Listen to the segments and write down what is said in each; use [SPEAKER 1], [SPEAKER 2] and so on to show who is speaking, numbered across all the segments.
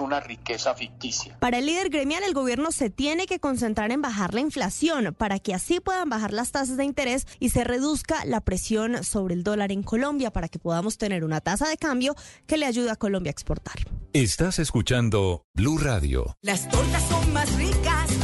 [SPEAKER 1] Una riqueza ficticia.
[SPEAKER 2] Para el líder gremial, el gobierno se tiene que concentrar en bajar la inflación para que así puedan bajar las tasas de interés y se reduzca la presión sobre el dólar en Colombia para que podamos tener una tasa de cambio que le ayude a Colombia a exportar.
[SPEAKER 3] Estás escuchando Blue Radio.
[SPEAKER 4] Las tortas son más ricas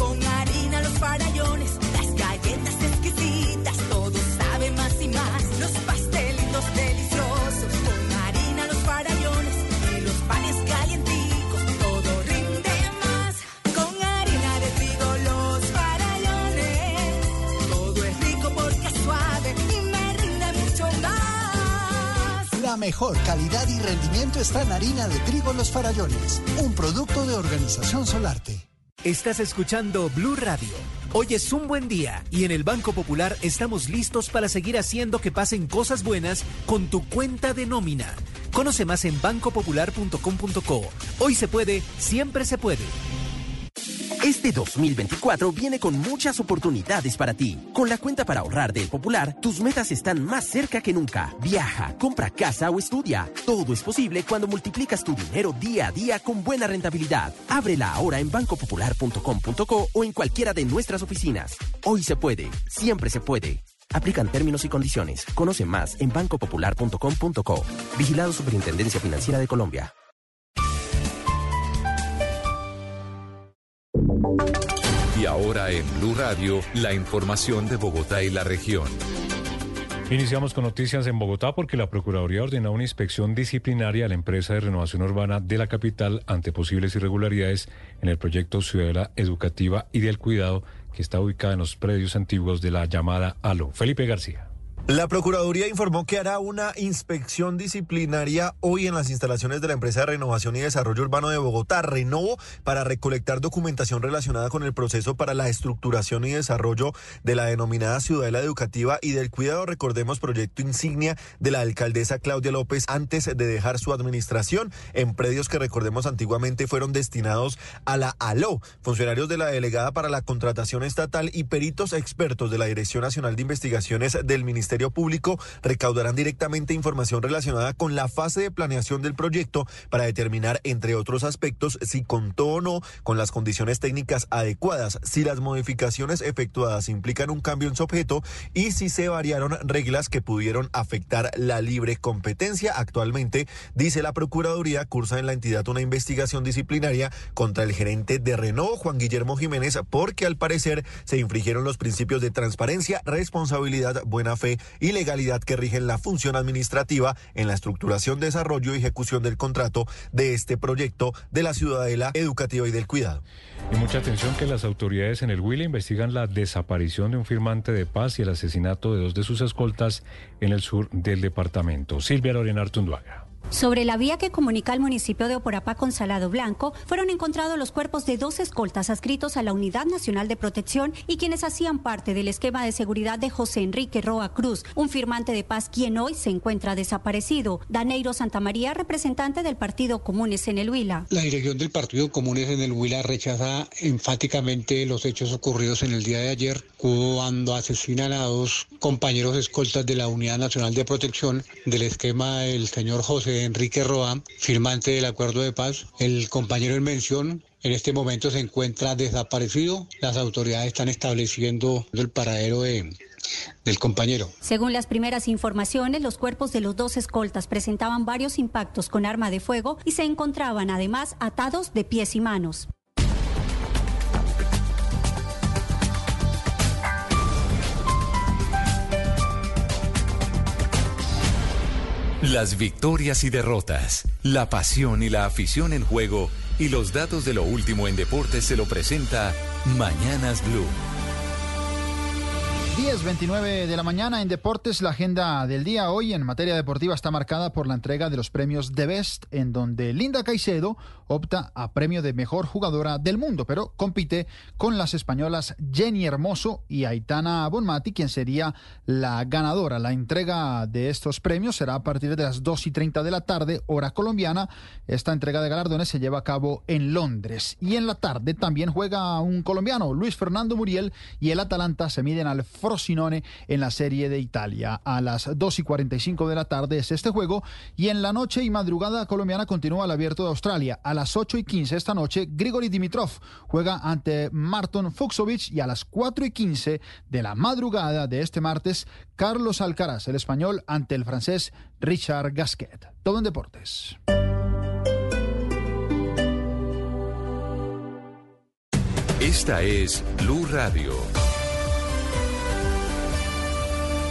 [SPEAKER 5] mejor calidad y rendimiento está en harina de trigo Los Farallones, un producto de Organización Solarte.
[SPEAKER 6] Estás escuchando Blue Radio. Hoy es un buen día y en el Banco Popular estamos listos para seguir haciendo que pasen cosas buenas con tu cuenta de nómina. Conoce más en bancopopular.com.co. Hoy se puede, siempre se puede.
[SPEAKER 7] Este 2024 viene con muchas oportunidades para ti. Con la cuenta para ahorrar del Popular, tus metas están más cerca que nunca. Viaja, compra casa o estudia. Todo es posible cuando multiplicas tu dinero día a día con buena rentabilidad. Ábrela ahora en bancopopular.com.co o en cualquiera de nuestras oficinas. Hoy se puede, siempre se puede. Aplican términos y condiciones. Conoce más en bancopopular.com.co. Vigilado Superintendencia Financiera de Colombia.
[SPEAKER 3] Ahora en Blue Radio, la información de Bogotá y la región.
[SPEAKER 8] Iniciamos con noticias en Bogotá porque la Procuraduría ordenó una inspección disciplinaria a la empresa de renovación urbana de la capital ante posibles irregularidades en el proyecto Ciudadela Educativa y del Cuidado que está ubicada en los predios antiguos de la llamada ALO. Felipe García.
[SPEAKER 9] La Procuraduría informó que hará una inspección disciplinaria hoy en las instalaciones de la empresa de renovación y desarrollo urbano de Bogotá, Renovo, para recolectar documentación relacionada con el proceso para la estructuración y desarrollo de la denominada Ciudadela Educativa y del Cuidado. Recordemos, proyecto insignia de la alcaldesa Claudia López antes de dejar su administración en predios que recordemos antiguamente fueron destinados a la ALO. Funcionarios de la delegada para la contratación estatal y peritos expertos de la Dirección Nacional de Investigaciones del Ministerio Público recaudarán directamente información relacionada con la fase de planeación del proyecto para determinar, entre otros aspectos, si contó o no con las condiciones técnicas adecuadas, si las modificaciones efectuadas implican un cambio en su objeto y si se variaron reglas que pudieron afectar la libre competencia. Actualmente, dice la Procuraduría, cursa en la entidad una investigación disciplinaria contra el gerente de Renault, Juan Guillermo Jiménez, porque al parecer se infringieron los principios de transparencia, responsabilidad, buena fe y legalidad que rigen la función administrativa en la estructuración, desarrollo y ejecución del contrato de este proyecto de la ciudadela educativa y del cuidado.
[SPEAKER 8] Y mucha atención que las autoridades en el Huila investigan la desaparición de un firmante de paz y el asesinato de dos de sus escoltas en el sur del departamento. Silvia Lorena Artunduaga.
[SPEAKER 10] Sobre la vía que comunica el municipio de Oporapá con Salado Blanco, fueron encontrados los cuerpos de dos escoltas adscritos a la Unidad Nacional de Protección y quienes hacían parte del esquema de seguridad de José Enrique Roa Cruz, un firmante de paz quien hoy se encuentra desaparecido. Daneiro Santamaría, representante del Partido Comunes en el Huila.
[SPEAKER 11] La dirección del Partido Comunes en el Huila rechaza enfáticamente los hechos ocurridos en el día de ayer cuando asesinan a dos compañeros escoltas de la Unidad Nacional de Protección del esquema del señor José Enrique Roa, firmante del acuerdo de paz. El compañero en mención en este momento se encuentra desaparecido. Las autoridades están estableciendo el paradero de, del compañero.
[SPEAKER 10] Según las primeras informaciones, los cuerpos de los dos escoltas presentaban varios impactos con arma de fuego y se encontraban además atados de pies y manos.
[SPEAKER 3] Las victorias y derrotas, la pasión y la afición en juego y los datos de lo último en deportes se lo presenta Mañanas Blue.
[SPEAKER 12] 10.29 de la mañana en Deportes, la agenda del día hoy en materia deportiva está marcada por la entrega de los premios The Best, en donde Linda Caicedo opta a premio de mejor jugadora del mundo, pero compite con las españolas Jenny Hermoso y Aitana Bonmati, quien sería la ganadora. La entrega de estos premios será a partir de las 2 y 30 de la tarde, hora colombiana. Esta entrega de galardones se lleva a cabo en Londres. Y en la tarde también juega un colombiano, Luis Fernando Muriel, y el Atalanta se miden al Frosinone en la Serie de Italia. A las 2 y 45 de la tarde es este juego. Y en la noche y madrugada colombiana continúa el abierto de Australia. A las 8 y 15 esta noche, Grigori Dimitrov juega ante Marton Fuxovic y a las 4 y 15 de la madrugada de este martes, Carlos Alcaraz, el español, ante el francés Richard Gasquet. Todo en deportes.
[SPEAKER 3] Esta es Blue Radio.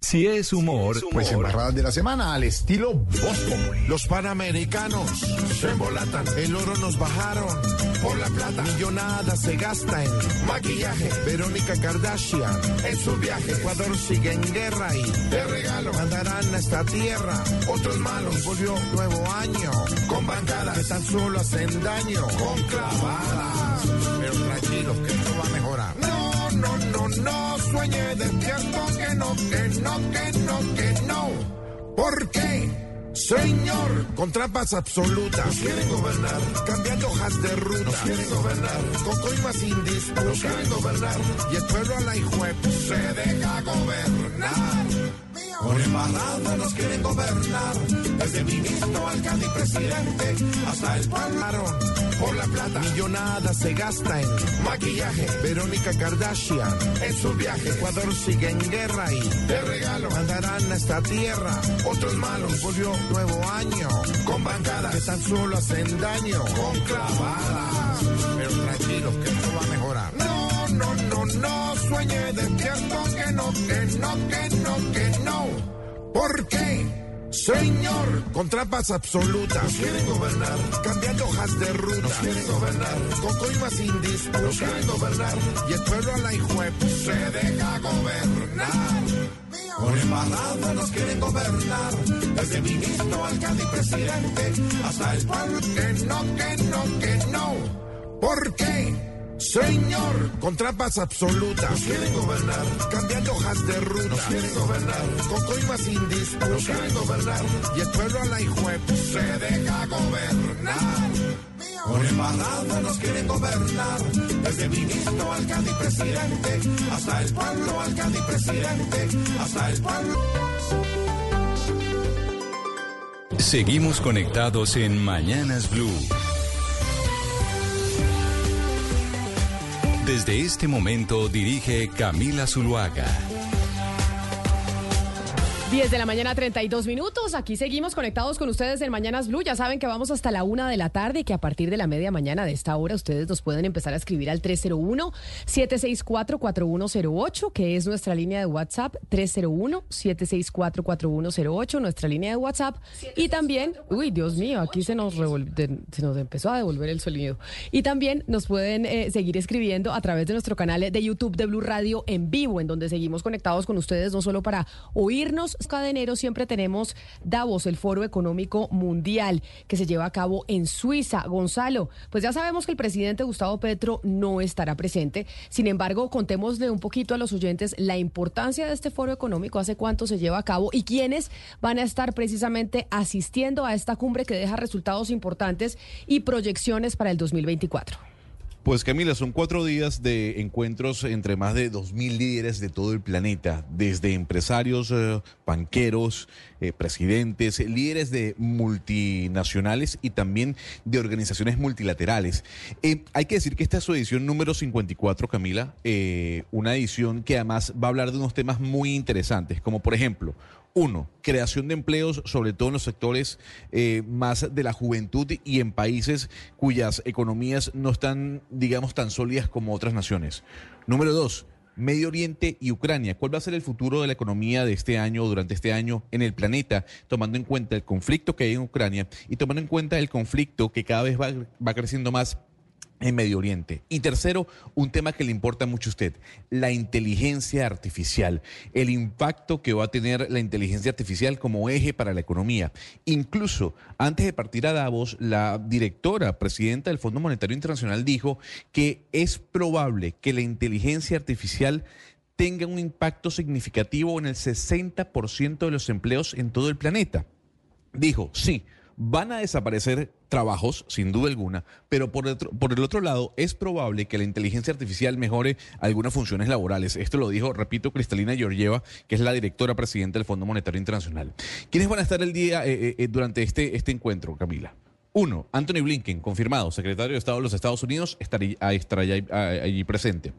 [SPEAKER 3] Si es humor,
[SPEAKER 13] Pues embarradas de la semana al estilo Boston. Los panamericanos se embolatan. El oro nos bajaron por la plata. Millonada se gasta en maquillaje. Verónica Kardashian en su viaje. Ecuador sigue en guerra y de regalo mandarán a esta tierra otros malos. Volvió nuevo año con bancadas que tan solo hacen daño con clavadas. Pero tranquilos que esto va a mejorar. No, no, no, no sueñe despierto que no, que no, que no, que no. ¿Por qué? Señor, con trampas absolutas. Nos quieren gobernar, cambiando hojas de ruta. Nos quieren gobernar, con coimas indisputas. Nos quieren gobernar, y el pueblo a la hijuep se deja gobernar. Por embarrada nos quieren gobernar, desde ministro, alcalde y presidente, hasta el pueblo. Por la plata, millonada se gasta en maquillaje. Verónica Kardashian en su viaje. Ecuador sigue en guerra y de regalo mandarán a esta tierra otros malos. Volvió nuevo año con bancadas que tan solo hacen daño con clavadas. Pero tranquilos que esto va a mejorar. No, no, no, no sueñe despierto que no, que no, que no, que no. ¿Por qué? Señor, con trampas absolutas. Nos quieren gobernar, cambiando hojas de ruta. Nos quieren gobernar, con coimas indisputas. Nos quieren gobernar, y el pueblo a la hijuep se deja gobernar. Por embarrada nos quieren gobernar, desde ministro, alcalde y presidente, hasta el pueblo que no, que no, que no. ¿Por qué? Señor, con trampas absolutas. Nos quieren gobernar, cambiando hojas de ruta. Nos quieren gobernar, con coimas indisputas. Nos quieren gobernar, y el pueblo a la hijuep se deja gobernar. Por embarrada nos quieren gobernar, desde ministro, alcalde y presidente, hasta el pueblo, alcalde y presidente, hasta el pueblo.
[SPEAKER 3] Seguimos conectados en Mañanas Blue. Desde este momento dirige Camila Zuluaga.
[SPEAKER 14] 10 de la mañana, 32 minutos. Aquí seguimos conectados con ustedes en Mañanas Blue. Ya saben que vamos hasta la una de la tarde y que a partir de la media mañana de esta hora ustedes nos pueden empezar a escribir al 301-764-4108, que es nuestra línea de WhatsApp. 301-764-4108, nuestra línea de WhatsApp. Y también, uy, Dios mío, aquí se nos, revolve- se nos empezó a devolver el sonido. Y también nos pueden eh, seguir escribiendo a través de nuestro canal de YouTube de Blue Radio en vivo, en donde seguimos conectados con ustedes no solo para oírnos. Cada enero siempre tenemos Davos, el Foro Económico Mundial, que se lleva a cabo en Suiza. Gonzalo, pues ya sabemos que el presidente Gustavo Petro no estará presente. Sin embargo, contémosle un poquito a los oyentes la importancia de este foro económico, hace cuánto se lleva a cabo y quiénes van a estar precisamente asistiendo a esta cumbre que deja resultados importantes y proyecciones para el 2024.
[SPEAKER 15] Pues Camila, son cuatro días de encuentros entre más de 2.000 líderes de todo el planeta, desde empresarios, eh, banqueros, eh, presidentes, líderes de multinacionales y también de organizaciones multilaterales. Eh, hay que decir que esta es su edición número 54, Camila, una edición que además va a hablar de unos temas muy interesantes, como por ejemplo, uno, creación de empleos, sobre todo en los sectores eh, más de la juventud y en países cuyas economías no están, digamos, tan sólidas como otras naciones. Número dos, Medio Oriente y Ucrania. ¿Cuál va a ser el futuro de la economía de este año o durante este año en el planeta, tomando en cuenta el conflicto que hay en Ucrania y tomando en cuenta el conflicto que cada vez va, va creciendo más en Medio Oriente. Y tercero, un tema que le importa mucho a usted, la inteligencia artificial, el impacto que va a tener la inteligencia artificial como eje para la economía. Incluso antes de partir a Davos, la directora, presidenta del Fondo Monetario Internacional, dijo que es probable que la inteligencia artificial tenga un impacto significativo en el 60% de los empleos en todo el planeta. Dijo, sí, van a desaparecer trabajos, sin duda alguna, pero por, el otro lado, es probable que la inteligencia artificial mejore algunas funciones laborales. Esto lo dijo, repito, Cristalina Georgieva, que es la directora presidenta del Fondo Monetario Internacional. ¿Quiénes van a estar el día eh, eh, durante este, este encuentro, Camila? Uno, Anthony Blinken, confirmado, secretario de Estado de los Estados Unidos, estará allí presente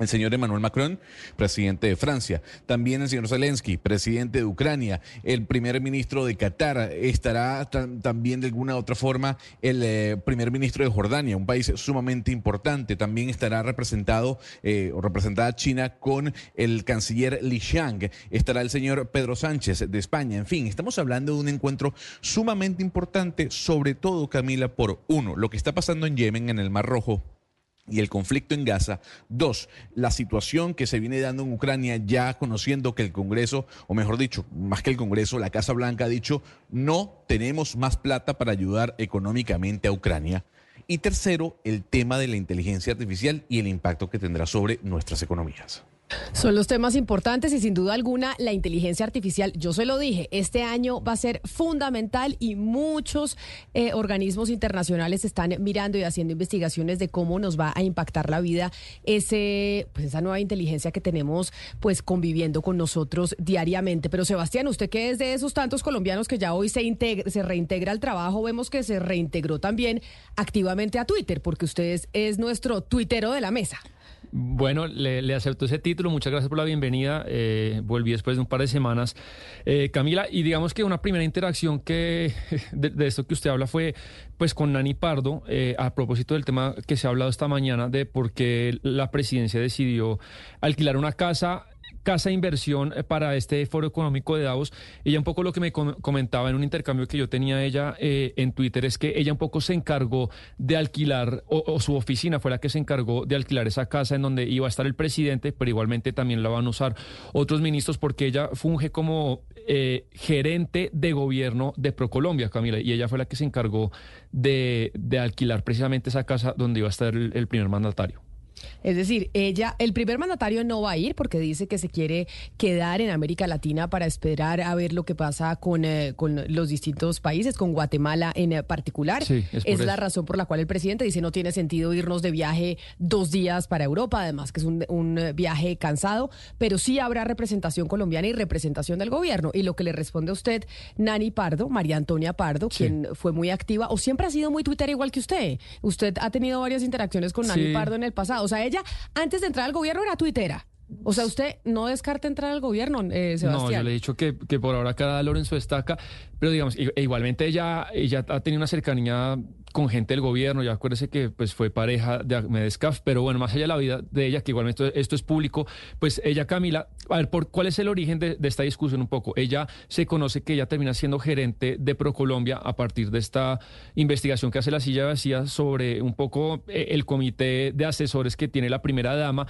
[SPEAKER 15] el señor Emmanuel Macron, presidente de Francia, también el señor Zelensky, presidente de Ucrania, el primer ministro de Qatar, estará también de alguna otra forma el eh, primer ministro de Jordania, un país sumamente importante, también estará representado eh, o representada China con el canciller Li Xiang, estará el señor Pedro Sánchez de España, en fin, estamos hablando de un encuentro sumamente importante, sobre todo Camila, por uno, lo que está pasando en Yemen, en el Mar Rojo, y el conflicto en Gaza. Dos, la situación que se viene dando en Ucrania, ya conociendo que el Congreso, o mejor dicho, más que el Congreso, la Casa Blanca ha dicho, no tenemos más plata para ayudar económicamente a Ucrania. Y tercero, el tema de la inteligencia artificial y el impacto que tendrá sobre nuestras economías.
[SPEAKER 14] Son los temas importantes y sin duda alguna la inteligencia artificial, yo se lo dije, este año va a ser fundamental y muchos eh, organismos internacionales están mirando y haciendo investigaciones de cómo nos va a impactar la vida ese, pues esa nueva inteligencia que tenemos pues conviviendo con nosotros diariamente. Pero Sebastián, usted que es de esos tantos colombianos que ya hoy se, reintegra al trabajo, vemos que se reintegró también activamente a Twitter, porque usted es, es nuestro tuitero de la mesa.
[SPEAKER 16] Bueno, le, acepto ese título. Muchas gracias por la bienvenida. Eh, volví después de un par de semanas. Eh, Camila, y digamos que una primera interacción que de, esto que usted habla fue pues con Nani Pardo eh, a propósito del tema que se ha hablado esta mañana de por qué la presidencia decidió alquilar una casa casa inversión eh, para este foro económico de Davos. Ella un poco lo que me comentaba en un intercambio que yo tenía ella eh, en Twitter es que ella un poco se encargó de alquilar, o, su oficina fue la que se encargó de alquilar esa casa en donde iba a estar el presidente, pero igualmente también la van a usar otros ministros porque ella funge como eh, gerente de gobierno de ProColombia, Camila, y ella fue la que se encargó de, alquilar precisamente esa casa donde iba a estar el primer mandatario.
[SPEAKER 14] Es decir, ella, el primer mandatario no va a ir porque dice que se quiere quedar en América Latina para esperar a ver lo que pasa con, eh, con los distintos países, con Guatemala en eh, particular. es, la razón por la cual el presidente dice no tiene sentido irnos de viaje dos días para Europa, además que es un, un viaje cansado, pero sí habrá representación colombiana y representación del gobierno. Y lo que le responde a usted, Nani Pardo, María Antonia Pardo, quien fue muy activa o siempre ha sido muy Twitter igual que usted. Usted ha tenido varias interacciones con Nani Pardo en el pasado sea, ella antes de entrar al gobierno era tuitera. O sea, usted no descarta entrar al gobierno, eh, Sebastián.
[SPEAKER 16] No, yo le he dicho que, que por ahora cada Lorenzo destaca, pero digamos, e igualmente ella, ella ha tenido una cercanía con gente del gobierno, ya acuérdese que pues fue pareja de Ahmed pero bueno, más allá de la vida de ella, que igualmente esto, es público, pues ella, Camila, a ver, por, ¿cuál es el origen de, esta discusión un poco? Ella se conoce que ella termina siendo gerente de ProColombia a partir de esta investigación que hace la silla vacía sobre un poco eh, el comité de asesores que tiene la primera dama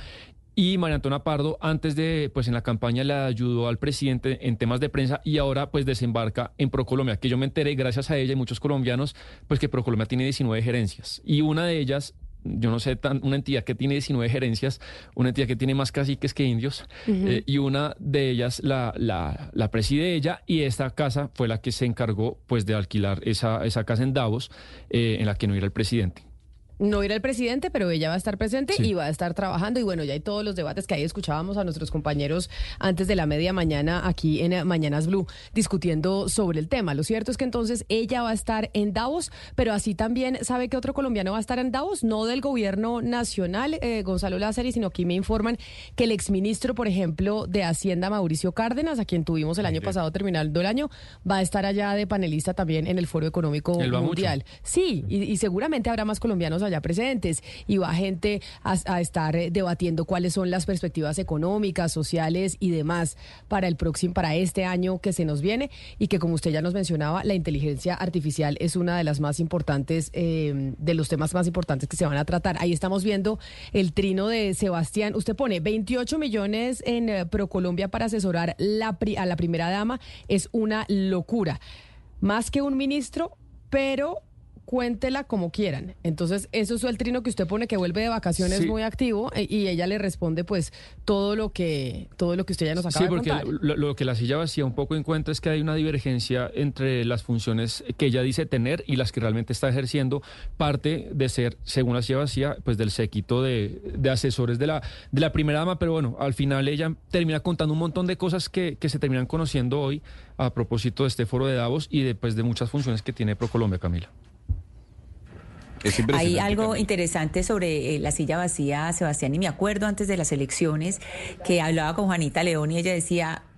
[SPEAKER 16] y María Antona Pardo, antes de, pues en la campaña le ayudó al presidente en temas de prensa y ahora pues desembarca en ProColombia, que yo me enteré gracias a ella y muchos colombianos, pues que ProColombia tiene 19 gerencias. Y una de ellas yo no sé, tan, una entidad que tiene 19 gerencias, una entidad que tiene más caciques que indios, eh, y una de ellas la, la, la, preside ella, y esta casa fue la que se encargó pues de alquilar esa, esa casa en Davos, eh, en la que no era el presidente
[SPEAKER 14] no irá el presidente, pero ella va a estar presente y va a estar trabajando. Y bueno, ya hay todos los debates que ahí escuchábamos a nuestros compañeros antes de la media mañana aquí en Mañanas Blue discutiendo sobre el tema. Lo cierto es que entonces ella va a estar en Davos, pero así también sabe que otro colombiano va a estar en Davos, no del gobierno nacional, eh, Gonzalo Lázaro, sino aquí me informan que el exministro, por ejemplo, de Hacienda, Mauricio Cárdenas, a quien tuvimos el año pasado terminando el año, va a estar allá de panelista también en el Foro Económico Mundial. Sí, y, y seguramente habrá más colombianos allá allá presentes y va gente a, estar eh, debatiendo cuáles son las perspectivas económicas, sociales y demás para el próximo, para este año que se nos viene y que como usted ya nos mencionaba, la inteligencia artificial es una de las más importantes, eh, de los temas más importantes que se van a tratar. Ahí estamos viendo el trino de Sebastián. Usted pone 28 millones en eh, ProColombia para asesorar a la primera dama. Es una locura. Más que un ministro, pero cuéntela como quieran. Entonces, eso es el trino que usted pone que vuelve de vacaciones
[SPEAKER 16] Sí.
[SPEAKER 14] muy activo eh, y ella le responde pues todo lo que todo lo que usted ya nos acaba
[SPEAKER 16] Sí, porque
[SPEAKER 14] de contar.
[SPEAKER 16] lo, lo que la silla vacía un poco encuentra es que hay una divergencia entre las funciones que ella dice tener y las que realmente está ejerciendo, parte de ser, según la silla vacía, pues del séquito de, de asesores de la, de la primera dama, pero bueno, al final ella termina contando un montón de cosas que, que se terminan conociendo hoy a propósito de este foro de Davos y después de muchas funciones que tiene ProColombia, Camila.
[SPEAKER 17] Hay algo interesante sobre eh, la silla vacía, Sebastián, y me acuerdo antes de las elecciones que hablaba con Juanita León y ella decía, "Ah,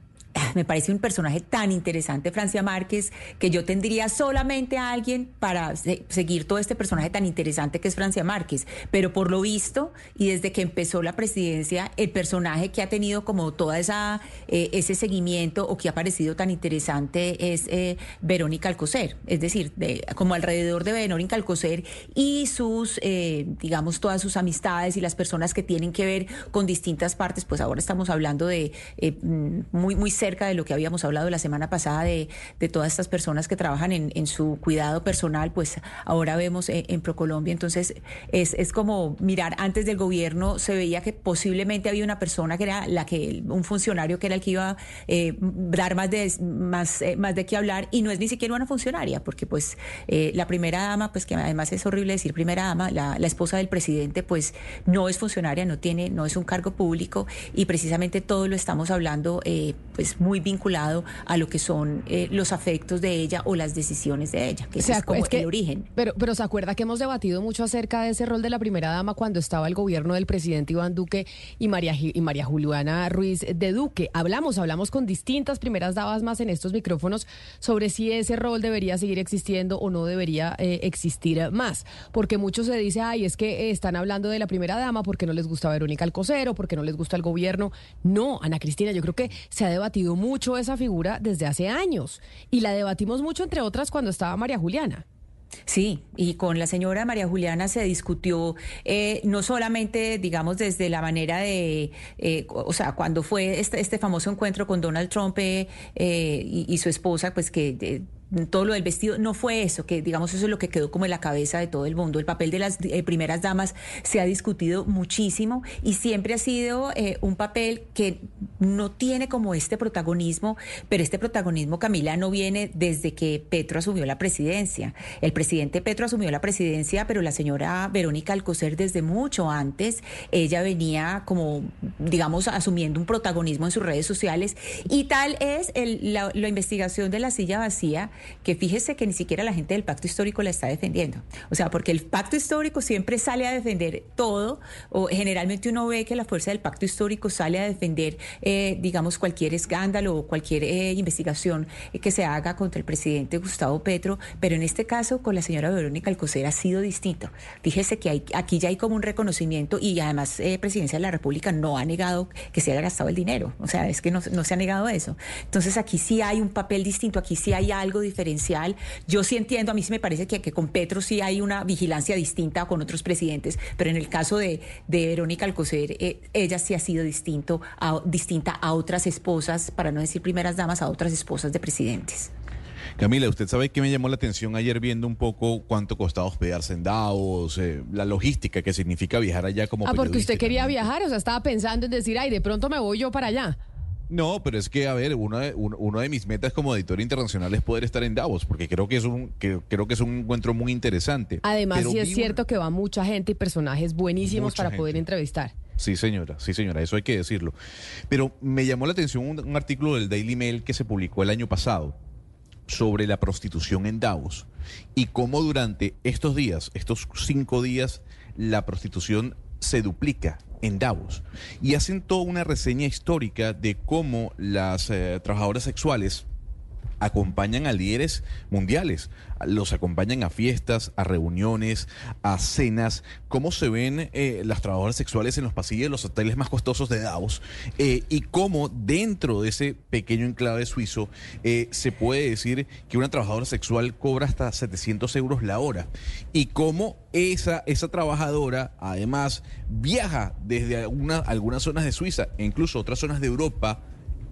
[SPEAKER 17] me parece un personaje tan interesante, Francia Márquez, que yo tendría solamente a alguien para se- seguir todo este personaje tan interesante que es Francia Márquez. Pero por lo visto, y desde que empezó la presidencia, el personaje que ha tenido como toda esa eh, ese seguimiento o que ha parecido tan interesante es eh, Verónica Alcocer. Es decir, de- como alrededor de Verónica Alcocer y sus, eh, digamos, todas sus amistades y las personas que tienen que ver con distintas partes, pues ahora estamos hablando de eh, mm, muy, muy cerca de lo que habíamos hablado la semana pasada de, todas estas personas que trabajan en, en su cuidado personal, pues ahora vemos eh, en ProColombia. Entonces, es, como mirar, antes del gobierno se veía que posiblemente había una persona que era la que, un funcionario que era el que iba a eh, dar más de, más, eh, más de qué hablar y no es ni siquiera una funcionaria, porque pues eh, la primera dama, pues que además es horrible decir primera dama, la, la esposa del presidente, pues no es funcionaria, no tiene, no es un cargo público y precisamente todo lo estamos hablando pues muy vinculado a lo que son eh, los afectos de ella o las decisiones de ella, que ese
[SPEAKER 14] Se
[SPEAKER 17] es como
[SPEAKER 14] es que-
[SPEAKER 17] el origen.
[SPEAKER 14] Pero, pero se acuerda que hemos debatido mucho acerca de ese rol de la primera dama cuando estaba el gobierno del presidente Iván Duque y María, y María Juliana Ruiz de Duque. Hablamos, hablamos con distintas primeras damas más en estos micrófonos sobre si ese rol debería seguir existiendo o no debería eh, existir más. Porque mucho se dice, ay, es que están hablando de la primera dama porque no les gusta Verónica Alcocer o porque no les gusta el gobierno. No, Ana Cristina, yo creo que se ha debatido mucho esa figura desde hace años y la debatimos mucho, entre otras, cuando estaba María Juliana.
[SPEAKER 17] Sí, y con la señora María Juliana se discutió eh, no solamente, digamos, desde la manera de, eh, o sea, cuando fue este, este famoso encuentro con Donald Trump eh, y, y su esposa, pues que eh, todo lo del vestido no fue eso, que digamos eso es lo que quedó como en la cabeza de todo el mundo. El papel de las eh, primeras damas se ha discutido muchísimo y siempre ha sido eh, un papel que no tiene como este protagonismo, pero este protagonismo, Camila, no viene desde que Petro asumió la presidencia. El presidente Petro asumió la presidencia, pero la señora Verónica Alcocer desde mucho antes, ella venía como, digamos, asumiendo un protagonismo en sus redes sociales y tal es el- la, la investigación de la silla vacía que fíjese que ni siquiera la gente del pacto histórico la está defendiendo. O sea, porque el pacto histórico siempre sale a defender todo, o generalmente uno ve que la fuerza del pacto histórico sale a defender, eh, digamos, cualquier escándalo o cualquier eh, investigación eh, que se haga contra el presidente Gustavo Petro, pero en este caso con la señora Verónica Alcocer ha sido distinto. Fíjese que hay, aquí ya hay como un reconocimiento y además eh, Presidencia de la República no ha negado que se haya gastado el dinero, o sea, es que no, no se ha negado eso. Entonces aquí sí hay un papel distinto, aquí sí hay algo diferencial. Yo sí entiendo, a mí sí me parece que, que con Petro sí hay una vigilancia distinta con otros presidentes, pero en el caso de, de Verónica Alcocer, eh, ella sí ha sido distinto a, distinta a otras esposas, para no decir primeras damas, a otras esposas de presidentes.
[SPEAKER 15] Camila, usted sabe que me llamó la atención ayer viendo un poco cuánto costaba hospedarse en Davos, eh, la logística que significa viajar allá como
[SPEAKER 14] Ah, porque usted quería viajar, o sea, estaba pensando en decir, ay, de pronto me voy yo para allá.
[SPEAKER 15] No, pero es que, a ver, uno de, de mis metas como editor internacional es poder estar en Davos, porque creo que es un, que, creo que es un encuentro muy interesante.
[SPEAKER 14] Además,
[SPEAKER 15] Pero
[SPEAKER 14] sí es cierto que va mucha gente y personajes buenísimos
[SPEAKER 15] Mucha
[SPEAKER 14] para poder entrevistar.
[SPEAKER 15] Sí, señora, sí, señora, eso hay que decirlo. Pero me llamó la atención un, un artículo del Daily Mail que se publicó el año pasado sobre la prostitución en Davos y cómo durante estos días, estos cinco días, la prostitución se duplica en Davos. Y hacen toda una reseña histórica de cómo las eh, trabajadoras sexuales acompañan a líderes mundiales, los acompañan a fiestas, a reuniones, a cenas, cómo se ven eh, las trabajadoras sexuales en los pasillos de los hoteles más costosos de Davos eh, y cómo dentro de ese pequeño enclave suizo eh, se puede decir que una trabajadora sexual cobra hasta 700 euros la hora. Y cómo esa, esa trabajadora además viaja desde algunas zonas de Suiza e incluso otras zonas de Europa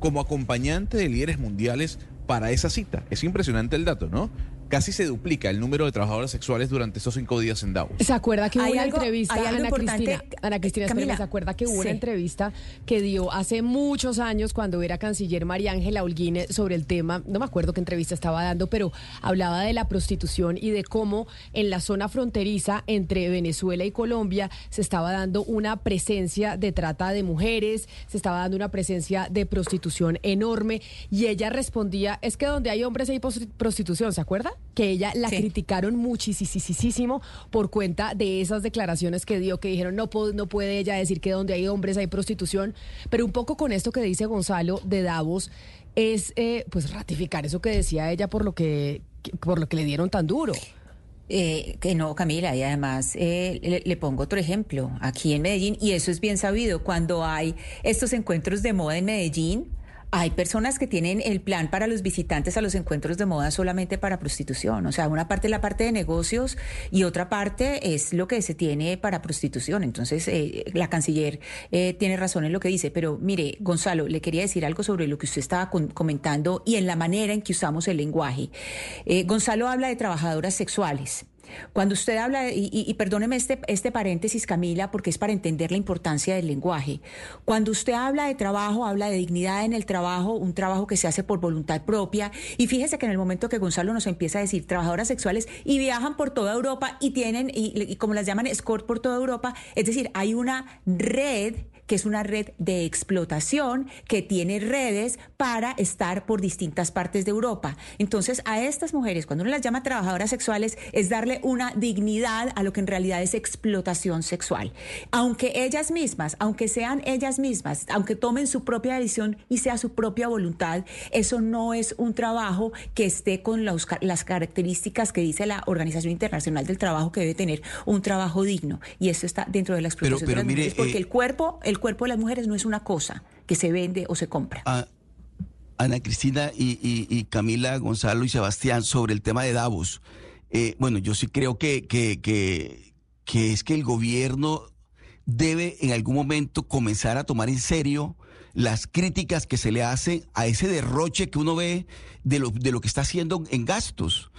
[SPEAKER 15] como acompañante de líderes mundiales para esa cita. Es impresionante el dato, ¿no? Casi se duplica el número de trabajadoras sexuales durante esos cinco días en Davos.
[SPEAKER 14] ¿Se acuerda que hubo una entrevista, Ana Cristina, Ana Cristina, ¿se acuerda que hubo una entrevista que dio hace muchos años cuando era canciller María Ángela Holguín sobre el tema, no me acuerdo qué entrevista estaba dando, pero hablaba de la prostitución y de cómo en la zona fronteriza entre Venezuela y Colombia se estaba dando una presencia de trata de mujeres, se estaba dando una presencia de prostitución enorme. Y ella respondía, es que donde hay hombres hay prostitución, ¿se acuerda? Que ella la criticaron muchísimo por cuenta de esas declaraciones que dio, que dijeron no, no puede ella decir que donde hay hombres hay prostitución, pero un poco con esto que dice Gonzalo de Davos es eh, pues ratificar eso que decía ella por lo que, por lo que le dieron tan duro.
[SPEAKER 17] Eh, que no, Camila, y además eh, le, pongo otro ejemplo, aquí en Medellín, y eso es bien sabido, cuando hay estos encuentros de moda en Medellín, hay personas que tienen el plan para los visitantes a los encuentros de moda solamente para prostitución. O sea, una parte es la parte de negocios y otra parte es lo que se tiene para prostitución. Entonces, eh, la canciller eh, tiene razón en lo que dice. Pero mire, Gonzalo, le quería decir algo sobre lo que usted estaba comentando y en la manera en que usamos el lenguaje. Eh, Gonzalo habla de trabajadoras sexuales. Cuando usted habla, y, perdóneme este, este paréntesis, Camila, porque es para entender la importancia del lenguaje. Cuando usted habla de trabajo, habla de dignidad en el trabajo, un trabajo que se hace por voluntad propia. Y fíjese que en el momento que Gonzalo nos empieza a decir trabajadoras sexuales y viajan por toda Europa y tienen, y, y como las llaman, escort por toda Europa, es decir, hay una red que es una red de explotación que tiene redes para estar por distintas partes de Europa. Entonces, a estas mujeres, cuando uno las llama trabajadoras sexuales, es darle una dignidad a lo que en realidad es explotación sexual. Aunque ellas mismas, aunque sean ellas mismas, aunque tomen su propia decisión y sea su propia voluntad, eso no es un trabajo que esté con las características que dice la Organización Internacional del Trabajo que debe tener un trabajo digno. Y eso está dentro de la explotación de las mujeres, porque eh, el cuerpo, el cuerpo de las mujeres no es una cosa que se vende o se compra. Ah,
[SPEAKER 18] Ana Cristina y, Camila, Gonzalo y Sebastián, sobre el tema de Davos. Eh, bueno, yo sí creo que, que, que, es que el gobierno debe en algún momento comenzar a tomar en serio las críticas que se le hacen a ese derroche que uno ve de lo, de lo que está haciendo en gastos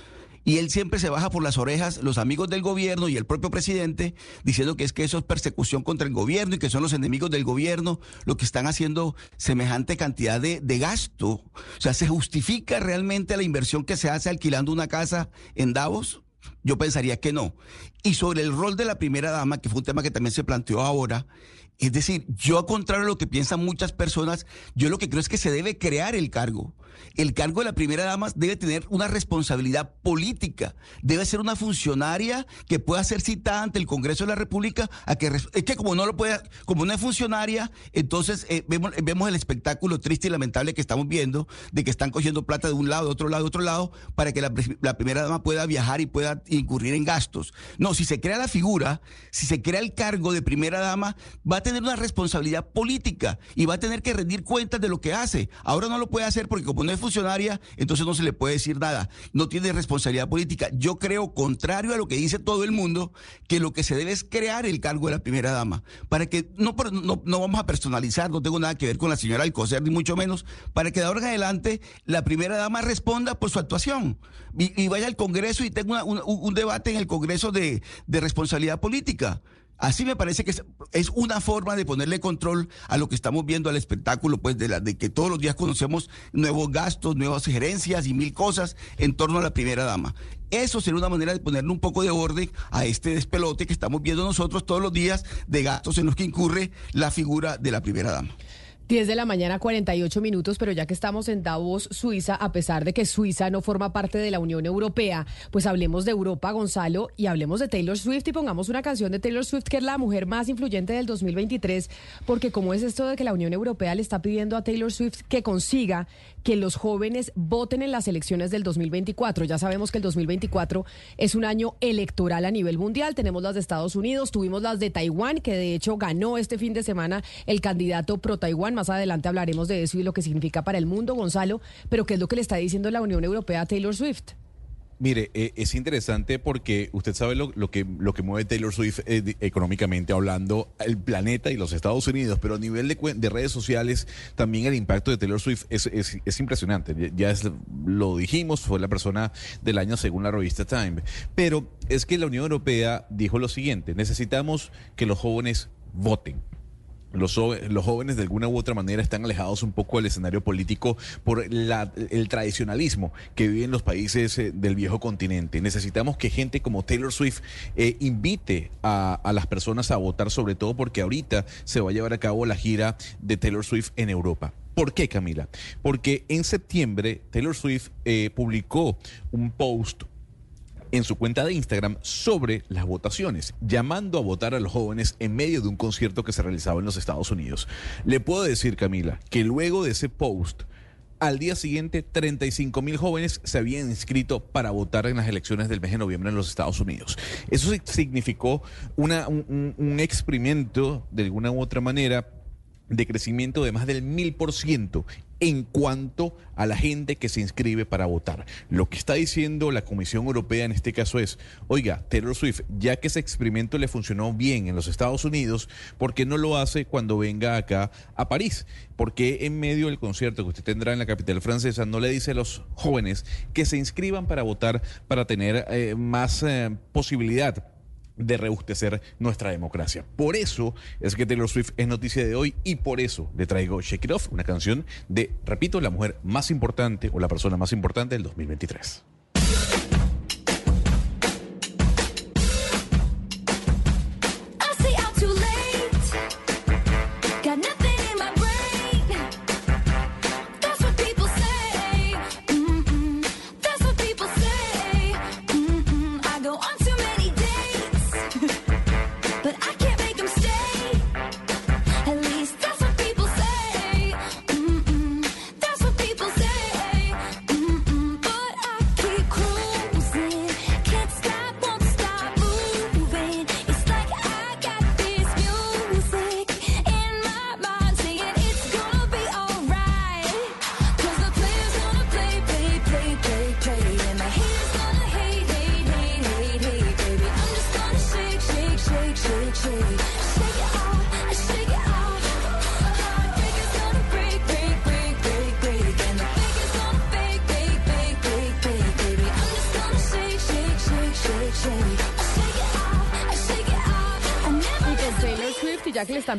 [SPEAKER 18] y él siempre se baja por las orejas los amigos del gobierno y el propio presidente diciendo que es que eso es persecución contra el gobierno y que son los enemigos del gobierno los que están haciendo semejante cantidad de, de gasto. O sea, ¿se justifica realmente la inversión que se hace alquilando una casa en Davos? Yo pensaría que no. Y sobre el rol de la primera dama, que fue un tema que también se planteó ahora, es decir, yo a contrario de lo que piensan muchas personas, yo lo que creo es que se debe crear el cargo. El cargo de la primera dama debe tener una responsabilidad política, debe ser una funcionaria que pueda ser citada ante el Congreso de la República a que es que como no lo puede, como no es funcionaria, entonces eh, vemos, vemos el espectáculo triste y lamentable que estamos viendo de que están cogiendo plata de un lado, de otro lado, de otro lado, para que la, la primera dama pueda viajar y pueda incurrir en gastos. No, si se crea la figura, si se crea el cargo de primera dama, va a tener una responsabilidad política y va a tener que rendir cuentas de lo que hace. Ahora no lo puede hacer porque como no es funcionaria, entonces no se le puede decir nada. No tiene responsabilidad política. Yo creo, contrario a lo que dice todo el mundo, que lo que se debe es crear el cargo de la primera dama. Para que no, no, vamos a personalizar, no tengo nada que ver con la señora Alcocer, ni mucho menos, para que de ahora en adelante la primera dama responda por su actuación y, vaya al Congreso y tenga un, debate en el Congreso de responsabilidad política. Así me parece que es, una forma de ponerle control a lo que estamos viendo al espectáculo, pues de, la, de que todos los días conocemos nuevos gastos, nuevas gerencias y mil cosas en torno a la primera dama. Eso sería una manera de ponerle un poco de orden a este despelote que estamos viendo nosotros todos los días de gastos en los que incurre la figura de la primera dama.
[SPEAKER 14] 10 de la mañana, 48 minutos, pero ya que estamos en Davos, Suiza, a pesar de que Suiza no forma parte de la Unión Europea, pues hablemos de Europa, Gonzalo, y hablemos de Taylor Swift y pongamos una canción de Taylor Swift, que es la mujer más influyente del 2023, porque como es esto de que la Unión Europea le está pidiendo a Taylor Swift que consiga que los jóvenes voten en las elecciones del 2024. Ya sabemos que el 2024 es un año electoral a nivel mundial. Tenemos las de Estados Unidos, tuvimos las de Taiwán, que de hecho ganó este fin de semana el candidato pro Taiwán. Más adelante hablaremos de eso y lo que significa para el mundo, Gonzalo. Pero ¿qué es lo que le está diciendo la Unión Europea a Taylor Swift?
[SPEAKER 15] Mire, eh, es interesante porque usted sabe lo, lo, que, lo que mueve Taylor Swift eh, económicamente hablando, el planeta y los Estados Unidos, pero a nivel de, de redes sociales también el impacto de Taylor Swift es, es- es impresionante. Ya es- lo dijimos, fue la persona del año según la revista Time. Pero es que la Unión Europea dijo lo siguiente, necesitamos que los jóvenes voten. Los, los jóvenes de alguna u otra manera están alejados un poco del escenario político por la- el tradicionalismo que viven los países eh, del viejo continente. Necesitamos que gente como Taylor Swift eh, invite a, a las personas a votar, sobre todo porque ahorita se va a llevar a cabo la gira de Taylor Swift en Europa. ¿Por qué, Camila? Porque en septiembre Taylor Swift eh, publicó un post en su cuenta de Instagram sobre las votaciones, llamando a votar a los jóvenes en medio de un concierto que se realizaba en los Estados Unidos. Le puedo decir, Camila, que luego de ese post, al día siguiente, 35 mil jóvenes se habían inscrito para votar en las elecciones del mes de noviembre en los Estados Unidos. Eso significó un experimento, de alguna u otra manera, de crecimiento de más del mil por ciento en cuanto a la gente que se inscribe para votar. Lo que está diciendo la Comisión Europea en este caso es, oiga, Taylor Swift, ya que ese experimento le funcionó bien en los Estados Unidos, ¿por qué no lo hace cuando venga acá a París? ¿Por qué en medio del concierto que usted tendrá en la capital francesa no le dice a los jóvenes que se inscriban para votar, para tener eh, más eh, posibilidad? De rebustecer nuestra democracia. Por eso es que Taylor Swift es noticia de hoy y por eso le traigo Shake It Off, una canción de, repito, la mujer más importante o la persona más importante del 2023.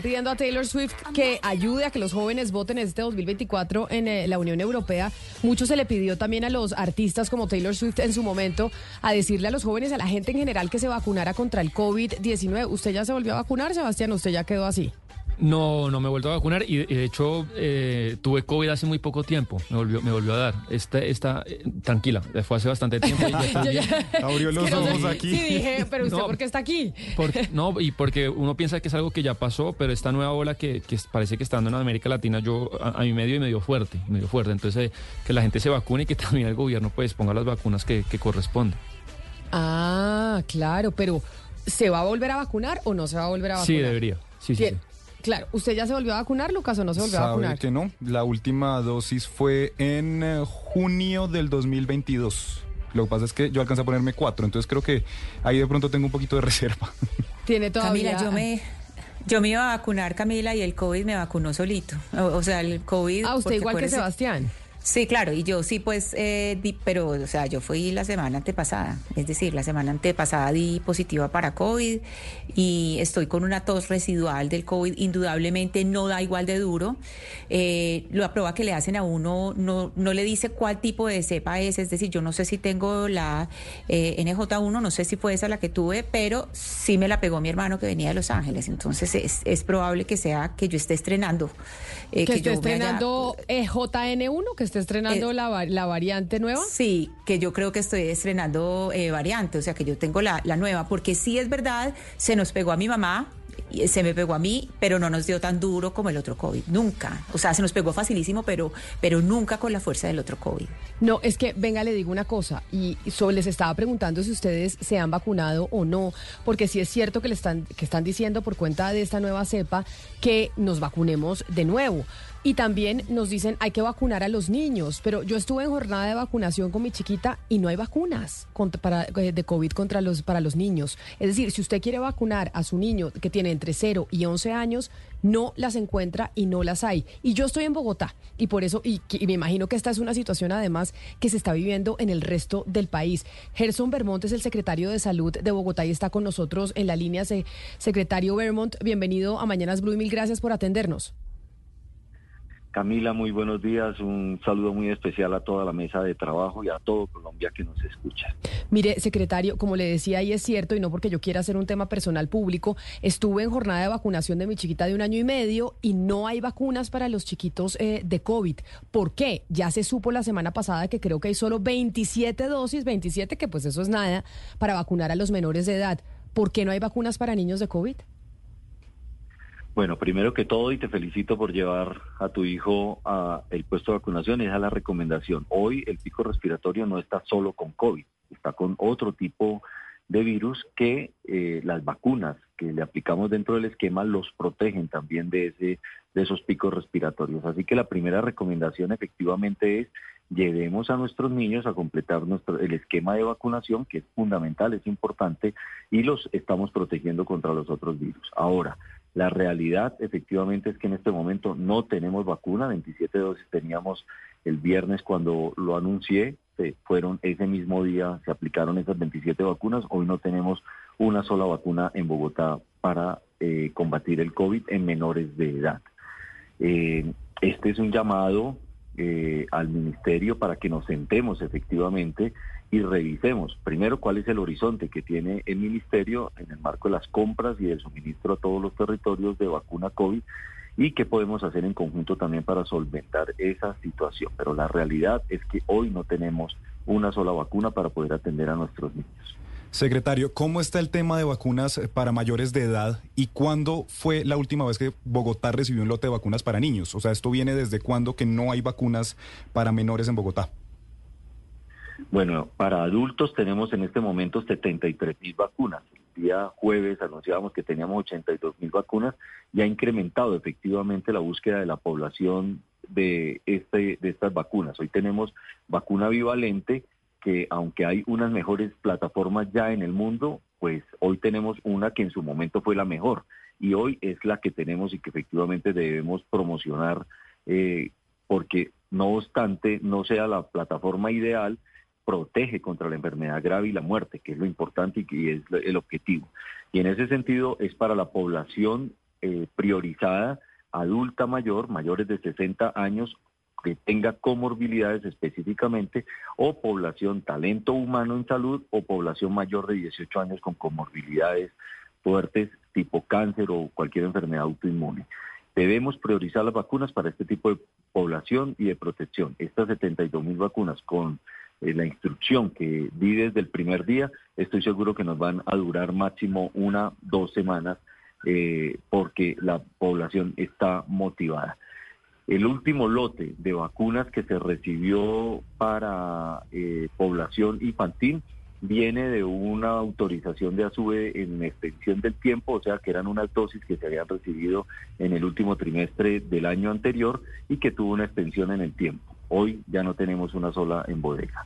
[SPEAKER 14] Pidiendo a Taylor Swift que ayude a que los jóvenes voten este 2024 en eh, la Unión Europea, mucho se le pidió también a los artistas como Taylor Swift en su momento a decirle a los jóvenes, a la gente en general que se vacunara contra el COVID-19. ¿Usted ya se volvió a vacunar, Sebastián? ¿Usted ya quedó así?
[SPEAKER 16] No, no me he vuelto a vacunar y, de hecho eh, tuve COVID hace muy poco tiempo, me volvió, me volvió a dar. Esta, esta, eh, tranquila, fue hace bastante tiempo. y ya estoy bien.
[SPEAKER 8] Abrió los
[SPEAKER 14] Es que no sé-
[SPEAKER 8] ojos aquí.
[SPEAKER 14] Sí, dije, pero usted
[SPEAKER 16] No.
[SPEAKER 14] por qué está aquí?
[SPEAKER 16] No, y porque uno piensa que es algo que ya pasó, pero esta nueva ola que, que parece que está dando en América Latina, yo a, a mi medio y medio fuerte, medio fuerte. Entonces, eh, que la gente se vacune y que también el gobierno pues ponga las vacunas que, que corresponden.
[SPEAKER 14] Ah, claro, pero ¿se va a volver a vacunar o no se va a volver a vacunar?
[SPEAKER 16] Sí, debería. Sí, sí, sí.
[SPEAKER 14] Claro, ¿usted ya se volvió a vacunar, Lucas, o no se volvió a vacunar?
[SPEAKER 8] que no. La última dosis fue en eh, junio del 2022. Lo que pasa es que yo alcancé a ponerme cuatro, entonces creo que ahí de pronto tengo un poquito de reserva.
[SPEAKER 14] Tiene todavía...
[SPEAKER 17] Camila, yo me, yo me iba a vacunar, Camila, y el COVID me vacunó solito. O, o sea, el COVID...
[SPEAKER 14] Ah, usted igual que Sebastián.
[SPEAKER 17] Sí, claro, y yo sí, pues, eh, di- pero, o sea, yo fui la semana antepasada, es decir, la semana antepasada di positiva para COVID y estoy con una tos residual del COVID, indudablemente no da igual de duro. Eh, la prueba que le hacen a uno no, no le dice cuál tipo de cepa es, es decir, yo no sé si tengo la eh, NJ1, no sé si fue esa la que tuve, pero sí me la pegó mi hermano que venía de Los Ángeles, entonces es, es probable que sea que yo esté estrenando. eh,
[SPEAKER 14] que, esté
[SPEAKER 17] yo me haya-
[SPEAKER 14] estrenando eh, JN1, que esté estrenando
[SPEAKER 17] Eh,
[SPEAKER 14] la, la variante nueva.
[SPEAKER 17] Sí, que yo creo que estoy estrenando eh, variante, o sea que yo tengo la, la nueva, porque sí es verdad, se nos pegó a mi mamá, y se me pegó a mí, pero no nos dio tan duro como el otro COVID, nunca. O sea, se nos pegó facilísimo, pero, pero nunca con la fuerza del otro COVID.
[SPEAKER 14] No, es que, venga, le digo una cosa, y les estaba preguntando si ustedes se han vacunado o no, porque sí es cierto que le están, que están diciendo por cuenta de esta nueva cepa que nos vacunemos de nuevo. Y también nos dicen hay que vacunar a los niños, pero yo estuve en jornada de vacunación con mi chiquita y no hay vacunas contra- para, eh, de COVID contra los, para los niños. Es decir, si usted quiere vacunar a su niño que tiene entre 0 y 11 años, no las encuentra y no las hay. Y yo estoy en Bogotá y por eso, y, me imagino que esta es una situación además que se está viviendo en el resto del país. Gerson Vermont es el secretario de Salud de Bogotá y está con nosotros en la línea. Se- secretario Vermont, bienvenido a Mañanas Blue y mil gracias por atendernos.
[SPEAKER 19] Camila, muy buenos días. Un saludo muy especial a toda la mesa de trabajo y a todo Colombia que nos escucha.
[SPEAKER 14] Mire, secretario, como le decía, y es cierto, y no porque yo quiera hacer un tema personal público, estuve en jornada de vacunación de mi chiquita de un año y medio y no hay vacunas para los chiquitos eh, de COVID. ¿Por qué? Ya se supo la semana pasada que creo que hay solo 27 dosis, 27, que pues eso es nada, para vacunar a los menores de edad. ¿Por qué no hay vacunas para niños de COVID?
[SPEAKER 19] Bueno, primero que todo, y te felicito por llevar a tu hijo a el puesto de vacunación, es la recomendación. Hoy el pico respiratorio no está solo con COVID, está con otro tipo de virus que eh, las vacunas que le aplicamos dentro del esquema los protegen también de ese de esos picos respiratorios. Así que la primera recomendación efectivamente es llevemos a nuestros niños a completar nuestro el esquema de vacunación que es fundamental, es importante y los estamos protegiendo contra los otros virus. Ahora, la realidad efectivamente es que en este momento no tenemos vacuna, 27 dosis teníamos el viernes cuando lo anuncié, fueron ese mismo día, se aplicaron esas 27 vacunas, hoy no tenemos una sola vacuna en Bogotá para eh, combatir el COVID en menores de edad. Eh, este es un llamado eh, al ministerio para que nos sentemos efectivamente y revisemos primero cuál es el horizonte que tiene el ministerio en el marco de las compras y del suministro a todos los territorios de vacuna COVID y qué podemos hacer en conjunto también para solventar esa situación. Pero la realidad es que hoy no tenemos una sola vacuna para poder atender a nuestros niños.
[SPEAKER 20] Secretario, ¿cómo está el tema de vacunas eh, para mayores de edad y cuándo fue la última vez que Bogotá recibió un lote de vacunas para niños? O sea, ¿esto viene desde cuándo que no hay vacunas para menores en Bogotá?
[SPEAKER 19] Bueno, para adultos tenemos en este momento 73 mil vacunas. El día jueves anunciábamos que teníamos 82 mil vacunas y ha incrementado efectivamente la búsqueda de la población de, este, de estas vacunas. Hoy tenemos vacuna bivalente que aunque hay unas mejores plataformas ya en el mundo, pues hoy tenemos una que en su momento fue la mejor y hoy es la que tenemos y que efectivamente debemos promocionar eh, porque no obstante no sea la plataforma ideal, protege contra la enfermedad grave y la muerte, que es lo importante y que es el objetivo. Y en ese sentido es para la población eh, priorizada, adulta mayor, mayores de 60 años, que tenga comorbilidades específicamente, o población talento humano en salud, o población mayor de 18 años con comorbilidades fuertes tipo cáncer o cualquier enfermedad autoinmune. Debemos priorizar las vacunas para este tipo de población y de protección. Estas 72 mil vacunas con eh, la instrucción que di desde el primer día, estoy seguro que nos van a durar máximo una, dos semanas, eh, porque la población está motivada. El último lote de vacunas que se recibió para eh, población infantil viene de una autorización de ASUBE en extensión del tiempo, o sea que eran unas dosis que se habían recibido en el último trimestre del año anterior y que tuvo una extensión en el tiempo. Hoy ya no tenemos una sola en bodega.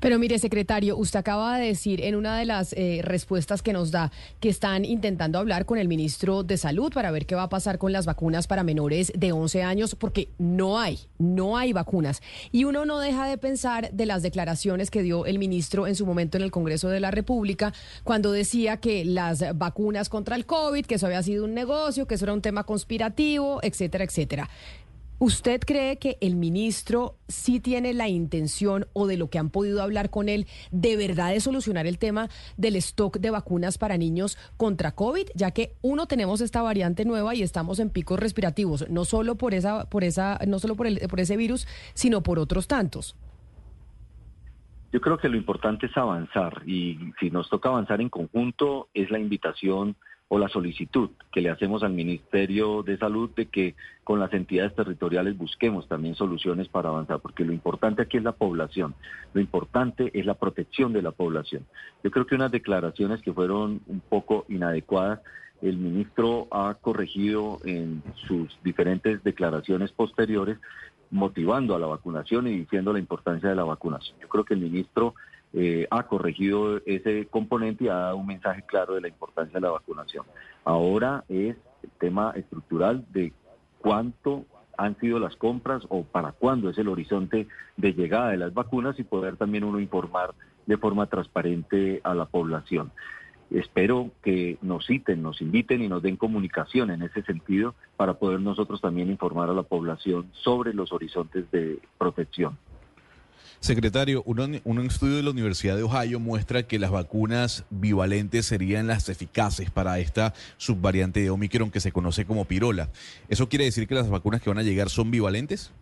[SPEAKER 14] Pero mire, secretario, usted acaba de decir en una de las eh, respuestas que nos da que están intentando hablar con el ministro de Salud para ver qué va a pasar con las vacunas para menores de 11 años, porque no hay, no hay vacunas. Y uno no deja de pensar de las declaraciones que dio el ministro en su momento en el Congreso de la República, cuando decía que las vacunas contra el COVID, que eso había sido un negocio, que eso era un tema conspirativo, etcétera, etcétera. ¿Usted cree que el ministro sí tiene la intención o de lo que han podido hablar con él de verdad de solucionar el tema del stock de vacunas para niños contra COVID? Ya que uno tenemos esta variante nueva y estamos en picos respirativos, no solo por esa, por esa, no solo por, el, por ese virus, sino por otros tantos.
[SPEAKER 19] Yo creo que lo importante es avanzar y si nos toca avanzar en conjunto es la invitación o la solicitud que le hacemos al Ministerio de Salud de que con las entidades territoriales busquemos también soluciones para avanzar, porque lo importante aquí es la población, lo importante es la protección de la población. Yo creo que unas declaraciones que fueron un poco inadecuadas, el ministro ha corregido en sus diferentes declaraciones posteriores, motivando a la vacunación y diciendo la importancia de la vacunación. Yo creo que el ministro eh, ha corregido ese componente y ha dado un mensaje claro de la importancia de la vacunación. Ahora es el tema estructural de cuánto han sido las compras o para cuándo es el horizonte de llegada de las vacunas y poder también uno informar de forma transparente a la población. Espero que nos citen, nos inviten y nos den comunicación en ese sentido para poder nosotros también informar a la población sobre los horizontes de protección.
[SPEAKER 15] Secretario, un, estudio de la Universidad de Ohio muestra que las vacunas bivalentes serían las eficaces para esta subvariante de Omicron que se conoce como pirola. ¿Eso quiere decir que las vacunas que van a llegar son bivalentes?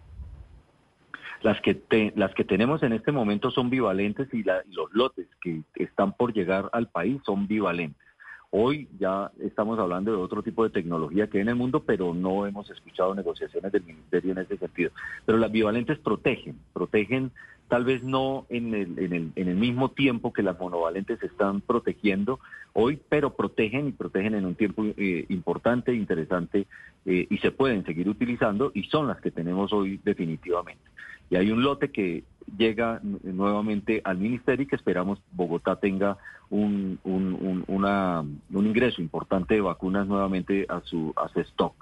[SPEAKER 19] Las que, las que tenemos en este momento son bivalentes y los lotes que están por llegar al país son bivalentes. Hoy ya estamos hablando de otro tipo de tecnología que hay en el mundo, pero no hemos escuchado negociaciones del Ministerio en ese sentido. Pero las bivalentes protegen, protegen tal vez no en el, en el, en el mismo tiempo que las monovalentes están protegiendo hoy, pero protegen y protegen en un tiempo eh, importante, interesante eh, y se pueden seguir utilizando y son las que tenemos hoy definitivamente. Y hay un lote que llega nuevamente al ministerio y que esperamos Bogotá tenga un, un, una, un ingreso importante de vacunas nuevamente a su, a su stock.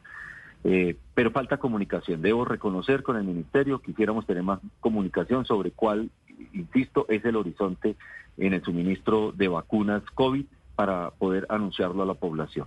[SPEAKER 19] Eh, pero falta comunicación. Debo reconocer con el ministerio, quisiéramos tener más comunicación sobre cuál, insisto, es el horizonte en el suministro de vacunas COVID para poder anunciarlo a la población.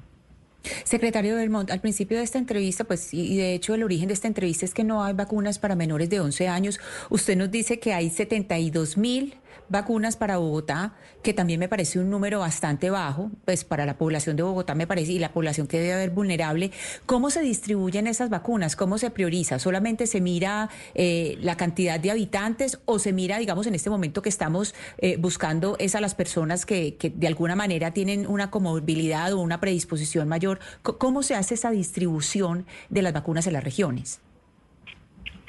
[SPEAKER 17] Secretario Belmont, al principio de esta entrevista, pues, y de hecho el origen de esta entrevista es que no hay vacunas para menores de 11 años. Usted nos dice que hay 72 mil vacunas para Bogotá, que también me parece un número bastante bajo, pues para la población de Bogotá me parece, y la población que debe haber vulnerable. ¿Cómo se distribuyen esas vacunas? ¿Cómo se prioriza? ¿Solamente se mira eh, la cantidad de habitantes o se mira, digamos, en este momento que estamos eh, buscando es a las personas que, que de alguna manera tienen una comorbilidad o una predisposición mayor? ¿Cómo se hace esa distribución de las vacunas en las regiones?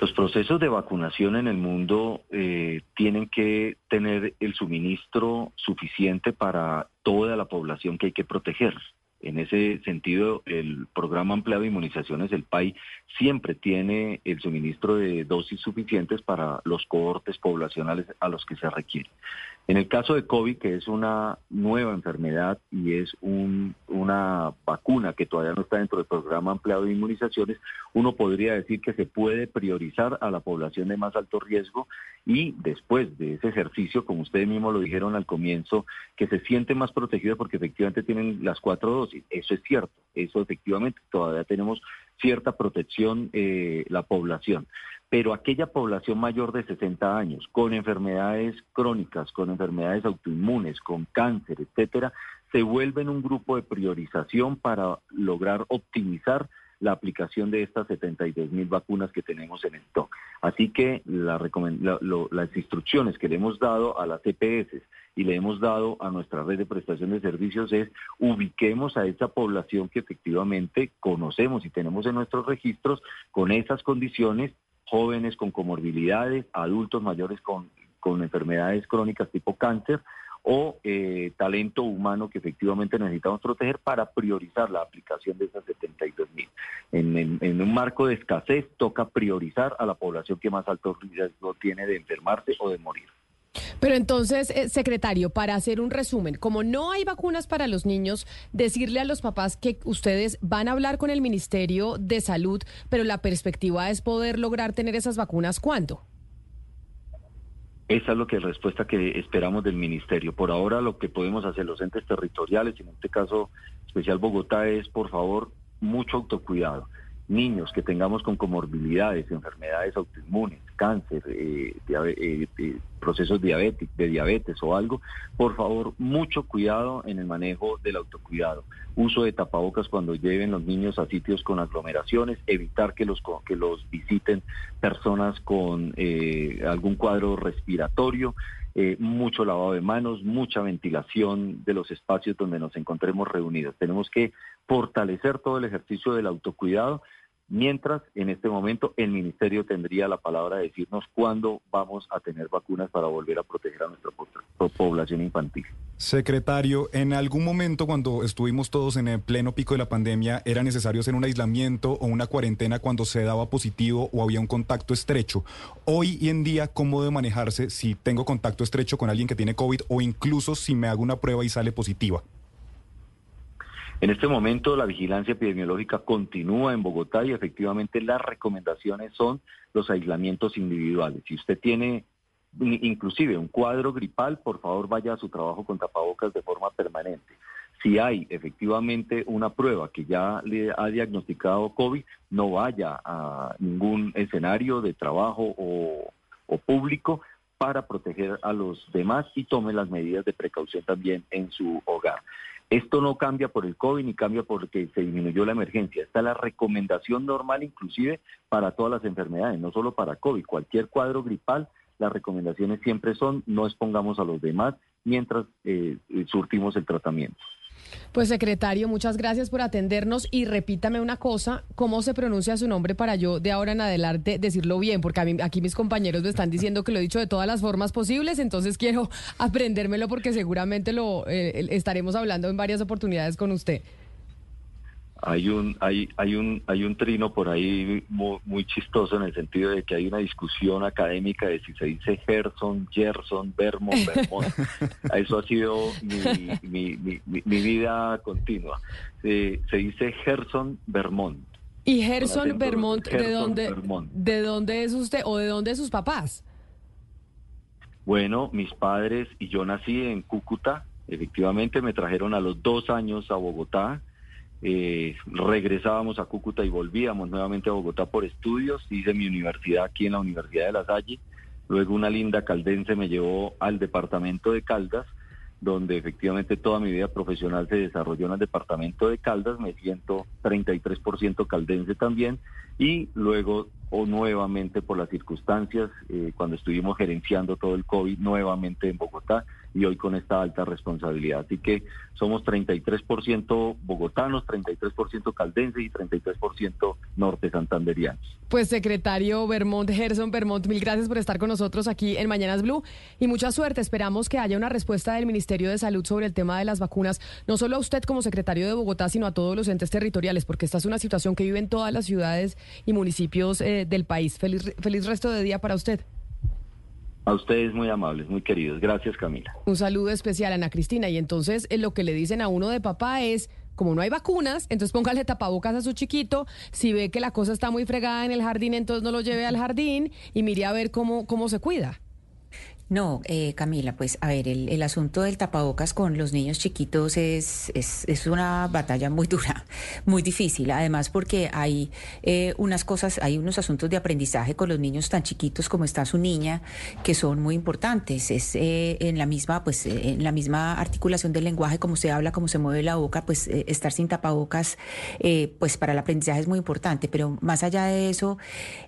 [SPEAKER 19] Los procesos de vacunación en el mundo eh, tienen que tener el suministro suficiente para toda la población que hay que proteger. En ese sentido, el programa ampliado de inmunizaciones, el PAI, siempre tiene el suministro de dosis suficientes para los cohortes poblacionales a los que se requiere. En el caso de COVID, que es una nueva enfermedad y es una vacuna que todavía no está dentro del programa ampliado de inmunizaciones, uno podría decir que se puede priorizar a la población de más alto riesgo y después de ese ejercicio, como ustedes mismos lo dijeron al comienzo, que se siente más protegido porque efectivamente tienen las cuatro dosis. Eso es cierto, eso efectivamente todavía tenemos cierta protección eh, la población pero aquella población mayor de 60 años, con enfermedades crónicas, con enfermedades autoinmunes, con cáncer, etcétera, se vuelven un grupo de priorización para lograr optimizar la aplicación de estas 72 mil vacunas que tenemos en stock. Así que las instrucciones que le hemos dado a las EPS y le hemos dado a nuestra red de prestación de servicios es ubiquemos a esa población que efectivamente conocemos y tenemos en nuestros registros con esas condiciones jóvenes con comorbilidades, adultos mayores con, con enfermedades crónicas tipo cáncer o eh, talento humano que efectivamente necesitamos proteger para priorizar la aplicación de esas 72 mil. En, en, un marco de escasez toca priorizar a la población que más alto riesgo tiene de enfermarse o de morir.
[SPEAKER 14] Pero entonces, eh, secretario, para hacer un resumen, como no hay vacunas para los niños, decirle a los papás que ustedes van a hablar con el Ministerio de Salud, pero la perspectiva es poder lograr tener esas vacunas ¿cuándo?
[SPEAKER 19] Esa es lo que respuesta que esperamos del ministerio. Por ahora lo que podemos hacer los entes territoriales, en este caso especial Bogotá, es por favor mucho autocuidado niños que tengamos con comorbilidades, enfermedades autoinmunes, cáncer, eh, eh, eh, procesos diabéticos, de diabetes o algo, por favor, mucho cuidado en el manejo del autocuidado. Uso de tapabocas cuando lleven los niños a sitios con aglomeraciones, evitar que los, que los visiten personas con algún cuadro respiratorio. mucho lavado de manos, mucha ventilación de los espacios donde nos encontremos reunidos. Tenemos que fortalecer todo el ejercicio del autocuidado mientras en este momento el ministerio tendría la palabra de decirnos cuándo vamos a tener vacunas para volver a proteger a nuestra población infantil.
[SPEAKER 20] Secretario, en algún momento cuando estuvimos todos en el pleno pico de la pandemia, ¿era necesario hacer un aislamiento o una cuarentena cuando se daba positivo o había un contacto estrecho? Hoy y en día, ¿cómo debe manejarse si tengo contacto estrecho con alguien que tiene COVID o incluso si me hago una prueba y sale positiva?
[SPEAKER 19] En este momento la vigilancia epidemiológica continúa en Bogotá y efectivamente las recomendaciones son los aislamientos individuales. Si usted tiene inclusive un cuadro gripal, por favor vaya a su trabajo con tapabocas de forma permanente. Si hay efectivamente una prueba que ya le ha diagnosticado COVID, no vaya a ningún escenario de trabajo o, o público para proteger a los demás y tome las medidas de precaución también en su hogar. Esto no cambia por el COVID ni cambia porque se disminuyó la emergencia. Esta es la recomendación normal inclusive para todas las enfermedades, no solo para COVID. Cualquier cuadro gripal, las recomendaciones siempre son no expongamos a los demás mientras eh, surtimos el tratamiento.
[SPEAKER 14] Pues secretario, muchas gracias por atendernos y repítame una cosa, ¿cómo se pronuncia su nombre para yo de ahora en adelante decirlo bien? Porque a aquí mis compañeros me están diciendo que lo he dicho de todas las formas posibles, entonces quiero aprendérmelo porque seguramente lo eh, estaremos hablando en varias oportunidades con usted
[SPEAKER 19] hay un hay hay un hay un trino por ahí muy, chistoso en el sentido de que hay una discusión académica de si se dice Gerson, Gerson, Vermont, Vermont. Eso ha sido mi, mi, mi, vida continua. se dice Gerson, Vermont.
[SPEAKER 14] ¿Y Gerson, Vermont, de dónde de dónde es usted o de dónde sus papás?
[SPEAKER 19] Bueno, mis padres y yo nací en Cúcuta. Efectivamente, me trajeron a los dos años a Bogotá eh, regresábamos a Cúcuta y volvíamos nuevamente a Bogotá por estudios. Hice mi universidad aquí en la Universidad de La Salle. Luego una linda caldense me llevó al departamento de Caldas, donde efectivamente toda mi vida profesional se desarrolló en el departamento de Caldas. Me siento 33% caldense también. Y luego, o nuevamente por las circunstancias, eh, cuando estuvimos gerenciando todo el COVID, nuevamente en Bogotá y hoy con esta alta responsabilidad. Así que somos 33% bogotanos, 33% caldenses y 33% norte santanderianos.
[SPEAKER 14] Pues secretario Vermont, Gerson Vermont, mil gracias por estar con nosotros aquí en Mañanas Blue y mucha suerte. Esperamos que haya una respuesta del Ministerio de Salud sobre el tema de las vacunas, no solo a usted como secretario de Bogotá, sino a todos los entes territoriales, porque esta es una situación que viven todas las ciudades y municipios eh, del país. Feliz, feliz resto de día para usted.
[SPEAKER 19] A ustedes muy amables, muy queridos. Gracias, Camila.
[SPEAKER 14] Un saludo especial, Ana Cristina. Y entonces eh, lo que le dicen a uno de papá es, como no hay vacunas, entonces póngale tapabocas a su chiquito. Si ve que la cosa está muy fregada en el jardín, entonces no lo lleve al jardín y mire a ver cómo, cómo se cuida.
[SPEAKER 17] No, eh, Camila, pues a ver, el, asunto del tapabocas con los niños chiquitos es, es, una batalla muy dura, muy difícil, además porque hay eh, unas cosas, hay unos asuntos de aprendizaje con los niños tan chiquitos como está su niña, que son muy importantes. Es eh, en la misma, pues, en la misma articulación del lenguaje, como se habla, como se mueve la boca, pues estar sin tapabocas, pues para el aprendizaje es muy importante. Pero más allá de eso,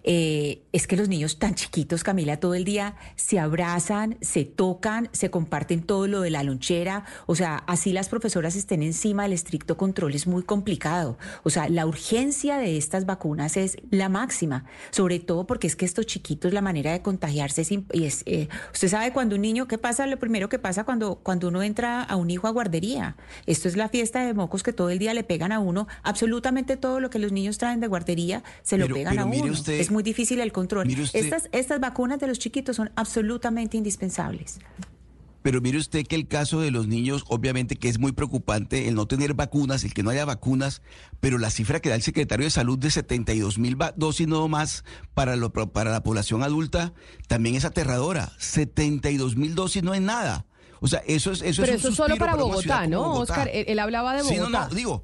[SPEAKER 17] es que los niños tan chiquitos, Camila, todo el día se abrazan se tocan, se comparten todo lo de la lonchera, o sea, así las profesoras estén encima del estricto control es muy complicado. O sea, la urgencia de estas vacunas es la máxima, sobre todo porque es que estos chiquitos la manera de contagiarse es, es eh, usted sabe cuando un niño, ¿qué pasa? Lo primero que pasa cuando, cuando uno entra a un hijo a guardería. Esto es la fiesta de mocos que todo el día le pegan a uno. Absolutamente todo lo que los niños traen de guardería se lo pegan a uno. es muy difícil el control. estas, estas vacunas de los chiquitos son absolutamente indispensables.
[SPEAKER 18] Pero mire usted que el caso de los niños, obviamente que es muy preocupante el no tener vacunas, el que no haya vacunas, pero la cifra que da el secretario de Salud de 72 mil dosis no más para, lo, para la población adulta también es aterradora. 72 mil dosis no es nada. O sea, eso es eso
[SPEAKER 14] Pero
[SPEAKER 18] es
[SPEAKER 14] eso
[SPEAKER 18] un
[SPEAKER 14] es solo para Bogotá, ¿no?
[SPEAKER 18] Bogotá.
[SPEAKER 14] Oscar, él, él hablaba de
[SPEAKER 18] Sí,
[SPEAKER 14] Bogotá.
[SPEAKER 18] no, no, digo,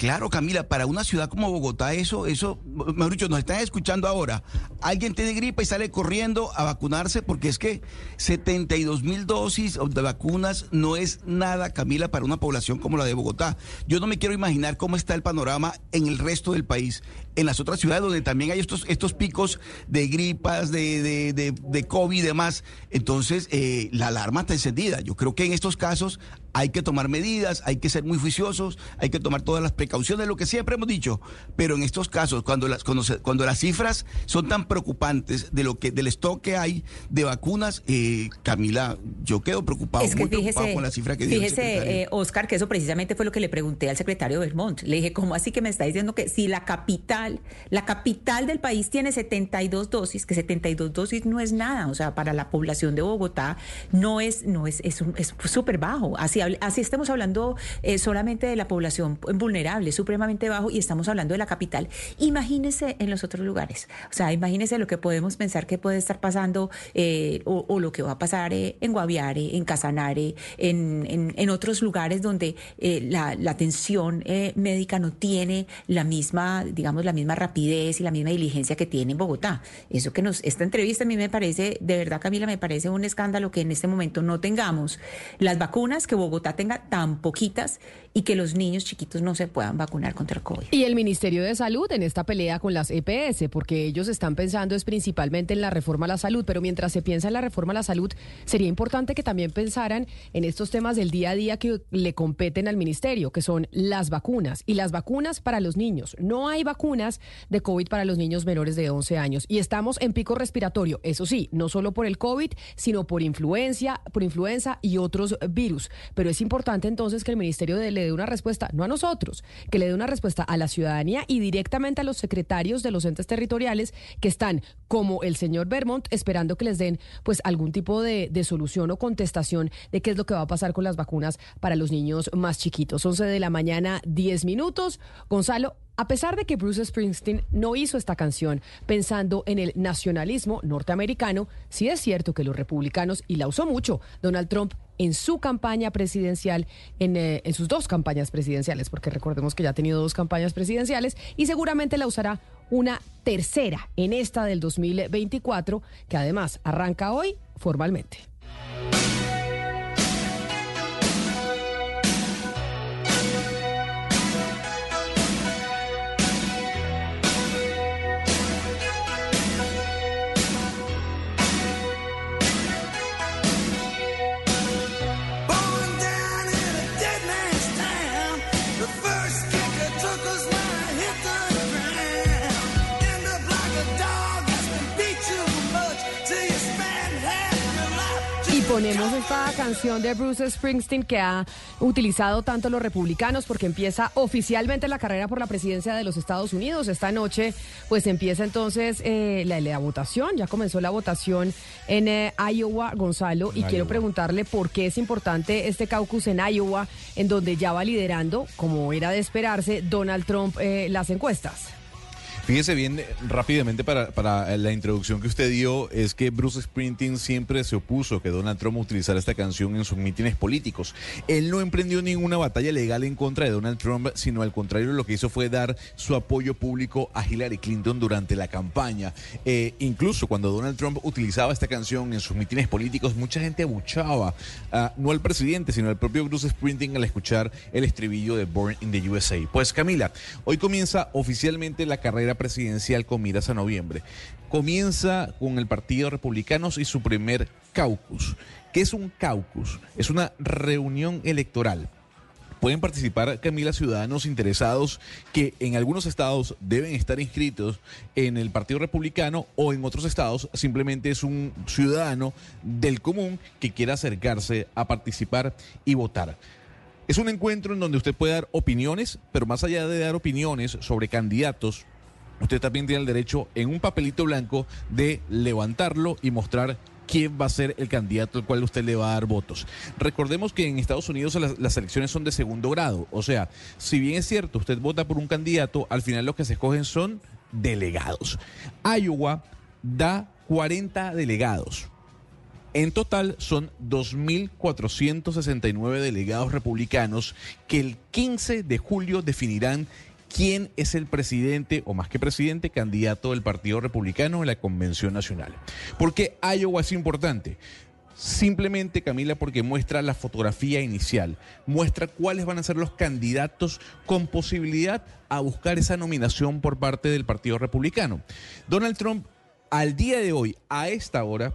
[SPEAKER 18] Claro, Camila, para una ciudad como Bogotá, eso, eso, mejor nos están escuchando ahora. Alguien tiene gripa y sale corriendo a vacunarse porque es que 72 mil dosis de vacunas no es nada, Camila, para una población como la de Bogotá. Yo no me quiero imaginar cómo está el panorama en el resto del país, en las otras ciudades donde también hay estos, estos picos de gripas, de, de, de, de COVID y demás. Entonces, eh, la alarma está encendida. Yo creo que en estos casos hay que tomar medidas, hay que ser muy juiciosos, hay que tomar todas las precauciones, lo que siempre hemos dicho. Pero en estos casos, cuando las, cuando, se- cuando las cifras son tan preocupantes de lo que del stock que hay de vacunas, eh, Camila, yo quedo preocupado,
[SPEAKER 17] Es que
[SPEAKER 18] muy preocupado con la cifra que el
[SPEAKER 17] fíjese eh, Oscar, que eso precisamente fue lo que le pregunté al secretario Belmont. Le dije, ¿cómo así que me está diciendo que si la capital, la capital del país tiene 72 dosis, que 72 dosis no es nada, o sea, para la población de Bogotá no es, no es, es súper bajo. Así, así estamos hablando eh, solamente de la población vulnerable, supremamente bajo, y estamos hablando de la capital. Imagínese en los otros lugares. O sea, imagínese lo que podemos pensar que puede estar pasando eh, o, lo que va a pasar eh, en Guaviare, en Casanare, en, en- otros lugares donde la, la atención médica no tiene la misma, digamos, la misma rapidez y la misma diligencia que tiene en Bogotá. Eso que nos, esta entrevista a mí me parece, de verdad, Camila, me parece un escándalo que en este momento no tengamos las vacunas, que Bogotá tenga tan poquitas y que los niños chiquitos no se puedan vacunar contra el COVID.
[SPEAKER 14] Y el Ministerio de Salud en esta pelea con las EPS, porque ellos están pensando es principalmente en la reforma a la salud, pero mientras se piensa en la reforma a la salud, sería importante que también pensaran en estos temas del día a día que le competen al Ministerio, que son las vacunas y las vacunas para los niños. No hay vacunas de COVID para los niños menores de 11 años y estamos en pico respiratorio, eso sí, no solo por el COVID, sino por influencia, por influenza y otros virus. Pero es importante entonces que el Ministerio de- le una respuesta, no a nosotros, que le dé una respuesta a la ciudadanía y directamente a los secretarios de los entes territoriales que están, como el señor Vermont, esperando que les den pues algún tipo de, de solución o contestación de qué es lo que va a pasar con las vacunas para los niños más chiquitos. 11 de la mañana, 10 minutos. Gonzalo, a pesar de que Bruce Springsteen no hizo esta canción pensando en el nacionalismo norteamericano, sí es cierto que los republicanos, y la usó mucho Donald Trump en su campaña presidencial, en, eh, en sus dos campañas presidenciales, porque recordemos que ya ha tenido dos campañas presidenciales y seguramente la usará una tercera en esta del 2024, que además arranca hoy formalmente. Ponemos esta canción de Bruce Springsteen que ha utilizado tanto los republicanos porque empieza oficialmente la carrera por la presidencia de los Estados Unidos. Esta noche pues empieza entonces eh, la, la votación, ya comenzó la votación en eh, Iowa, Gonzalo, y
[SPEAKER 15] Iowa.
[SPEAKER 14] quiero preguntarle por qué es importante este caucus en Iowa, en donde ya va liderando, como era de esperarse, Donald Trump eh, las encuestas.
[SPEAKER 15] Fíjese bien, eh, rápidamente para, para la introducción que usted dio, es que Bruce Springsteen siempre se opuso que Donald Trump utilizara esta canción en sus mítines políticos. Él no emprendió ninguna batalla legal en contra de Donald Trump, sino al contrario lo que hizo fue dar su apoyo público a Hillary Clinton durante la campaña. Eh, incluso cuando Donald Trump utilizaba esta canción en sus mítines políticos, mucha gente abuchaba, ah, no al presidente, sino al propio Bruce Springsteen al escuchar el estribillo de Born in the USA. Pues Camila, hoy comienza oficialmente la carrera presidencial con miras a noviembre. Comienza con el Partido Republicanos y su primer caucus. ¿Qué es un caucus? Es una reunión electoral. Pueden participar, Camila, ciudadanos interesados que en algunos estados deben estar inscritos en el Partido Republicano o en otros estados simplemente es un ciudadano del común que quiera acercarse a participar y votar. Es un encuentro en donde usted puede dar opiniones, pero más allá de dar opiniones sobre candidatos, usted también tiene el derecho en un papelito blanco de levantarlo y mostrar quién va a ser el candidato al cual usted le va a dar votos. Recordemos que en Estados Unidos las, elecciones son de segundo grado, o sea, si bien es cierto, usted vota por un candidato, al final lo que se escogen son delegados. Iowa da 40 delegados. En total son 2.469 delegados republicanos que el 15 de julio definirán quién es el presidente, o más que presidente, candidato del Partido Republicano en la Convención Nacional. ¿Por qué Iowa es importante? Simplemente, Camila, porque muestra la fotografía inicial, muestra cuáles van a ser los candidatos con posibilidad a buscar esa nominación por parte del Partido Republicano. Donald Trump, al día de hoy, a esta hora,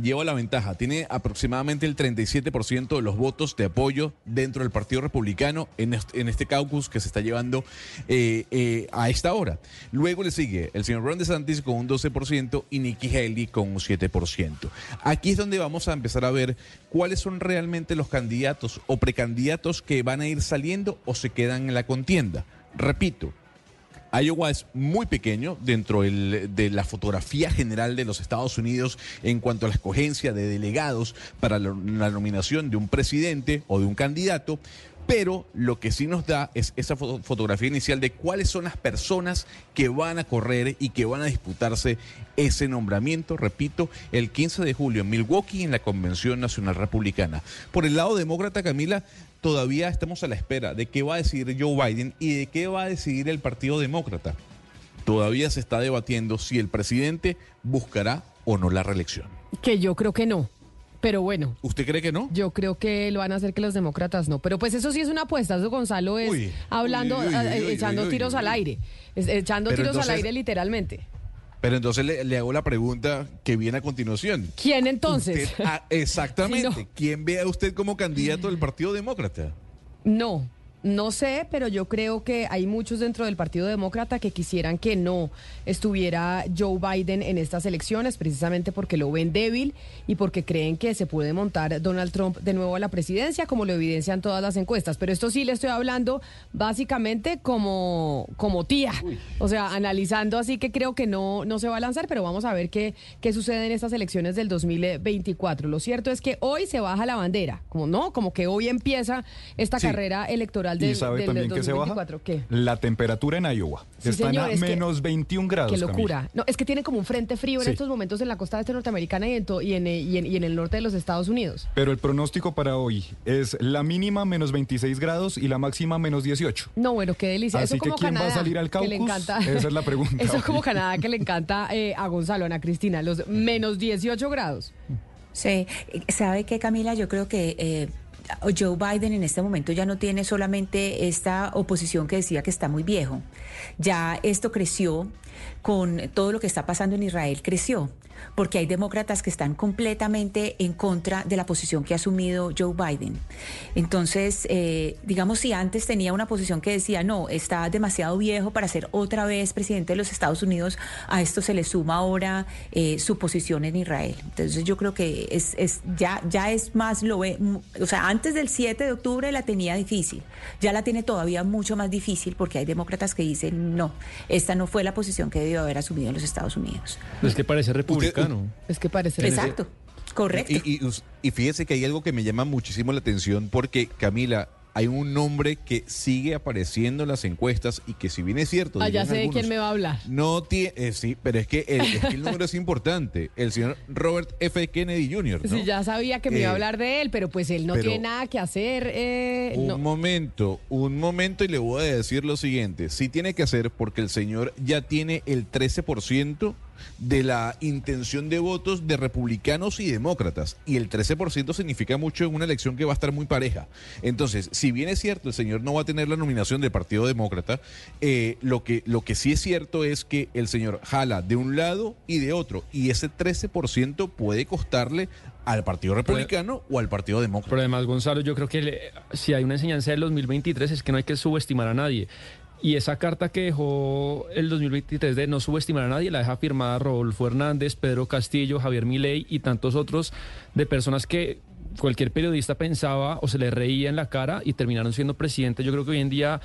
[SPEAKER 15] lleva la ventaja. Tiene aproximadamente el 37% de los votos de apoyo dentro del Partido Republicano en este, caucus que se está llevando eh, eh, a esta hora. Luego le sigue el señor Ron DeSantis con un 12% y Nikki Haley con un 7%. Aquí es donde vamos a empezar a ver cuáles son realmente los candidatos o precandidatos que van a ir saliendo o se quedan en la contienda. Repito, Iowa es muy pequeño dentro de la fotografía general de los Estados Unidos en cuanto a la escogencia de delegados para la, nominación de un presidente o de un candidato. Pero lo que sí nos da es esa fo- fotografía inicial de cuáles son las personas que van a correr y que van a disputarse ese nombramiento, repito, el 15 de julio en Milwaukee en la Convención Nacional Republicana. Por el lado demócrata, Camila, todavía estamos a la espera de qué va a decidir Joe Biden y de qué va a decidir el Partido Demócrata. Todavía se está debatiendo si el presidente buscará o no la reelección.
[SPEAKER 14] Que yo creo que no. Pero bueno.
[SPEAKER 15] ¿Usted cree que no?
[SPEAKER 14] Yo creo que lo van a hacer que los demócratas no. Pero pues eso sí es una apuesta. Eso Gonzalo es
[SPEAKER 15] Uy,
[SPEAKER 14] hablando,
[SPEAKER 15] uy, uy,
[SPEAKER 14] echando tiros al aire. Es- echando
[SPEAKER 15] Pero
[SPEAKER 14] tiros al aire literalmente.
[SPEAKER 15] Pero entonces le, le hago la pregunta que viene a continuación.
[SPEAKER 14] ¿Quién entonces?
[SPEAKER 15] Usted- ah, exactamente.
[SPEAKER 14] No.
[SPEAKER 15] ¿Quién ve a usted como candidato del Partido Demócrata?
[SPEAKER 14] No, no sé, pero yo creo que hay muchos dentro del Partido Demócrata que quisieran que no estuviera Joe Biden en estas elecciones, precisamente porque lo ven débil y porque creen que se puede montar Donald Trump de nuevo a la presidencia, como lo evidencian todas las encuestas. Pero esto sí le estoy hablando básicamente como, como tía, o sea, analizando así que creo que no, no se va a lanzar, pero vamos a ver qué, qué sucede en estas elecciones del 2024. Lo cierto es que hoy se baja la bandera, como no, como que hoy empieza esta
[SPEAKER 20] Sí.
[SPEAKER 14] carrera electoral del,
[SPEAKER 20] ¿Y sabe
[SPEAKER 14] del
[SPEAKER 20] también que se baja?
[SPEAKER 14] 2024. ¿Qué?
[SPEAKER 20] La temperatura en Iowa.
[SPEAKER 14] Sí,
[SPEAKER 20] Están
[SPEAKER 14] señor,
[SPEAKER 20] a
[SPEAKER 14] es que-
[SPEAKER 20] menos 21 grados.
[SPEAKER 14] Qué
[SPEAKER 20] Camila.
[SPEAKER 14] locura. No, es que tiene como un frente frío en
[SPEAKER 20] Sí.
[SPEAKER 14] estos momentos en la costa este norteamericana y en, to- y, en, eh, y en- y en el norte de los Estados Unidos.
[SPEAKER 20] Pero el pronóstico para hoy es la mínima menos 26 grados y la máxima menos 18.
[SPEAKER 14] No, bueno, qué delicia.
[SPEAKER 20] Así
[SPEAKER 14] Eso
[SPEAKER 20] que
[SPEAKER 14] como
[SPEAKER 20] ¿quién va a
[SPEAKER 14] Canadá,
[SPEAKER 20] salir al
[SPEAKER 14] que le
[SPEAKER 20] caucus?
[SPEAKER 14] encanta.
[SPEAKER 20] Esa es la pregunta
[SPEAKER 14] Eso
[SPEAKER 20] hoy.
[SPEAKER 14] como Canadá que le encanta eh, a Gonzalo, Ana Cristina, los menos 18 grados.
[SPEAKER 17] Sí, ¿sabe qué, Camila? Yo creo que eh, Joe Biden en este momento ya no tiene solamente esta oposición que decía que está muy viejo. Ya esto creció con todo lo que está pasando en Israel, creció. Porque hay demócratas que están completamente en contra de la posición que ha asumido Joe Biden. Entonces, eh, digamos, si antes tenía una posición que decía, no, está demasiado viejo para ser otra vez presidente de los Estados Unidos, a esto se le suma ahora eh, su posición en Israel. Entonces yo creo que es, es ya, ya es más, lo ve, o sea, antes del 7 de octubre la tenía difícil, ya la tiene todavía mucho más difícil porque hay demócratas que dicen, no, esta no fue la posición que debió haber asumido en los Estados Unidos.
[SPEAKER 16] Es que parece
[SPEAKER 14] Es que parece
[SPEAKER 17] Exacto, correcto.
[SPEAKER 15] Y, y us- y fíjese que hay algo que me llama muchísimo la atención porque, Camila, hay un nombre que sigue apareciendo en las encuestas y que si bien es cierto...
[SPEAKER 14] Ah, ya sé de quién me va a hablar.
[SPEAKER 15] No tiene, sí, pero es que, el, es que el número es importante. El señor Robert F. Kennedy Jr. ¿no?
[SPEAKER 14] Sí, ya sabía que me iba a
[SPEAKER 15] Eh,
[SPEAKER 14] hablar de él, pero pues él no tiene nada que hacer. eh,
[SPEAKER 15] Un
[SPEAKER 14] no.
[SPEAKER 15] momento, un momento y le voy a decir lo siguiente. Sí tiene que hacer porque el señor ya tiene el 13% de la intención de votos de republicanos y demócratas. Y el 13% significa mucho en una elección que va a estar muy pareja. Entonces, si bien es cierto, el señor no va a tener la nominación del Partido Demócrata, eh, lo, que, lo que sí es cierto es que el señor jala de un lado y de otro. Y ese 13% puede costarle al Partido Republicano o al Partido Demócrata.
[SPEAKER 16] Pero además, Gonzalo, yo creo que le- si hay una enseñanza del 2023 es que no hay que subestimar a nadie. Y esa carta que dejó el 2023 de no subestimar a nadie la deja firmada Rodolfo Hernández, Pedro Castillo, Javier Milei y tantos otros de personas que cualquier periodista pensaba o se le reía en la cara y terminaron siendo presidentes. Yo creo que hoy en día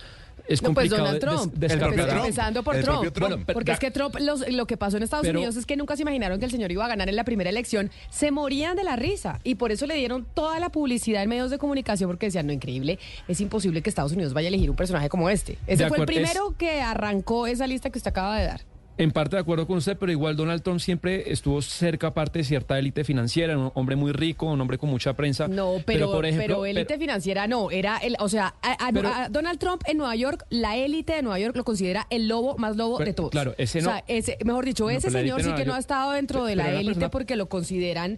[SPEAKER 16] es
[SPEAKER 14] No, pues
[SPEAKER 16] complicado
[SPEAKER 14] Donald
[SPEAKER 16] des-
[SPEAKER 14] Trump. Empezando- empezando por
[SPEAKER 16] El
[SPEAKER 14] Trump.
[SPEAKER 16] propio Trump.
[SPEAKER 14] Bueno, porque es que Trump, los- lo que pasó en Estados
[SPEAKER 16] Pero-
[SPEAKER 14] Unidos es que nunca se imaginaron que el señor iba a ganar en la primera elección. Se morían de la risa y por eso le dieron toda la publicidad en medios de comunicación porque decían, no, increíble, es imposible que Estados Unidos vaya a elegir un personaje como este. Ese fue el
[SPEAKER 16] es-
[SPEAKER 14] primero que arrancó esa lista que usted acaba de dar.
[SPEAKER 16] En parte de acuerdo con usted, pero igual Donald Trump siempre estuvo cerca parte de cierta élite financiera, un hombre muy rico, un hombre con mucha prensa.
[SPEAKER 14] No, pero,
[SPEAKER 16] por ejemplo,
[SPEAKER 14] pero élite financiera no, era el, o sea, a, a-
[SPEAKER 16] Pero-
[SPEAKER 14] a Donald Trump en Nueva York, la élite de Nueva York lo considera el lobo más lobo
[SPEAKER 16] Pero,
[SPEAKER 14] de todos.
[SPEAKER 16] claro, ese
[SPEAKER 14] O
[SPEAKER 16] no-
[SPEAKER 14] sea, ese, mejor dicho,
[SPEAKER 16] No,
[SPEAKER 14] ese
[SPEAKER 16] pero
[SPEAKER 14] señor sí que no ha estado dentro de
[SPEAKER 16] pero
[SPEAKER 14] la élite
[SPEAKER 16] persona-
[SPEAKER 14] porque lo consideran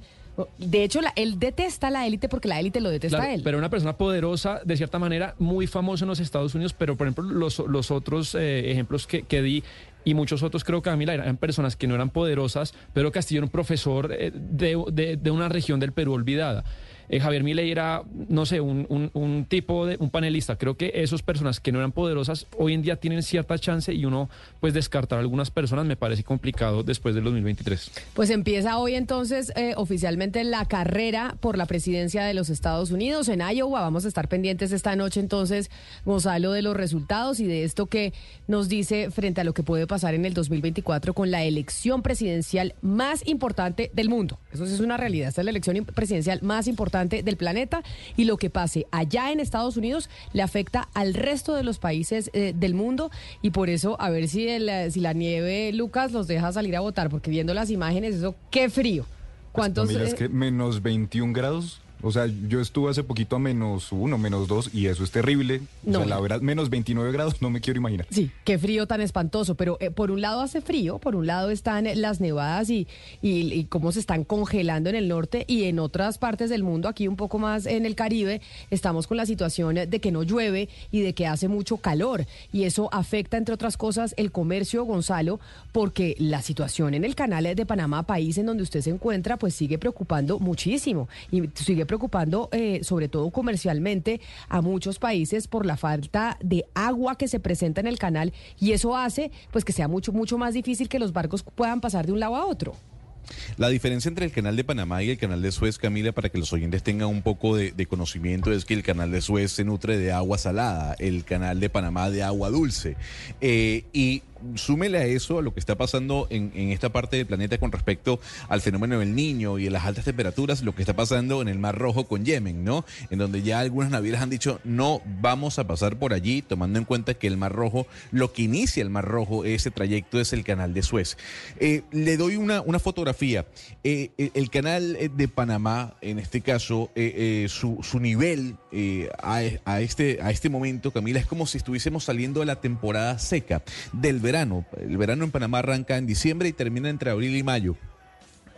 [SPEAKER 14] de hecho, la- él detesta la élite porque la élite lo detesta
[SPEAKER 16] Claro,
[SPEAKER 14] a él.
[SPEAKER 16] Pero una persona poderosa, de cierta manera, muy famosa en los Estados Unidos, pero por ejemplo, los, los otros eh, ejemplos que, que di y muchos otros, creo que Camila, eran personas que no eran poderosas. Pedro Castillo era un profesor eh, de- de una región del Perú olvidada. Eh, Javier Milei era, no sé, un, tipo de, un panelista. Creo que esas personas que no eran poderosas hoy en día tienen cierta chance y uno, pues, descartar a algunas personas me parece complicado después del 2023.
[SPEAKER 14] Pues empieza hoy entonces eh, oficialmente la carrera por la presidencia de los Estados Unidos en Iowa. Vamos a estar pendientes esta noche entonces, Gonzalo, de los resultados y de esto que nos dice frente a lo que puede pasar en el 2024 con la elección presidencial más importante del mundo. Eso es una realidad. Esta es la elección presidencial más importante del planeta y lo que pase allá en Estados Unidos le afecta al resto de los países eh, del mundo y por eso a ver si, el, eh, si la nieve, Lucas, los deja salir a votar porque viendo las imágenes, eso, qué frío. ¿Cuántos?
[SPEAKER 20] Camila, es
[SPEAKER 14] eh,
[SPEAKER 20] que menos 21 grados. O sea, yo estuve hace poquito a menos 1, menos 2 y eso es terrible. O
[SPEAKER 14] No.
[SPEAKER 20] sea, la verdad, menos 29 grados no me quiero imaginar.
[SPEAKER 14] Sí, qué frío tan espantoso, pero eh, por un lado hace frío, por un lado están las nevadas y, y, y cómo se están congelando en el norte y en otras partes del mundo, aquí un poco más en el Caribe, estamos con la situación de que no llueve y de que hace mucho calor y eso afecta, entre otras cosas, el comercio, Gonzalo, porque la situación en el canal de Panamá, país en donde usted se encuentra, pues sigue preocupando muchísimo y sigue preocupando eh, sobre todo comercialmente a muchos países por la falta de agua que se presenta en el canal y eso hace pues que sea mucho mucho más difícil que los barcos puedan pasar de un lado a otro.
[SPEAKER 15] La diferencia entre el canal de Panamá y el canal de Suez, Camila, para que los oyentes tengan un poco de, conocimiento, es que el canal de Suez se nutre de agua salada, el canal de Panamá de agua dulce. Eh, y súmele a eso a lo que está pasando en, en esta parte del planeta con respecto al fenómeno del niño y en las altas temperaturas, lo que está pasando en el Mar Rojo con Yemen, ¿no? En donde ya algunas navieras han dicho no vamos a pasar por allí, tomando en cuenta que el Mar Rojo, lo que inicia el Mar Rojo, ese trayecto es el canal de Suez. Eh, le doy una, una fotografía. Eh, el, canal eh, de Panamá, en este caso, su, su nivel a, a este, a este momento, Camila, es como si estuviésemos saliendo de la temporada seca del verano. El verano en Panamá arranca en diciembre y termina entre abril y mayo.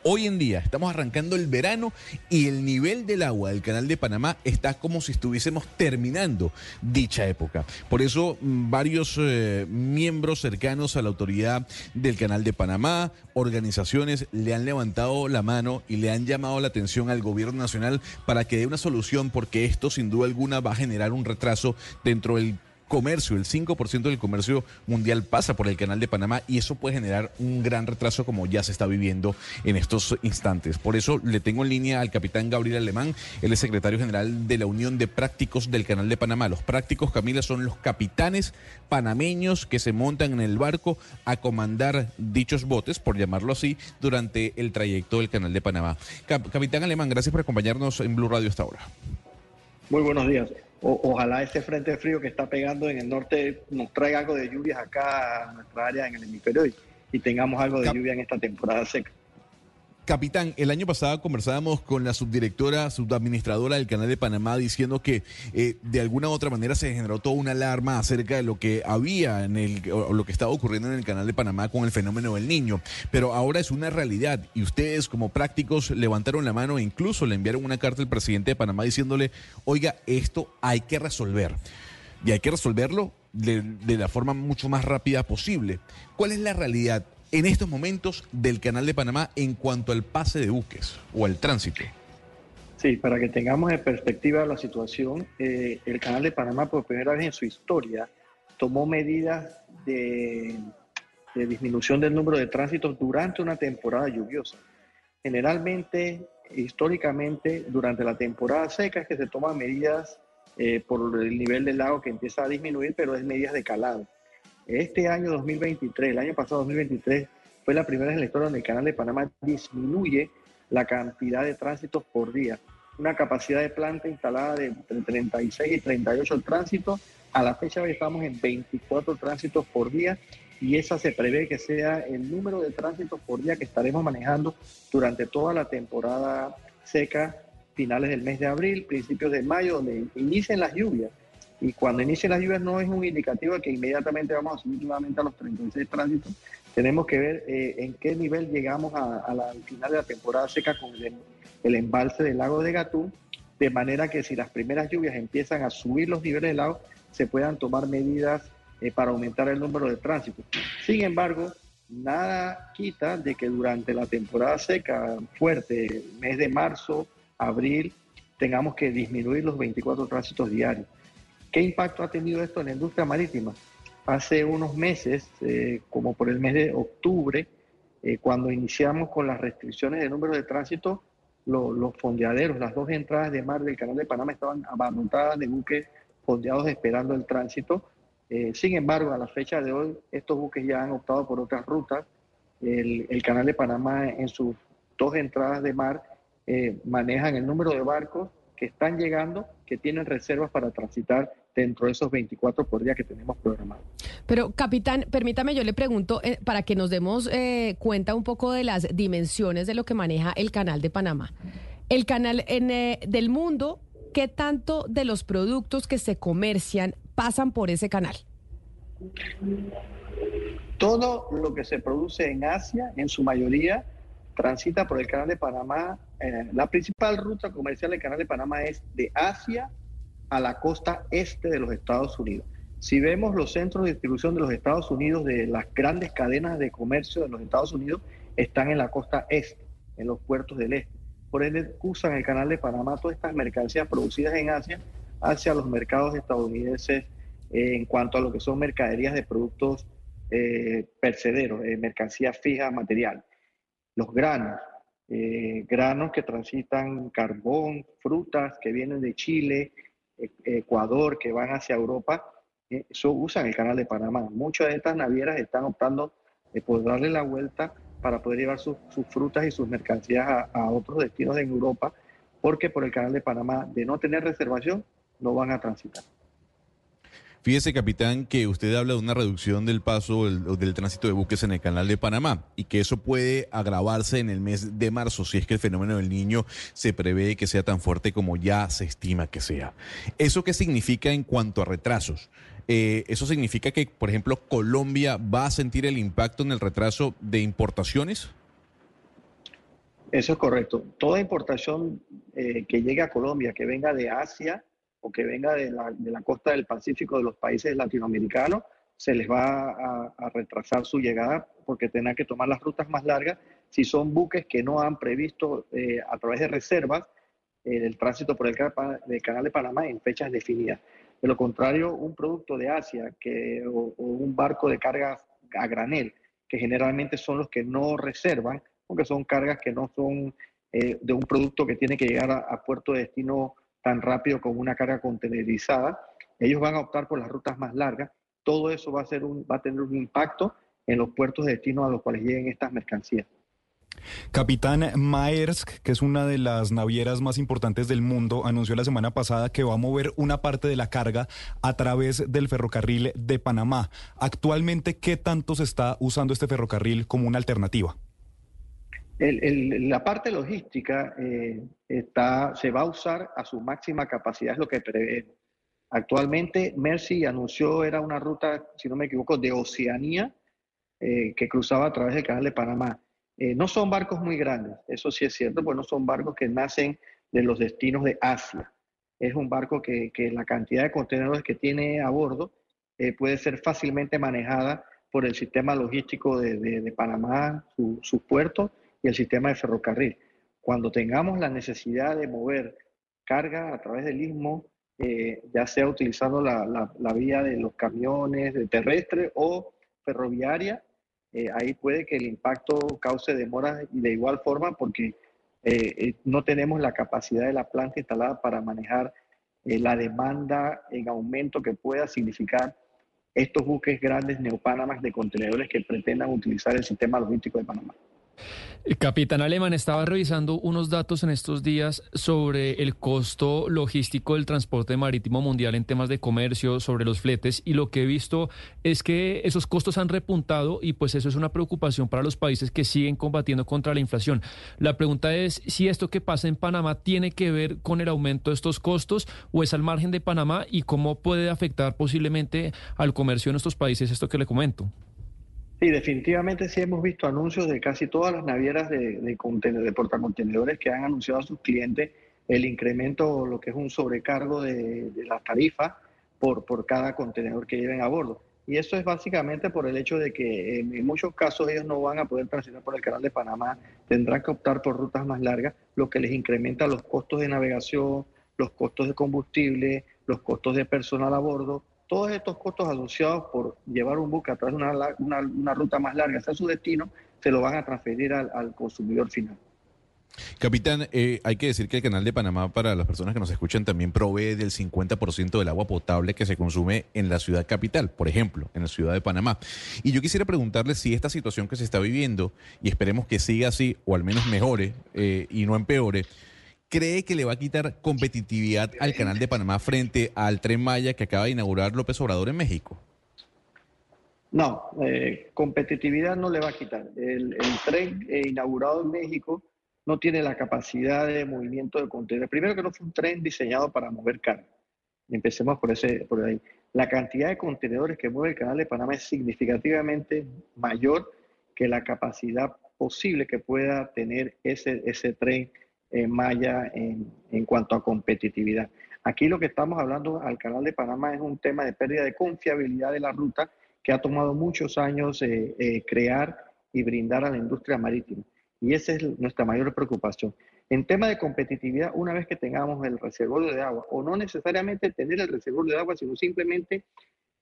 [SPEAKER 15] Hoy en día estamos arrancando el verano y el nivel del agua del canal de Panamá está como si estuviésemos terminando dicha época. Por eso mm, varios eh, miembros cercanos a la autoridad del canal de Panamá, organizaciones, le han levantado la mano y le han llamado la atención al gobierno nacional para que dé una solución porque esto sin duda alguna va a generar un retraso dentro del comercio, el 5% del comercio mundial pasa por el canal de Panamá y eso puede generar un gran retraso como ya se está viviendo en estos instantes. Por eso le tengo en línea al capitán Gabriel Alemán, él es secretario general de la Unión de Prácticos del Canal de Panamá. Los prácticos, Camila, son los capitanes panameños que se montan en el barco a comandar dichos botes, por llamarlo así, durante el trayecto del Canal de Panamá. Cap- capitán Alemán, gracias por acompañarnos en Blue Radio hasta ahora.
[SPEAKER 1] Muy buenos días. O- ojalá este frente frío que está pegando en el norte nos traiga algo de lluvias acá a nuestra área en el hemisferio y, y tengamos algo de lluvia en esta temporada seca.
[SPEAKER 15] Capitán, el año pasado conversábamos con la subdirectora, subadministradora del Canal de Panamá diciendo que eh, de alguna u otra manera se generó toda una alarma acerca de lo que había en el, o lo que estaba ocurriendo en el Canal de Panamá con el fenómeno del niño. Pero ahora es una realidad y ustedes como prácticos levantaron la mano e incluso le enviaron una carta al presidente de Panamá diciéndole, oiga, esto hay que resolver. Y hay que resolverlo de, de la forma mucho más rápida posible. ¿Cuál es la realidad en estos momentos del Canal de Panamá en cuanto al pase de buques o al tránsito?
[SPEAKER 1] Sí, para que tengamos en perspectiva la situación, eh, el Canal de Panamá por primera vez en su historia tomó medidas de, de disminución del número de tránsitos durante una temporada lluviosa. Generalmente, históricamente, durante la temporada seca es que se toman medidas eh, por el nivel del lago que empieza a disminuir, pero es medidas de calado. Este año 2023, el año pasado 2023, fue la primera vez en donde el canal de Panamá disminuye la cantidad de tránsitos por día. Una capacidad de planta instalada de entre 36 y 38 tránsitos. A la fecha hoy estamos en 24 tránsitos por día y esa se prevé que sea el número de tránsitos por día que estaremos manejando durante toda la temporada seca, finales del mes de abril, principios de mayo, donde inicien las lluvias. Y cuando inicien las lluvias no es un indicativo de que inmediatamente vamos a subir nuevamente a los 36 tránsitos. Tenemos que ver eh, en qué nivel llegamos al final de la temporada seca con el, embalse del lago de Gatún, de manera que si las primeras lluvias empiezan a subir los niveles del lago, se puedan tomar medidas eh, para aumentar el número de tránsito. Sin embargo, nada quita de que durante la temporada seca fuerte, mes de marzo, abril, tengamos que disminuir los 24 tránsitos diarios. ¿Qué impacto ha tenido esto en la industria marítima? Hace unos meses, eh, como por el mes de octubre, eh, cuando iniciamos con las restricciones de número de tránsito, los fondeaderos, las dos entradas de mar del canal de Panamá estaban abarrotadas de buques fondeados esperando el tránsito eh, sin embargo, a la fecha de hoy, estos buques ya han optado por otras rutas. El, Canal de Panamá, en sus dos entradas de mar, manejan el número de barcos que están llegando, que tienen reservas para transitar dentro de esos 24 por día que tenemos programados.
[SPEAKER 14] Pero, capitán, permítame, yo le pregunto, eh, para que nos demos cuenta un poco de las dimensiones de lo que maneja el Canal de Panamá. El canal en, del mundo, ¿qué tanto de los productos que se comercian pasan por ese canal?
[SPEAKER 1] Todo lo que se produce en Asia, en su mayoría, transita por el canal de Panamá. Eh, la principal ruta comercial del canal de Panamá es de Asia a la costa este de los Estados Unidos. Si vemos los centros de distribución de los Estados Unidos, de las grandes cadenas de comercio de los Estados Unidos, están en la costa este, en los puertos del este. Por ende, usan el canal de Panamá todas estas mercancías producidas en Asia hacia los mercados estadounidenses eh, en cuanto a lo que son mercaderías de productos eh, percederos, eh, mercancías fijas, material. Los granos, eh, granos que transitan carbón, frutas que vienen de Chile, Ecuador, que van hacia Europa, eso usan el canal de Panamá. Muchas de estas navieras están optando por darle la vuelta para poder llevar sus, frutas y sus mercancías a, otros destinos en Europa, porque por el canal de Panamá, de no tener reservación, no van a transitar.
[SPEAKER 15] Fíjese, capitán, que usted habla de una reducción del paso del, tránsito de buques en el canal de Panamá y que eso puede agravarse en el mes de marzo si es que el fenómeno del niño se prevé que sea tan fuerte como ya se estima que sea. ¿Eso qué significa en cuanto a retrasos? Eh, ¿Eso significa que, por ejemplo, Colombia va a sentir el impacto en el retraso de importaciones?
[SPEAKER 1] Eso es correcto. Toda importación eh, que llegue a Colombia, que venga de Asia, o que venga de la, de la costa del Pacífico de los países latinoamericanos, se les va a, retrasar su llegada porque tendrán que tomar las rutas más largas si son buques que no han previsto eh, a través de reservas eh, el tránsito por el, canal de Panamá en fechas definidas. De lo contrario, un producto de Asia que, o, un barco de cargas a granel, que generalmente son los que no reservan, porque son cargas que no son eh, de un producto que tiene que llegar a, a puerto de destino tan rápido como una carga contenerizada. Ellos van a optar por las rutas más largas. Todo eso va a, ser un, va a tener un impacto en los puertos de destino a los cuales lleguen estas mercancías.
[SPEAKER 20] Capitán Maersk, que es una de las navieras más importantes del mundo, anunció la semana pasada que va a mover una parte de la carga a través del ferrocarril de Panamá. Actualmente, ¿qué tanto se está usando este ferrocarril como una alternativa?
[SPEAKER 1] La parte logística eh, está, se va a usar a su máxima capacidad, es lo que prevé. Actualmente, Mercy anunció, era una ruta, si no me equivoco, de Oceanía, eh, que cruzaba a través del canal de Panamá. Eh, no son barcos muy grandes, eso sí es cierto, pues no son barcos que nacen de los destinos de Asia. Es un barco que, que la cantidad de contenedores que tiene a bordo puede ser fácilmente manejada por el sistema logístico de, de, Panamá, sus su puertos y el sistema de ferrocarril. Cuando tengamos la necesidad de mover carga a través del istmo, eh, ya sea utilizando la, vía de los camiones de terrestre o ferroviaria, eh, ahí puede que el impacto cause demoras y de igual forma porque eh, no tenemos la capacidad de la planta instalada para manejar eh, la demanda en aumento que pueda significar estos buques grandes neopanamas de contenedores que pretendan utilizar el sistema logístico de Panamá.
[SPEAKER 16] Capitán Alemán estaba revisando unos datos en estos días sobre el costo logístico del transporte marítimo mundial en temas de comercio, sobre los fletes, y lo que he visto es que esos costos han repuntado y pues eso es una preocupación para los países que siguen combatiendo contra la inflación. La pregunta es si esto que pasa en Panamá tiene que ver con el aumento de estos costos o es al margen de Panamá y cómo puede afectar posiblemente al comercio en estos países esto que le comento.
[SPEAKER 1] Sí, definitivamente sí hemos visto anuncios de casi todas las navieras de, de, contenedores, de portacontenedores que han anunciado a sus clientes el incremento lo que es un sobrecargo de, de las tarifas por, por cada contenedor que lleven a bordo. Y eso es básicamente por el hecho de que en, en muchos casos ellos no van a poder transitar por el canal de Panamá, tendrán que optar por rutas más largas, lo que les incrementa los costos de navegación, los costos de combustible, los costos de personal a bordo todos estos costos asociados por llevar un buque a través de una, ruta más larga hacia su destino, se lo van a transferir al, al consumidor final.
[SPEAKER 15] Capitán, eh, hay que decir que el Canal de Panamá, para las personas que nos escuchan, también provee del 50% del agua potable que se consume en la ciudad capital, por ejemplo, en la ciudad de Panamá. Y yo quisiera preguntarle si esta situación que se está viviendo, y esperemos que siga así, o al menos mejore eh, y no empeore, ¿cree que le va a quitar competitividad al Canal de Panamá frente al Tren Maya que acaba de inaugurar López Obrador en México?
[SPEAKER 1] No, eh, competitividad no le va a quitar. El, tren eh, inaugurado en México no tiene la capacidad de movimiento de contenedores. Primero que no fue un tren diseñado para mover carga. Empecemos por, ese, por ahí. La cantidad de contenedores que mueve el Canal de Panamá es significativamente mayor que la capacidad posible que pueda tener ese, ese tren eh, en, en, cuanto a competitividad. Aquí lo que estamos hablando al Canal de Panamá es un tema de pérdida de confiabilidad de la ruta que ha tomado muchos años eh, eh, crear y brindar a la industria marítima. Y esa es nuestra mayor preocupación. En tema de competitividad, una vez que tengamos el reservorio de agua, o no necesariamente tener el reservorio de agua, sino simplemente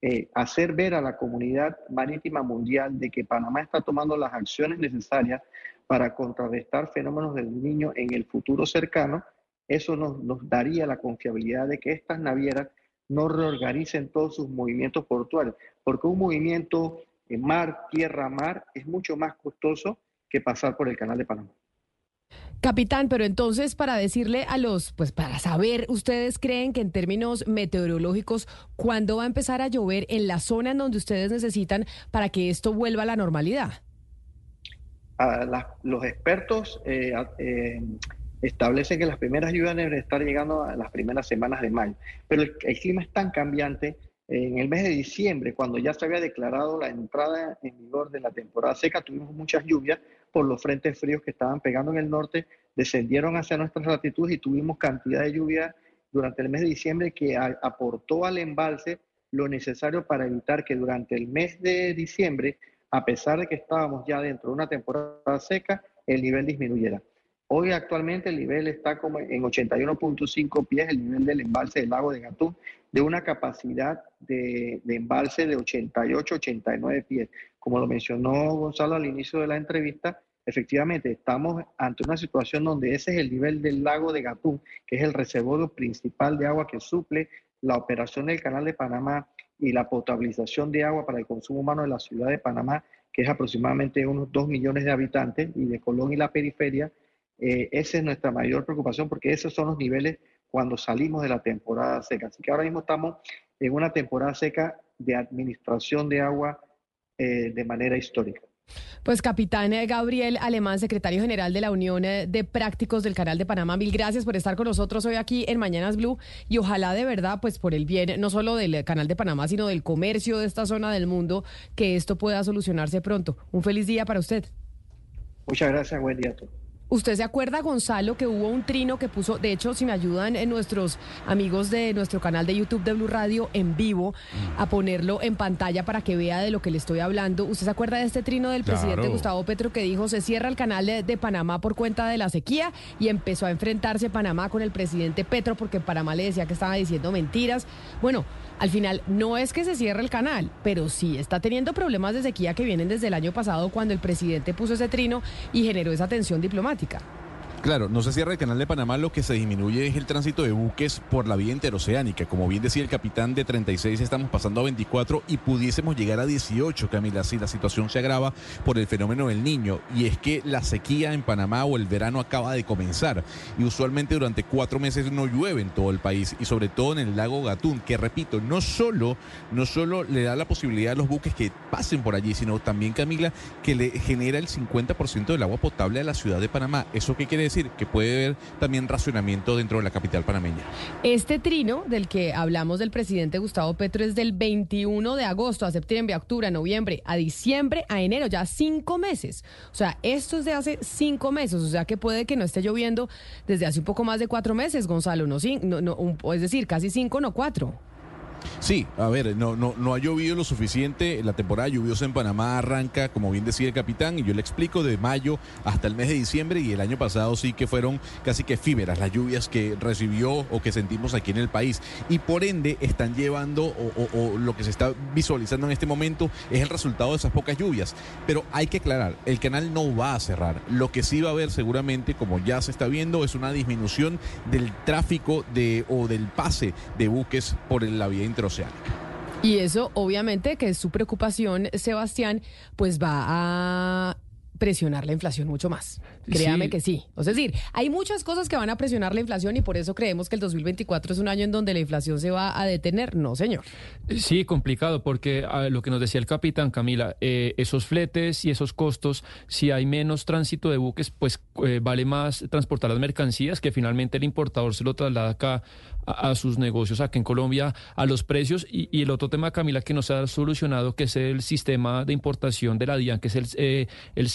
[SPEAKER 1] eh, hacer ver a la comunidad marítima mundial de que Panamá está tomando las acciones necesarias para contrarrestar fenómenos del niño en el futuro cercano, eso nos, nos daría la confiabilidad de que estas navieras no reorganicen todos sus movimientos portuarios, porque un movimiento en mar, tierra, mar es mucho más costoso que pasar por el canal de Panamá.
[SPEAKER 14] Capitán, pero entonces para decirle a los, pues para saber, ¿ustedes creen que en términos meteorológicos, cuándo va a empezar a llover en la zona en donde ustedes necesitan para que esto vuelva a la normalidad?
[SPEAKER 1] Los expertos eh, eh, establecen que las primeras lluvias deben estar llegando a las primeras semanas de mayo, pero el, el clima es tan cambiante en el mes de diciembre, cuando ya se había declarado la entrada en vigor de la temporada seca, tuvimos muchas lluvias por los frentes fríos que estaban pegando en el norte, descendieron hacia nuestras latitudes y tuvimos cantidad de lluvia durante el mes de diciembre que aportó al embalse lo necesario para evitar que durante el mes de diciembre, a pesar de que estábamos ya dentro de una temporada seca, el nivel disminuyera. Hoy actualmente el nivel está como en 81.5 pies, el nivel del embalse del lago de Gatún, de una capacidad de, de embalse de 88-89 pies. Como lo mencionó Gonzalo al inicio de la entrevista, efectivamente estamos ante una situación donde ese es el nivel del lago de Gatún, que es el reservorio principal de agua que suple la operación del canal de Panamá y la potabilización de agua para el consumo humano de la ciudad de Panamá, que es aproximadamente unos 2 millones de habitantes, y de Colón y la periferia, eh, esa es nuestra mayor preocupación porque esos son los niveles cuando salimos de la temporada seca. Así que ahora mismo estamos en una temporada seca de administración de agua eh, de manera histórica.
[SPEAKER 14] Pues capitán Gabriel Alemán, secretario general de la Unión de Prácticos del Canal de Panamá, mil gracias por estar con nosotros hoy aquí en Mañanas Blue y ojalá de verdad, pues por el bien no solo del Canal de Panamá, sino del comercio de esta zona del mundo, que esto pueda solucionarse pronto. Un feliz día para usted.
[SPEAKER 1] Muchas gracias, buen día a todos.
[SPEAKER 14] ¿Usted se acuerda, Gonzalo, que hubo un trino que puso, de hecho, si me ayudan en nuestros amigos de nuestro canal de YouTube de Blue Radio en vivo, a ponerlo en pantalla para que vea de lo que le estoy hablando? ¿Usted se acuerda de este trino del
[SPEAKER 8] Claro.
[SPEAKER 14] presidente Gustavo Petro que dijo se cierra el canal de, de Panamá por cuenta de la sequía y empezó a enfrentarse Panamá con el presidente Petro porque Panamá le decía que estaba diciendo mentiras? Bueno, al final no es que se cierre el canal, pero sí está teniendo problemas de sequía que vienen desde el año pasado cuando el presidente puso ese trino y generó esa tensión diplomática.
[SPEAKER 15] Claro, no se cierra el canal de Panamá, lo que se disminuye es el tránsito de buques por la vía interoceánica. Como bien decía el capitán de 36, estamos pasando a 24 y pudiésemos llegar a 18, Camila, si la situación se agrava por el fenómeno del niño. Y es que la sequía en Panamá o el verano acaba de comenzar. Y usualmente durante cuatro meses no llueve en todo el país y sobre todo en el lago Gatún, que repito, no solo, no solo le da la posibilidad a los buques que pasen por allí, sino también, Camila, que le genera el 50% del agua potable a la ciudad de Panamá. ¿Eso qué quiere decir? Que puede haber también racionamiento dentro de la capital panameña.
[SPEAKER 14] Este trino del que hablamos del presidente Gustavo Petro es del 21 de agosto a septiembre, octubre, a noviembre, a diciembre, a enero, ya cinco meses. O sea, esto es de hace cinco meses, o sea que puede que no esté lloviendo desde hace un poco más de cuatro meses, Gonzalo, no, no, no, es decir, casi cinco, no cuatro.
[SPEAKER 15] Sí, a ver, no, no, no ha llovido lo suficiente. La temporada lluviosa en Panamá arranca, como bien decía el capitán, y yo le explico, de mayo hasta el mes de diciembre, y el año pasado sí que fueron casi que efímeras las lluvias que recibió o que sentimos aquí en el país. Y por ende están llevando, o, lo que se está visualizando en este momento es el resultado de esas pocas lluvias. Pero hay que aclarar, el canal no va a cerrar. Lo que sí va a haber seguramente, como ya se está viendo, es una disminución del tráfico de, o del pase de buques por la vía
[SPEAKER 14] Y eso, obviamente, que es su preocupación, Sebastián, pues va a presionar la inflación mucho más. Créame
[SPEAKER 16] Sí.
[SPEAKER 14] que sí. O sea, es decir, hay muchas cosas que van a presionar la inflación y por eso creemos que el 2024 es un año en donde la inflación se va a detener. No, señor.
[SPEAKER 16] Sí, complicado, porque a lo que nos decía el capitán Camila, eh, esos fletes y esos costos, si hay menos tránsito de buques, pues eh, vale más transportar las mercancías, que finalmente el importador se lo traslada acá a, a sus negocios, acá en Colombia, a los precios. Y, y el otro tema, Camila, que no se ha solucionado, que es el sistema de importación de la DIAN, que es el, eh, el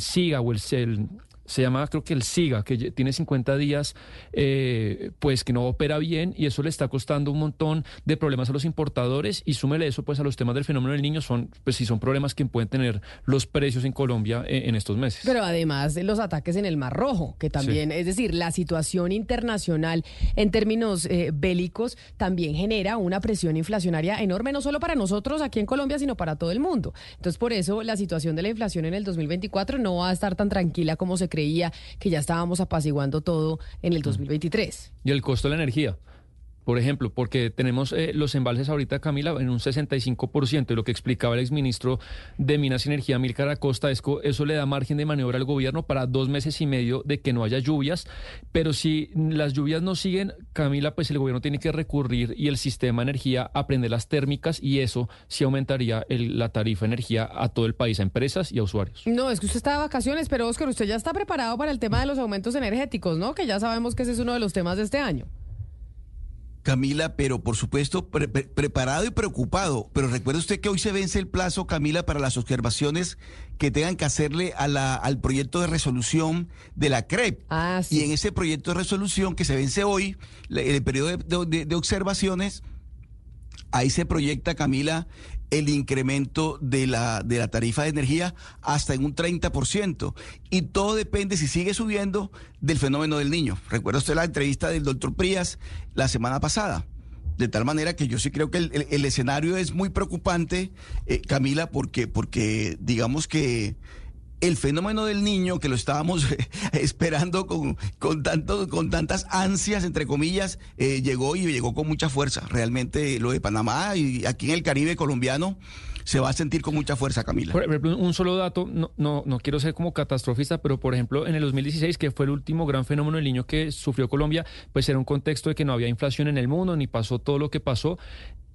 [SPEAKER 16] SIGA o el, el se llama creo que el SIGA, que tiene 50 días, eh, pues que no opera bien y eso le está costando un montón de problemas a los importadores y súmele eso pues a los temas del fenómeno del niño, son pues sí son problemas que pueden tener los precios en Colombia eh, en estos meses.
[SPEAKER 14] Pero además de los ataques en el Mar Rojo, que también, es decir, la situación internacional en términos eh, bélicos también genera una presión inflacionaria enorme, no solo para nosotros aquí en Colombia, sino para todo el mundo. Entonces, por eso la situación de la inflación en el 2024 no va a estar tan tranquila como se creía que ya estábamos apaciguando todo en el 2023.
[SPEAKER 16] Y el costo de la energía. Por ejemplo, porque tenemos eh, los embalses ahorita, Camila, en un 65%, y lo que explicaba el exministro de Minas y Energía, Milcar Acosta, es que eso le da margen de maniobra al gobierno para dos meses y medio de que no haya lluvias, pero si las lluvias no siguen, Camila, pues el gobierno tiene que recurrir y el sistema de energía a prender las térmicas y eso sí aumentaría el- la tarifa de energía a todo el país, a empresas y a usuarios.
[SPEAKER 14] No, es que usted está de vacaciones, pero Oscar, usted ya está preparado para el tema de los aumentos energéticos, ¿no? Que ya sabemos que ese es uno de los temas de este año.
[SPEAKER 18] Camila, pero por supuesto pre- pre- preparado y preocupado. Pero recuerde usted que hoy se vence el plazo, Camila, para las observaciones que tengan que hacerle a la, al proyecto de resolución de la CREP. Y en ese proyecto de resolución que se vence hoy, el periodo de, de- de observaciones, ahí se proyecta, Camila, el incremento de la, de la tarifa de energía hasta en un 30%. Y todo depende, si sigue subiendo, del fenómeno del niño. Recuerda usted la entrevista del doctor Prías la semana pasada. De tal manera que yo sí creo que el, el- escenario es muy preocupante, eh, Camila, porque, porque digamos que el fenómeno del niño, que lo estábamos esperando con, con, tanto, con tantas ansias, entre comillas, eh, llegó y llegó con mucha fuerza. Realmente lo de Panamá y aquí en el Caribe colombiano se va a sentir con mucha fuerza, Camila.
[SPEAKER 16] Por ejemplo, un solo dato, no, no, no quiero ser como catastrofista, pero por ejemplo, en el 2016, que fue el último gran fenómeno del niño que sufrió Colombia, pues era un contexto de que no había inflación en el mundo, ni pasó todo lo que pasó.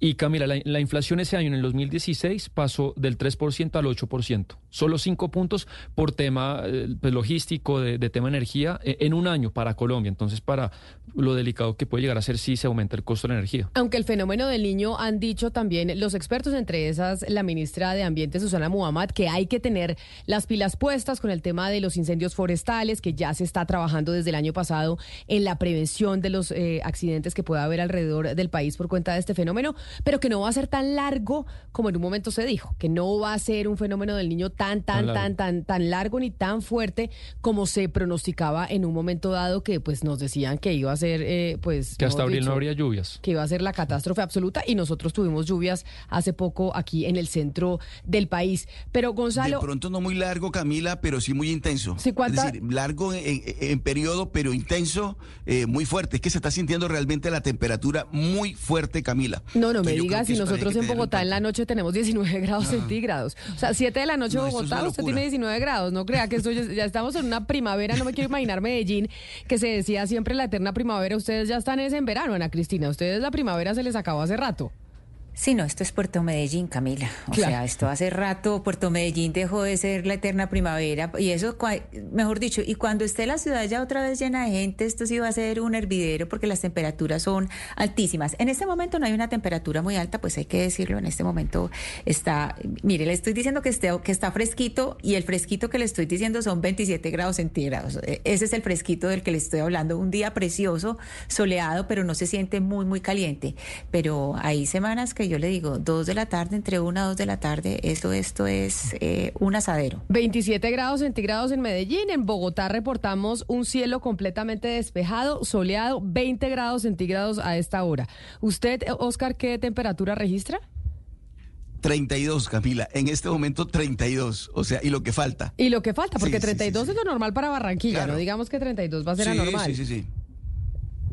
[SPEAKER 16] Y Camila, la, la inflación ese año, en el 2016, pasó del 3% al 8%. Solo 5 puntos por tema eh, pues, logístico, de, de tema energía, eh, en un año para Colombia. Entonces, para lo delicado que puede llegar a ser si se aumenta el costo de la energía.
[SPEAKER 14] Aunque el fenómeno del niño han dicho también los expertos, entre esas la ministra de Ambiente Susana Muhammad, que hay que tener las pilas puestas con el tema de los incendios forestales, que ya se está trabajando desde el año pasado en la prevención de los eh, accidentes que pueda haber alrededor del país por cuenta de este fenómeno. Pero que no va a ser tan largo como en un momento se dijo, que no va a ser un fenómeno del niño tan, tan,
[SPEAKER 16] Tan
[SPEAKER 14] tan,
[SPEAKER 16] largo.
[SPEAKER 14] tan, tan largo ni tan fuerte como se pronosticaba en un momento dado que pues nos decían que iba a ser, eh, pues...
[SPEAKER 16] Que hasta abril
[SPEAKER 14] dicho,
[SPEAKER 16] no habría lluvias.
[SPEAKER 14] que iba a ser la catástrofe absoluta y nosotros tuvimos lluvias hace poco aquí en el centro del país. Pero Gonzalo,
[SPEAKER 18] De pronto no muy largo, Camila, pero sí muy intenso.
[SPEAKER 14] Sí, ¿cuánta-
[SPEAKER 18] Es decir, largo en, en- en periodo, pero intenso, eh, muy fuerte. Es que se está sintiendo realmente la temperatura muy fuerte, Camila.
[SPEAKER 14] no, no me digas si nosotros en Bogotá en la noche tenemos 19 grados centígrados. O sea, 7 de la noche
[SPEAKER 18] No, es
[SPEAKER 14] Bogotá, usted tiene 19 grados. No crea que esto ya, ya estamos en una primavera. No me quiero imaginar Medellín, que se decía siempre la eterna primavera. Ustedes ya están es en verano, Ana Cristina. Ustedes la primavera se les acabó hace rato.
[SPEAKER 17] Sí, no, esto es Puerto Medellín, Camila. O
[SPEAKER 14] Claro.
[SPEAKER 17] sea, esto hace rato Puerto Medellín dejó de ser la eterna primavera y eso, mejor dicho, y cuando esté la ciudad ya otra vez llena de gente, esto sí va a ser un hervidero porque las temperaturas son altísimas. En este momento no hay una temperatura muy alta, pues hay que decirlo, en este momento está, mire, le estoy diciendo que, esté, que está fresquito y el fresquito que le estoy diciendo son 27 grados centígrados. E- Ese es el fresquito del que le estoy hablando. Un día precioso, soleado, pero no se siente muy, muy caliente. Pero hay semanas que yo le digo, dos de la tarde, entre una a dos de la tarde, esto, esto es eh, un asadero.
[SPEAKER 14] 27 grados centígrados en Medellín. En Bogotá reportamos un cielo completamente despejado, soleado, 20 grados centígrados a esta hora. ¿Usted, Oscar, qué temperatura registra?
[SPEAKER 18] 32, Camila. En este momento 32. O sea, y lo que falta.
[SPEAKER 14] Y lo que falta, porque
[SPEAKER 18] Sí, sí,
[SPEAKER 14] 32 es lo normal para Barranquilla,
[SPEAKER 18] Claro.
[SPEAKER 14] no digamos que 32 va a ser
[SPEAKER 18] sí,
[SPEAKER 14] anormal.
[SPEAKER 18] Sí, sí, sí.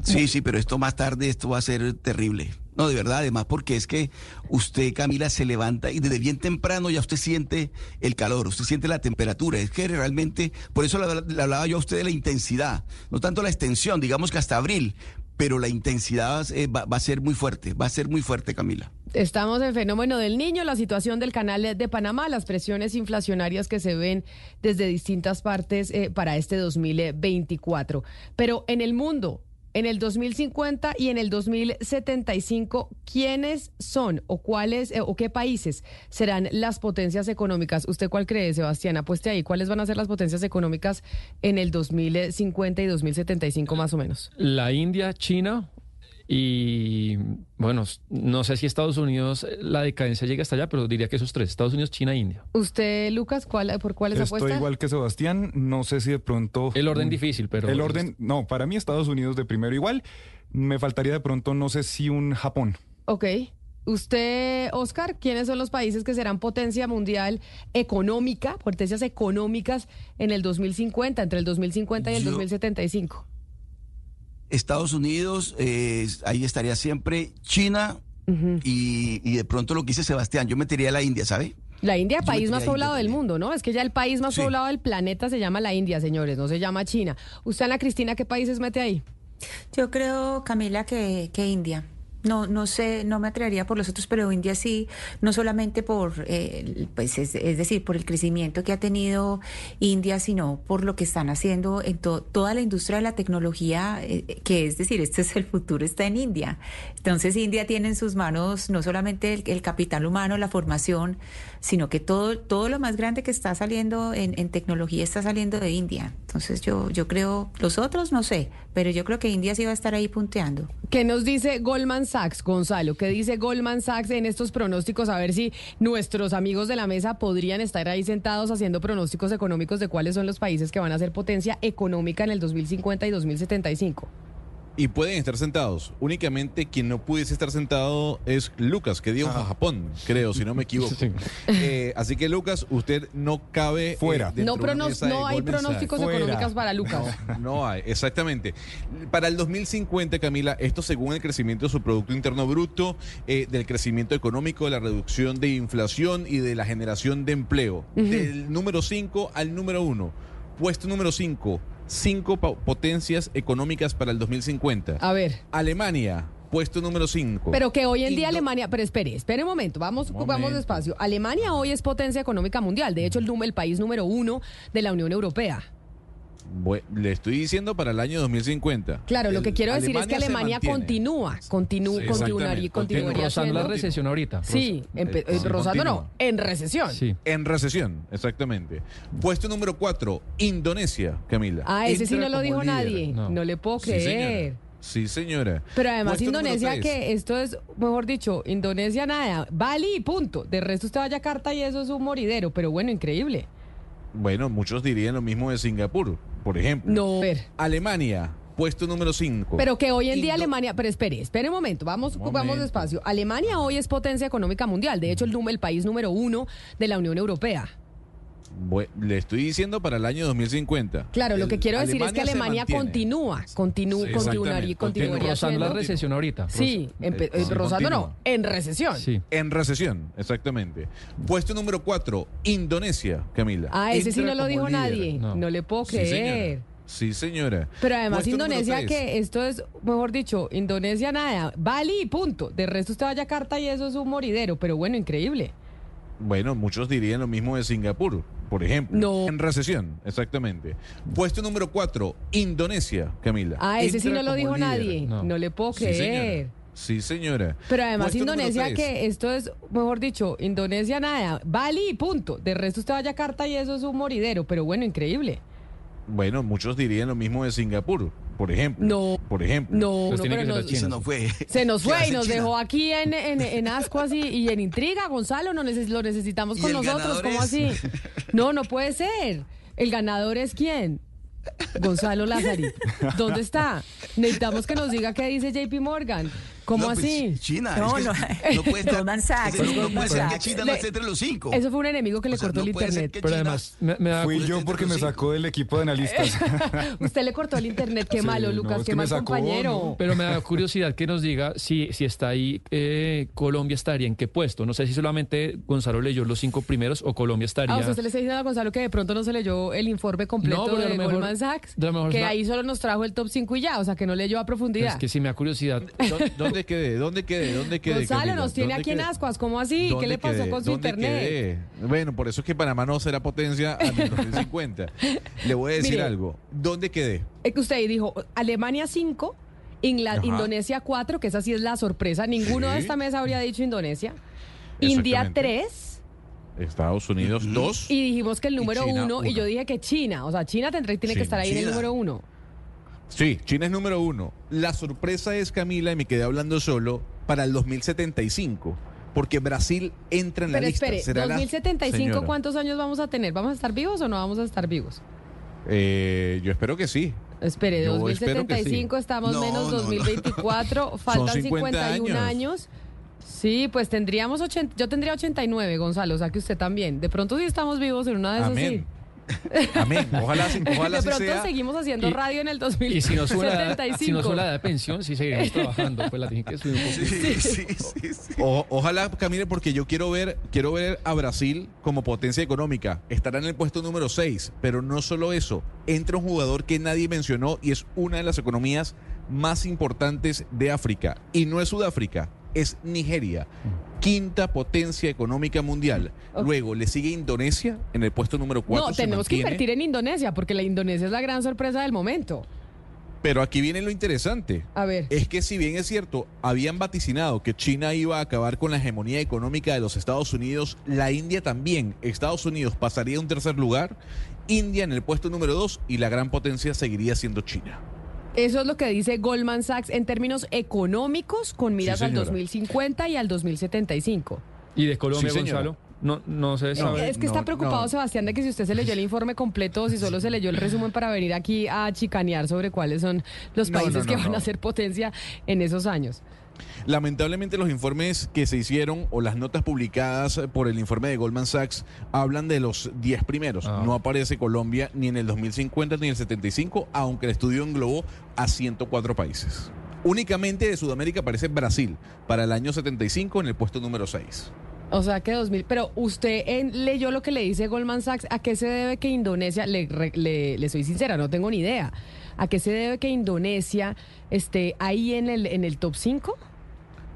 [SPEAKER 18] Sí, sí, pero esto más tarde, esto va a ser terrible. No, de verdad, además, porque es que usted, Camila, se levanta y desde bien temprano ya usted siente el calor, usted siente la temperatura. Es que realmente, por eso le, hablaba yo a usted de la intensidad, no tanto la extensión, digamos que hasta abril, pero la intensidad eh, va, va a ser muy fuerte, va a ser muy fuerte, Camila.
[SPEAKER 14] Estamos en fenómeno del niño, la situación del canal de Panamá, las presiones inflacionarias que se ven desde distintas partes eh, para este 2024. Pero en el mundo, en el 2050 y en el 2075, ¿quiénes son o cuáles eh, o qué países serán las potencias económicas? ¿Usted cuál cree, Sebastián? Apueste ahí. ¿Cuáles van a ser las potencias económicas en el 2050 y 2075 más o menos?
[SPEAKER 16] La India, China y, bueno, no sé si Estados Unidos, eh, la decadencia llega hasta allá, pero diría que esos tres, Estados Unidos, China, India.
[SPEAKER 14] ¿Usted, Lucas, cuál, por cuáles
[SPEAKER 20] Estoy
[SPEAKER 14] apuesta?
[SPEAKER 20] igual que Sebastián, no sé si de pronto...
[SPEAKER 16] El orden difícil, pero...
[SPEAKER 20] El orden, no, para mí Estados Unidos de primero igual. Me faltaría de pronto, no sé si un Japón.
[SPEAKER 14] Ok. Usted, Oscar, ¿quiénes son los países que serán potencia mundial económica, potencias económicas en el 2050, entre el 2050 y el
[SPEAKER 18] Yo-
[SPEAKER 14] 2075?
[SPEAKER 18] Estados Unidos, eh, ahí estaría siempre China y, y de pronto lo que dice Sebastián, yo metería a la India, ¿sabe?
[SPEAKER 14] La India,
[SPEAKER 18] Yo
[SPEAKER 14] país más poblado del mundo, ¿no? Es que ya el país más
[SPEAKER 18] Sí.
[SPEAKER 14] poblado del planeta se llama la India, señores, no se llama China. Usted, Ana Cristina, ¿qué países mete ahí?
[SPEAKER 17] Yo creo, Camila, que, que India. No, no sé, no me atrevería por los otros, pero India sí, no solamente por, eh, pues es, es decir, por el crecimiento que ha tenido India, sino por lo que están haciendo en to- toda la industria de la tecnología, eh, que es decir, este es el futuro, está en India. Entonces India tiene en sus manos no solamente el, capital humano, la formación, sino que todo, todo lo más grande que está saliendo en, en tecnología está saliendo de India. Entonces yo, yo creo, los otros no sé, pero yo creo que India sí va a estar ahí punteando.
[SPEAKER 14] ¿Qué nos dice Goldman Sachs, Gonzalo? ¿Qué dice Goldman Sachs en estos pronósticos? A ver si nuestros amigos de la mesa podrían estar ahí sentados haciendo pronósticos económicos de cuáles son los países que van a ser potencia económica en el 2050 y 2075.
[SPEAKER 15] Y pueden estar sentados. Únicamente quien no pudiese estar sentado es Lucas, que dijo Japón, creo, si no me equivoco. Eh, así que Lucas, usted no cabe
[SPEAKER 20] Fuera.
[SPEAKER 15] dentro
[SPEAKER 14] No, pronos- hay pronósticos económicos para Lucas.
[SPEAKER 15] No hay, exactamente. Para el 2050, Camila, esto según el crecimiento de su Producto Interno Bruto, eh, del crecimiento económico, de la reducción de inflación y de la generación de empleo. Del número 5 al número 1. Puesto número 5. Cinco potencias económicas para el 2050.
[SPEAKER 14] A ver.
[SPEAKER 15] Alemania, puesto número 5.
[SPEAKER 14] Pero que hoy en día Alemania, pero espere, espere un momento, vamos, vamos
[SPEAKER 15] Momento.
[SPEAKER 14] despacio. Alemania hoy es potencia económica mundial, de hecho el, el país número uno de la Unión Europea.
[SPEAKER 15] Le estoy diciendo para el año 2050.
[SPEAKER 14] Claro, lo que quiero decir es que Alemania continúa, continúa,
[SPEAKER 15] Sí,
[SPEAKER 14] continuaría, continuaría
[SPEAKER 16] Rozando la recesión ahorita.
[SPEAKER 14] Sí,
[SPEAKER 15] Eh,
[SPEAKER 14] rozando no, en recesión.
[SPEAKER 15] En recesión, exactamente. Puesto número 4, Indonesia, Camila.
[SPEAKER 14] Ah, ese sí no lo dijo
[SPEAKER 15] líder.
[SPEAKER 14] nadie. No. le puedo
[SPEAKER 15] Sí,
[SPEAKER 14] creer.
[SPEAKER 15] señora. Sí, señora.
[SPEAKER 14] Pero además
[SPEAKER 15] Puesto
[SPEAKER 14] Indonesia, que esto es, mejor dicho, Indonesia nada, Bali y punto. De resto usted vaya a Jakarta y eso es un moridero, pero bueno, increíble.
[SPEAKER 15] Bueno, muchos dirían lo mismo de Singapur, por ejemplo.
[SPEAKER 14] No.
[SPEAKER 15] Alemania, puesto número 5.
[SPEAKER 14] Pero que hoy en día Alemania, pero espere, espere un momento, vamos,
[SPEAKER 15] Un
[SPEAKER 14] vamos despacio. Alemania hoy es potencia económica mundial, de hecho el, el país número uno de la Unión Europea.
[SPEAKER 15] Le estoy diciendo para el año 2050.
[SPEAKER 14] Claro, lo que quiero decir es que Alemania continúa, continúa,
[SPEAKER 15] Sí,
[SPEAKER 14] continuaría, continuaría
[SPEAKER 16] Rozando la recesión ahorita.
[SPEAKER 14] Sí,
[SPEAKER 15] Eh, sí,
[SPEAKER 14] rozando no, en recesión.
[SPEAKER 16] Sí.
[SPEAKER 15] En recesión, exactamente. Puesto número 4, Indonesia, Camila.
[SPEAKER 14] Ah, ese sí no lo dijo
[SPEAKER 15] líder.
[SPEAKER 14] nadie, no. le puedo creer.
[SPEAKER 15] Sí, señora.
[SPEAKER 14] Pero además
[SPEAKER 15] Puesto
[SPEAKER 14] Indonesia, que esto es, mejor dicho, Indonesia nada, Bali punto. De resto usted vaya a Jakarta y eso es un moridero, pero bueno, increíble.
[SPEAKER 15] Bueno, muchos dirían lo mismo de Singapur, por ejemplo.
[SPEAKER 14] No.
[SPEAKER 15] En recesión, exactamente. Puesto número 4, Indonesia, Camila.
[SPEAKER 14] Ah, ese sí no lo dijo
[SPEAKER 15] líder.
[SPEAKER 14] nadie, no. le puedo
[SPEAKER 15] Sí,
[SPEAKER 14] creer.
[SPEAKER 15] señora. Sí, señora.
[SPEAKER 14] Pero además
[SPEAKER 15] Puesto
[SPEAKER 14] Indonesia, que esto es, mejor dicho, Indonesia nada, Bali y punto. De resto usted vaya a Jakarta y eso es un moridero, pero bueno, increíble.
[SPEAKER 15] Bueno, muchos dirían lo mismo de Singapur, por ejemplo.
[SPEAKER 14] No.
[SPEAKER 15] Por ejemplo.
[SPEAKER 14] No, no, pero nos-
[SPEAKER 18] Se nos fue.
[SPEAKER 14] Se nos
[SPEAKER 18] ¿Qué
[SPEAKER 14] fue y nos
[SPEAKER 18] China?
[SPEAKER 14] dejó aquí en, en, en ascuas y, y en intriga, Gonzalo, no neces- lo necesitamos
[SPEAKER 18] ¿Y
[SPEAKER 14] con nosotros, ¿cómo
[SPEAKER 18] es?
[SPEAKER 14] así? No, no puede ser. ¿El ganador es quién? Gonzalo Lázari. ¿Dónde está? Necesitamos que nos diga qué dice JP Morgan. ¿Cómo
[SPEAKER 18] No, pues,
[SPEAKER 14] así?
[SPEAKER 18] China, No, es que no. no puede estar- Goldman Sachs,
[SPEAKER 14] Eso-
[SPEAKER 18] no puede ser que. China no esté entre los cinco.
[SPEAKER 14] Eso fue un enemigo que le
[SPEAKER 18] O sea,
[SPEAKER 14] cortó
[SPEAKER 18] no
[SPEAKER 14] el internet.
[SPEAKER 16] Pero
[SPEAKER 18] China-
[SPEAKER 16] además, me, me da
[SPEAKER 20] Fui yo
[SPEAKER 16] curiosidad.
[SPEAKER 20] porque me sacó del equipo de analistas.
[SPEAKER 14] Usted le cortó el internet. Qué
[SPEAKER 20] Sí,
[SPEAKER 14] malo, Lucas. qué mal
[SPEAKER 20] sacó,
[SPEAKER 14] compañero.
[SPEAKER 20] ¿no?
[SPEAKER 16] Pero me da curiosidad que nos diga si, si está ahí eh, Colombia estaría en qué puesto. No sé si solamente Gonzalo leyó los cinco primeros o Colombia estaría.
[SPEAKER 14] Ah, o sea, usted le está diciendo a Gonzalo que de pronto no se leyó el informe completo
[SPEAKER 16] pero
[SPEAKER 14] de
[SPEAKER 16] mejor-
[SPEAKER 14] Goldman Sachs,
[SPEAKER 16] de lo mejor
[SPEAKER 14] que ahí solo nos trajo el top 5 y ya, o sea, que no leyó a profundidad.
[SPEAKER 16] Es que sí me da curiosidad.
[SPEAKER 15] ¿Dó- ¿Dónde quedé? ¿Dónde quedé? ¿Dónde quedé?
[SPEAKER 14] Gonzalo
[SPEAKER 15] Camila?
[SPEAKER 14] nos tiene
[SPEAKER 15] ¿Dónde
[SPEAKER 14] aquí en ascuas, ¿cómo así? ¿Qué
[SPEAKER 15] ¿Dónde
[SPEAKER 14] le pasó
[SPEAKER 15] quedé?
[SPEAKER 14] con su
[SPEAKER 15] ¿Dónde
[SPEAKER 14] internet?
[SPEAKER 15] quedé? Bueno, por eso es que Panamá no será potencia el 2050. Le voy a decir
[SPEAKER 14] Mire.
[SPEAKER 15] algo. ¿Dónde quedé?
[SPEAKER 14] Es que usted ahí dijo Alemania 5, Ingla-
[SPEAKER 15] Ajá.
[SPEAKER 14] Indonesia 4, que esa sí es la sorpresa. Ninguno
[SPEAKER 15] Sí.
[SPEAKER 14] de esta mesa habría dicho Indonesia. India
[SPEAKER 15] Exactamente.
[SPEAKER 14] 3.
[SPEAKER 15] Estados Unidos 2.
[SPEAKER 14] Y dijimos que el número
[SPEAKER 15] China,
[SPEAKER 14] 1, y yo dije que China. O sea, China tendrá, tiene que estar ahí en el número 1.
[SPEAKER 15] Sí, China es número uno. La sorpresa es, Camila, y me quedé hablando solo, para el 2075. Porque Brasil entra en la
[SPEAKER 14] Pero
[SPEAKER 15] lista.
[SPEAKER 14] espere,
[SPEAKER 15] Será la-
[SPEAKER 14] 2075,
[SPEAKER 15] Señora.
[SPEAKER 14] ¿cuántos años vamos a tener? ¿Vamos a estar vivos o no vamos a estar vivos?
[SPEAKER 15] Eh, yo espero que sí.
[SPEAKER 14] Espere,
[SPEAKER 15] Yo espero que
[SPEAKER 14] 2075
[SPEAKER 15] sí.
[SPEAKER 14] estamos
[SPEAKER 15] No,
[SPEAKER 14] menos
[SPEAKER 15] no, no.
[SPEAKER 14] 2024, faltan
[SPEAKER 15] 50
[SPEAKER 14] 51 años. Sí, pues tendríamos 80, yo tendría 89, Gonzalo, o sea que usted también. De pronto sí estamos vivos en una de esas
[SPEAKER 15] Amén. Amén. Ojalá, sí-
[SPEAKER 14] sí.
[SPEAKER 15] ojalá
[SPEAKER 14] de
[SPEAKER 15] sí
[SPEAKER 14] pronto
[SPEAKER 15] sea.
[SPEAKER 14] seguimos haciendo
[SPEAKER 16] Y-
[SPEAKER 14] radio en el
[SPEAKER 16] Y si no sube la, edad-
[SPEAKER 14] 2075.
[SPEAKER 16] si no sube la edad de pensión, sí seguiremos trabajando. Pues la tienen que subir un poco.
[SPEAKER 15] O- ojalá, Camille, porque yo quiero ver, quiero ver a Brasil como potencia económica. Estará en el puesto número 6, pero no solo eso. Entra un jugador que nadie mencionó y es una de las economías más importantes de África. Y no es Sudáfrica, es Nigeria. Quinta potencia económica mundial. Luego le sigue Indonesia en el puesto número 4.
[SPEAKER 14] No, tenemos que invertir en Indonesia porque la Indonesia es la gran sorpresa del momento.
[SPEAKER 15] Pero aquí viene lo interesante.
[SPEAKER 14] A ver.
[SPEAKER 15] Es que si bien es cierto, habían vaticinado que China iba a acabar con la hegemonía económica de los Estados Unidos, la India también. Estados Unidos pasaría a un tercer lugar, India en el puesto número dos y la gran potencia seguiría siendo China.
[SPEAKER 14] Eso es lo que dice Goldman Sachs en términos económicos con miras
[SPEAKER 15] Sí,
[SPEAKER 14] al
[SPEAKER 15] señora.
[SPEAKER 14] 2050 y al 2075.
[SPEAKER 16] ¿Y de Colombia,
[SPEAKER 15] Sí.
[SPEAKER 16] Gonzalo? No, no se sabe.
[SPEAKER 14] es que está preocupado Sebastián de que si usted se leyó el informe completo o si solo se leyó el resumen para venir aquí a chicanear sobre cuáles son los
[SPEAKER 15] No,
[SPEAKER 14] países
[SPEAKER 15] no,
[SPEAKER 14] que van
[SPEAKER 15] no.
[SPEAKER 14] a ser potencia en esos años.
[SPEAKER 15] Lamentablemente los informes que se hicieron o las notas publicadas por el informe de Goldman Sachs hablan de los 10 primeros. No aparece Colombia ni en el 2050 ni en el 75, aunque el estudio englobó a 104 países. Únicamente de Sudamérica aparece Brasil para el año 75 en el puesto número 6.
[SPEAKER 14] O sea que 2000. Pero usted en- leyó lo que le dice Goldman Sachs. ¿A qué se debe que Indonesia, le, re- le, le soy sincera, no tengo ni idea. ¿A qué se debe que Indonesia esté ahí en el, en el top 5?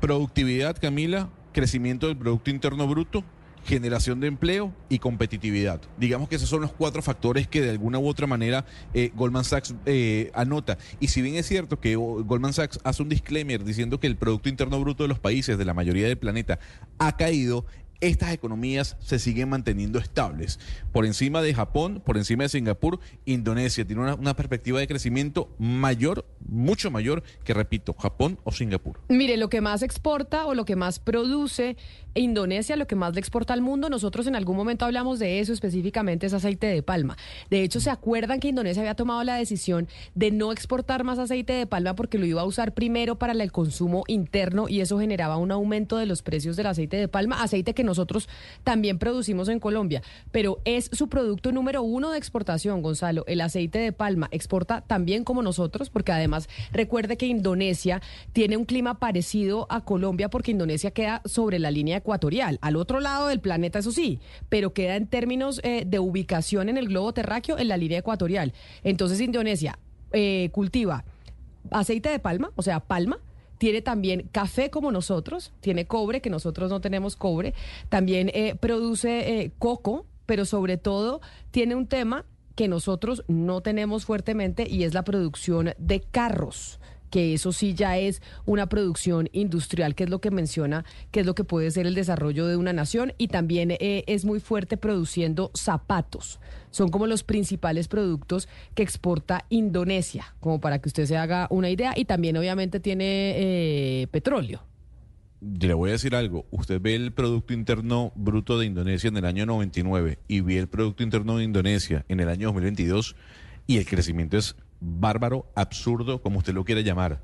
[SPEAKER 15] Productividad, Camila, crecimiento del Producto Interno Bruto, generación de empleo y competitividad. Digamos que esos son los cuatro factores que de alguna u otra manera eh, Goldman Sachs eh, anota. Y si bien es cierto que oh, Goldman Sachs hace un disclaimer diciendo que el Producto Interno Bruto de los países, de la mayoría del planeta, ha caído, estas economías se siguen manteniendo estables. Por encima de Japón, por encima de Singapur, Indonesia tiene una, perspectiva de crecimiento mayor, mucho mayor que, repito, Japón o Singapur.
[SPEAKER 14] Mire, lo que más exporta o lo que más produce Indonesia, lo que más le exporta al mundo, nosotros en algún momento hablamos de eso específicamente, es aceite de palma. De hecho, ¿se acuerdan que Indonesia había tomado la decisión de no exportar más aceite de palma porque lo iba a usar primero para el consumo interno y eso generaba un aumento de los precios del aceite de palma, aceite que nosotros también producimos en Colombia, pero es su producto número uno de exportación, Gonzalo. El aceite de palma exporta también como nosotros, porque además recuerde que Indonesia tiene un clima parecido a Colombia porque Indonesia queda sobre la línea ecuatorial, al otro lado del planeta, eso sí, pero queda en términos eh, de ubicación en el globo terráqueo en la línea ecuatorial. Entonces Indonesia eh, cultiva aceite de palma, o sea, palma, tiene también café como nosotros, tiene cobre, que nosotros no tenemos cobre, también eh, produce eh, coco, pero sobre todo tiene un tema que nosotros no tenemos fuertemente y es la producción de carros que eso sí ya es una producción industrial, que es lo que menciona, que es lo que puede ser el desarrollo de una nación, y también eh, es muy fuerte produciendo zapatos. Son como los principales productos que exporta Indonesia, como para que usted se haga una idea, y también obviamente tiene eh, petróleo.
[SPEAKER 15] Le voy a decir algo. Usted ve el Producto Interno Bruto de Indonesia en el año 99 y ve el Producto Interno de Indonesia en el año 2022 y el crecimiento es bárbaro, absurdo, como usted lo quiera llamar.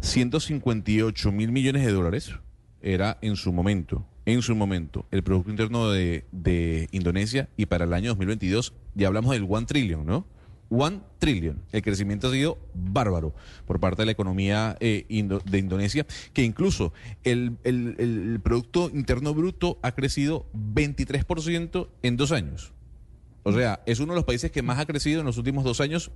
[SPEAKER 15] 158 mil millones de dólares era en su momento, en su momento, el Producto Interno de, Indonesia y para el año 2022 ya hablamos del one trillion, ¿no? One trillion. El crecimiento ha sido bárbaro por parte de la economía eh, indo- de Indonesia, que incluso el- el Producto Interno Bruto ha crecido 23% en dos años. O sea, es uno de los países que más ha crecido en los últimos dos años,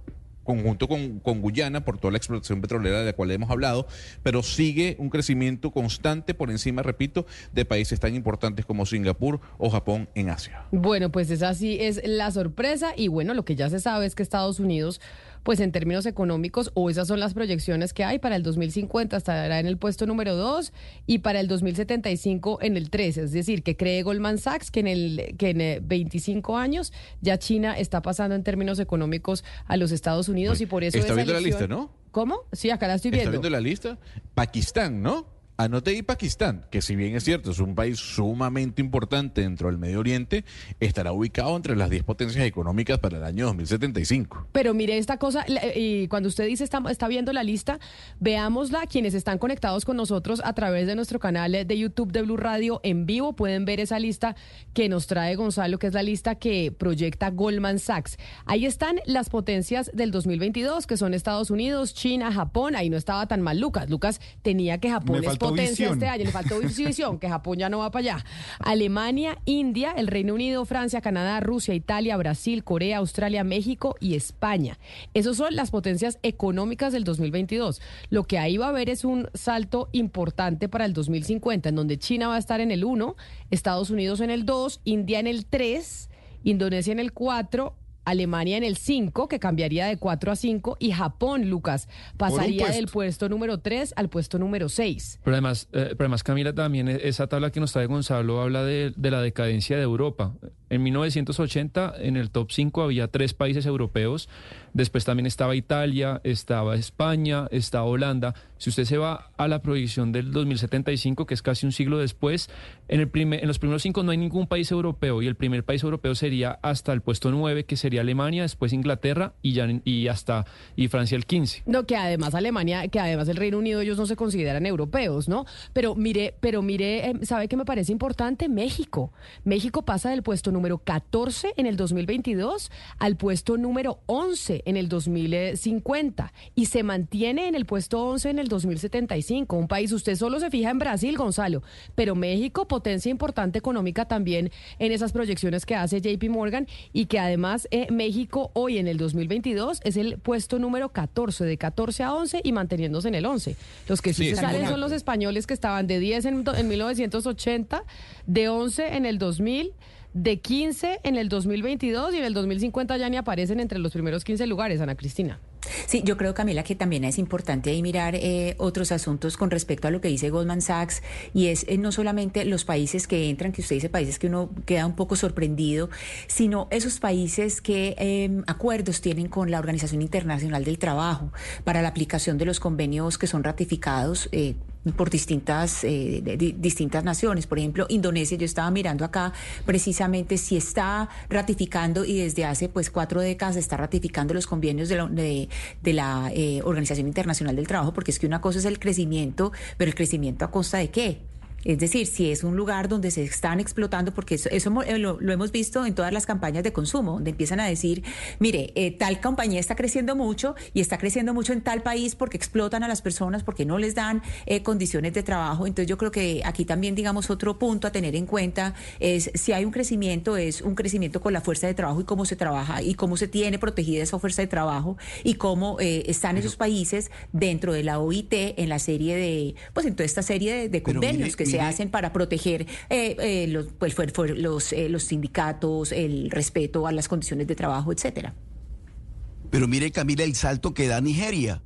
[SPEAKER 15] conjunto con, con Guyana, por toda la explotación petrolera de la cual hemos hablado, pero sigue un crecimiento constante por encima, repito, de países tan importantes como Singapur o Japón en Asia.
[SPEAKER 14] Bueno, pues esa sí es la sorpresa y bueno, lo que ya se sabe es que Estados Unidos, pues en términos económicos, o esas son las proyecciones que hay, para el 2050 estará en el puesto número 2 y para el 2075 en el 3, es decir, que cree Goldman Sachs que en, el, que en eh, 25 años ya China está pasando en términos económicos a los Estados Unidos y por eso...
[SPEAKER 15] Está viendo la lista, ¿no?
[SPEAKER 14] ¿Cómo? Sí, acá la estoy
[SPEAKER 15] ¿Está
[SPEAKER 14] viendo.
[SPEAKER 15] viendo la lista? Pakistán, ¿no? Anote ahí Pakistán, que si bien es cierto, es un país sumamente importante dentro del Medio Oriente, estará ubicado entre las 10 potencias económicas para el año 2075.
[SPEAKER 14] Pero mire esta cosa, la- y cuando usted dice está, está viendo la lista, veámosla. Quienes están conectados con nosotros a través de nuestro canal de YouTube de Blue Radio en vivo pueden ver esa lista que nos trae Gonzalo, que es la lista que proyecta Goldman Sachs. Ahí están las potencias del 2022, que son Estados Unidos, China, Japón. Ahí no estaba tan mal Lucas. Lucas tenía que Japón
[SPEAKER 20] Me
[SPEAKER 14] es
[SPEAKER 20] faltó
[SPEAKER 14] potencia
[SPEAKER 20] visión.
[SPEAKER 14] este año, le faltó visión, que Japón ya no va para allá. Alemania, India, el Reino Unido, Francia, Canadá, Rusia, Italia, Brasil, Corea, Australia, México y España. Esas son las potencias económicas del 2022. Lo que ahí va a haber es un salto importante para el 2050, en donde China va a estar en el 1, Estados Unidos en el 2, India en el 3, Indonesia en el 4. Alemania en el 5, que cambiaría de 4 a 5, y Japón, Lucas, pasaría
[SPEAKER 16] puesto.
[SPEAKER 14] del puesto número 3 al puesto número 6.
[SPEAKER 16] Pero además, eh, pero además, Camila, también e- esa tabla que nos trae Gonzalo habla de, de la decadencia de Europa. En 1980, en el top 5 había tres países europeos. Después también estaba Italia, estaba España, estaba Holanda. Si usted se va a la proyección del 2075, que es casi un siglo después, en, el primer, en los primeros cinco no hay ningún país europeo y el primer país europeo sería hasta el puesto 9, que sería Alemania, después Inglaterra y, ya, y hasta y Francia el 15.
[SPEAKER 14] No, que además Alemania, que además el Reino Unido, ellos no se consideran europeos, ¿no? Pero mire, pero mire, eh, ¿sabe qué me parece importante? México. México pasa del puesto número 14 en el 2022 al puesto número 11 en el 2050 y se mantiene en el puesto 11 en el 2075. Un país, usted solo se fija en Brasil, Gonzalo, pero México, potencia importante económica también en esas proyecciones que hace JP Morgan y que además eh, México hoy en el 2022 es el puesto número 14, de 14 a 11 y manteniéndose en el 11. Los que sí,
[SPEAKER 15] Sí,
[SPEAKER 14] se salen son los españoles que estaban de 10 en, en 1980, de 11 en el 2000 de 15 en el 2022 y en el 2050 ya ni aparecen entre los primeros 15 lugares, Ana Cristina.
[SPEAKER 17] Sí, yo creo, Camila, que también es importante ahí mirar eh, otros asuntos con respecto a lo que dice Goldman Sachs y es eh, no solamente los países que entran, que usted dice países que uno queda un poco sorprendido, sino esos países que eh, acuerdos tienen con la Organización Internacional del Trabajo para la aplicación de los convenios que son ratificados. Por distintas, eh, de- di- distintas naciones. Por ejemplo, Indonesia, yo estaba mirando acá precisamente si está ratificando y desde hace pues cuatro décadas está ratificando los convenios de la, de, de la eh, Organización Internacional del Trabajo, porque es que una cosa es el crecimiento, pero el crecimiento a costa de qué? Es decir, si es un lugar donde se están explotando, porque eso, eso eh, lo, lo hemos visto en todas las campañas de consumo, donde empiezan a decir, mire, eh, tal compañía está creciendo mucho y está creciendo mucho en tal país porque explotan a las personas, porque no les dan eh, condiciones de trabajo. Entonces yo creo que aquí también, digamos, otro punto a tener en cuenta es si hay un crecimiento, es un crecimiento con la fuerza de trabajo y cómo se trabaja y cómo se tiene protegida esa fuerza de trabajo y cómo eh, están esos países dentro de la OIT en la serie de, pues en toda esta serie de, de convenios
[SPEAKER 18] mire-
[SPEAKER 17] que se hacen para proteger eh, eh, los, pues, los, eh, los sindicatos, el respeto a las condiciones de trabajo, etcétera.
[SPEAKER 18] Pero mire, Camila, el salto que da Nigeria.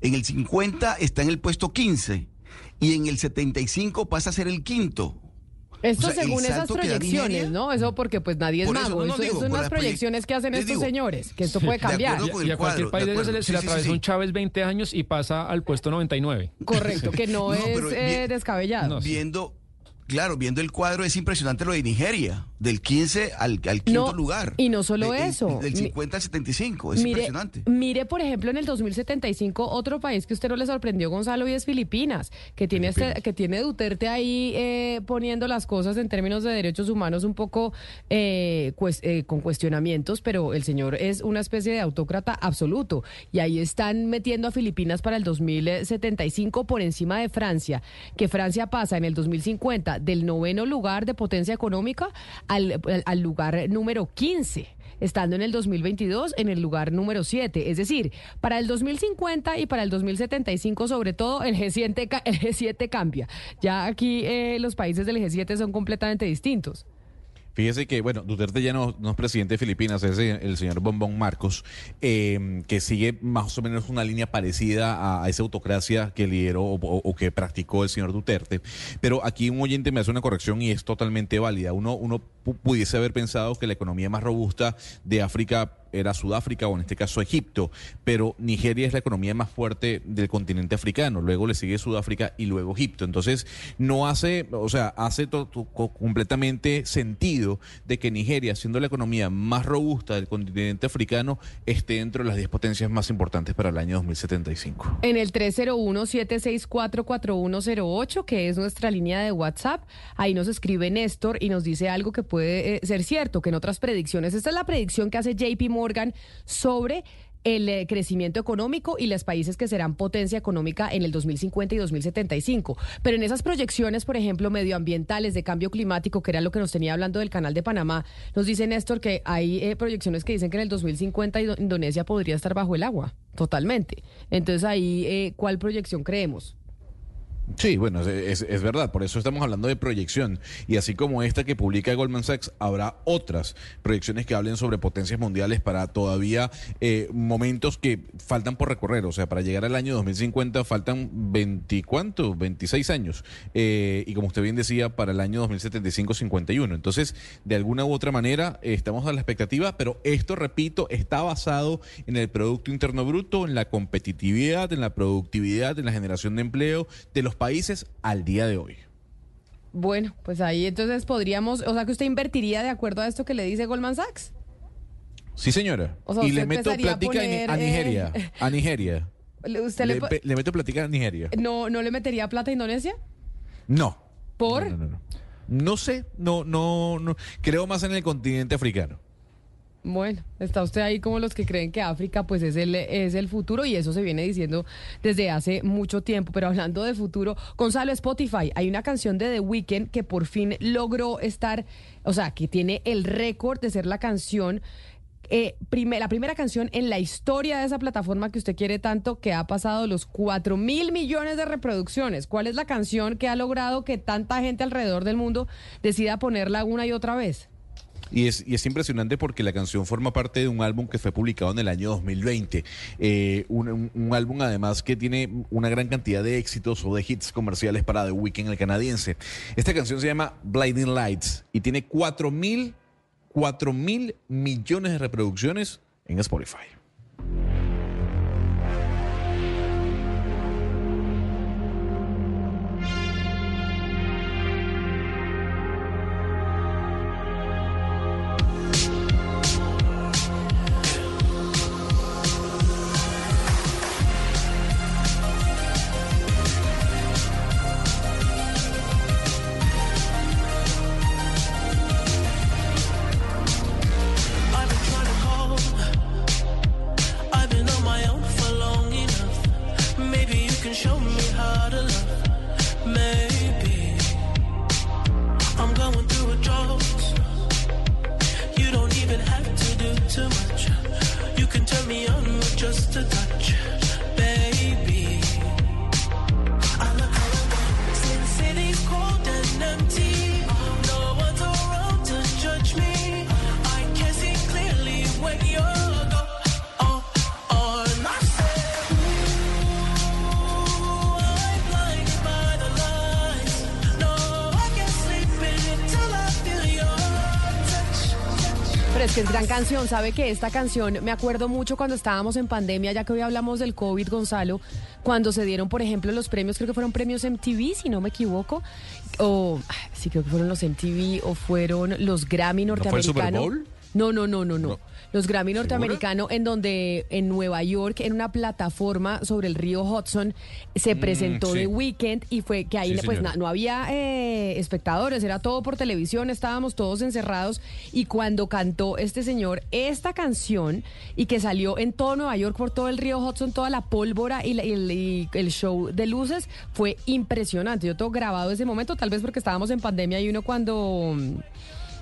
[SPEAKER 18] En el 50 está en el puesto 15 y en el 75 pasa a ser el quinto.
[SPEAKER 14] Esto
[SPEAKER 18] O sea, el
[SPEAKER 14] según esas proyecciones, ¿no? Eso porque pues nadie es
[SPEAKER 18] Por eso,
[SPEAKER 14] mago.
[SPEAKER 18] no, no,
[SPEAKER 14] Eso,
[SPEAKER 18] digo,
[SPEAKER 14] eso son
[SPEAKER 18] proye-
[SPEAKER 14] proyecciones que hacen estos
[SPEAKER 18] digo,
[SPEAKER 14] señores, que esto puede cambiar.
[SPEAKER 16] Y a cualquier
[SPEAKER 18] cuadro,
[SPEAKER 16] país
[SPEAKER 18] de
[SPEAKER 16] se le,
[SPEAKER 18] Sí, sí,
[SPEAKER 16] atravesó
[SPEAKER 18] sí.
[SPEAKER 16] un Chávez 20 años y pasa al puesto 99.
[SPEAKER 14] Correcto, que no,
[SPEAKER 18] No,
[SPEAKER 14] es
[SPEAKER 18] pero
[SPEAKER 14] eh, descabellado.
[SPEAKER 18] Viendo, claro, viendo el cuadro es impresionante lo de Nigeria, del 15 al, al quinto
[SPEAKER 14] No,
[SPEAKER 18] lugar.
[SPEAKER 14] y no solo
[SPEAKER 18] De- de-
[SPEAKER 14] eso.
[SPEAKER 18] Del
[SPEAKER 14] Mi-
[SPEAKER 18] 50 al 75, es
[SPEAKER 14] mire,
[SPEAKER 18] impresionante.
[SPEAKER 14] mire, por ejemplo, en el 2075, otro país que usted no le sorprendió, Gonzalo, y es Filipinas, que tiene, este- que tiene Duterte ahí eh, poniendo las cosas en términos de derechos humanos un poco eh, eh, con cuestionamientos, pero el señor es una especie de autócrata absoluto. Y ahí están metiendo a Filipinas para el 2075 por encima de Francia, que Francia pasa en el 2050 del noveno lugar de potencia económica al, al- lugar número 15 estando en el 2022 en el lugar número 7. Es decir, para el 2050 y para el 2075, sobre todo, el G7, ca- el G7 cambia. Ya aquí eh, los países del G7 son completamente distintos.
[SPEAKER 15] Fíjese que, bueno, Duterte ya no, es presidente de Filipinas, es el, señor Bombón Marcos, eh, que sigue más o menos una línea parecida a, esa autocracia que lideró o, o- que practicó el señor Duterte. Pero aquí un oyente me hace una corrección y es totalmente válida. Uno, uno pu- pudiese haber pensado que la economía más robusta de África era Sudáfrica o en este caso Egipto, pero Nigeria es la economía más fuerte del continente africano, luego le sigue Sudáfrica y luego Egipto. Entonces, no hace, o sea, hace to- to- co- completamente sentido de que Nigeria, siendo la economía más robusta del continente africano, esté dentro de las 10 potencias más importantes para el año 2075.
[SPEAKER 14] En el 301-764-4108, que es nuestra línea de WhatsApp, ahí nos escribe Néstor y nos dice algo que puede eh, ser cierto, que en otras predicciones, esta es la predicción que hace JP sobre el eh, crecimiento económico y los países que serán potencia económica en el 2050 y 2075. Pero en esas proyecciones, por ejemplo, medioambientales, de cambio climático, que era lo que nos tenía hablando del canal de Panamá, nos dice Néstor que hay eh, proyecciones que dicen que en el 2050 Indo- Indonesia podría estar bajo el agua, totalmente. Entonces ahí, eh, ¿cuál proyección creemos?
[SPEAKER 15] Sí, bueno, es, es- verdad, por eso estamos hablando de proyección. Y así como esta que publica Goldman Sachs, habrá otras proyecciones que hablen sobre potencias mundiales para todavía eh, momentos que faltan por recorrer. O sea, para llegar al año 2050 faltan 20, ¿cuánto? 26 años. Eh, y como usted bien decía, para el año 2075, 51. Entonces, de alguna u otra manera, eh, estamos a la expectativa, pero esto, repito, está basado en el Producto Interno Bruto, en la competitividad, en la productividad, en la generación de empleo de los países al día de hoy.
[SPEAKER 14] Bueno, pues ahí entonces podríamos, o sea que usted invertiría de acuerdo a esto que le dice Goldman Sachs.
[SPEAKER 15] Sí, señora.
[SPEAKER 14] O sea,
[SPEAKER 15] y le meto platica a Ni-
[SPEAKER 14] poner,
[SPEAKER 15] a
[SPEAKER 14] eh,
[SPEAKER 15] Nigeria. A Nigeria.
[SPEAKER 14] Le- ¿Usted le,
[SPEAKER 15] Le,
[SPEAKER 14] po-
[SPEAKER 15] pe- le meto platica a Nigeria.
[SPEAKER 14] no, no le metería plata a Indonesia?
[SPEAKER 15] No.
[SPEAKER 14] ¿Por?
[SPEAKER 15] No, no, no. No sé, no, no, no. Creo más en el continente africano.
[SPEAKER 14] Bueno, está usted ahí como los que creen que África pues es el, es el futuro y eso se viene diciendo desde hace mucho tiempo. Pero hablando de futuro, Gonzalo, Spotify, hay una canción de The Weeknd que por fin logró estar, o sea, que tiene el récord de ser la canción eh, prime- la primera canción en la historia de esa plataforma que usted quiere tanto, que ha pasado los 4 mil millones de reproducciones. ¿Cuál es la canción que ha logrado que tanta gente alrededor del mundo decida ponerla una y otra vez?
[SPEAKER 15] Y es, y es impresionante porque la canción forma parte de un álbum que fue publicado en el año 2020. Eh, un, un- álbum además que tiene una gran cantidad de éxitos o de hits comerciales para The Weeknd, el canadiense. Esta canción se llama Blinding Lights y tiene 4 mil, 4 mil millones de reproducciones en Spotify.
[SPEAKER 14] Canción, sabe que esta canción me acuerdo mucho cuando estábamos en pandemia, ya que hoy hablamos del COVID, Gonzalo, cuando se dieron, por ejemplo, los premios, creo que fueron premios MTV, si no me equivoco, o sí creo que fueron los MTV o fueron los Grammy
[SPEAKER 15] ¿No fue el Super
[SPEAKER 14] norteamericanos.
[SPEAKER 15] Bowl?
[SPEAKER 14] No, no, no, no, no. Los Grammy norteamericanos en donde en Nueva York, en una plataforma sobre el río Hudson, se
[SPEAKER 15] Mm,
[SPEAKER 14] presentó
[SPEAKER 15] sí.
[SPEAKER 14] The Weeknd y fue que ahí
[SPEAKER 15] Sí,
[SPEAKER 14] pues na- no había eh, espectadores, era todo por televisión, estábamos todos encerrados y cuando cantó este señor esta canción y que salió en todo Nueva York por todo el río Hudson, toda la pólvora y, la- y el, y el show de luces fue impresionante. Yo tengo grabado ese momento, tal vez porque estábamos en pandemia y uno cuando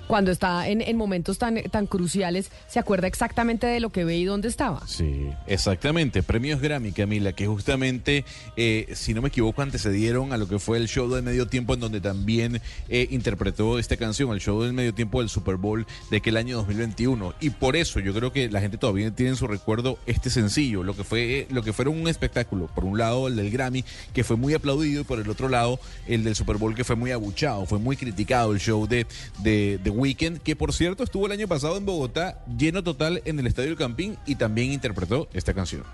[SPEAKER 14] cuando está en, en momentos tan, tan cruciales, se acuerda exactamente de lo que ve y dónde estaba.
[SPEAKER 15] Sí, exactamente. Premios Grammy, Camila, que justamente, eh, si no me equivoco, antecedieron a lo que fue el show del medio tiempo, en donde también eh, interpretó esta canción, el show del medio tiempo del Super Bowl de aquel año 2021. Y por eso yo creo que la gente todavía tiene en su recuerdo este sencillo, lo que fue, lo que fueron un espectáculo. Por un lado, el del Grammy, que fue muy aplaudido, y por el otro lado, el del Super Bowl, que fue muy abuchado, fue muy criticado el show de, de, de Weeknd, que por cierto estuvo el año pasado en Bogotá, lleno total en el Estadio El Campín y también interpretó esta canción.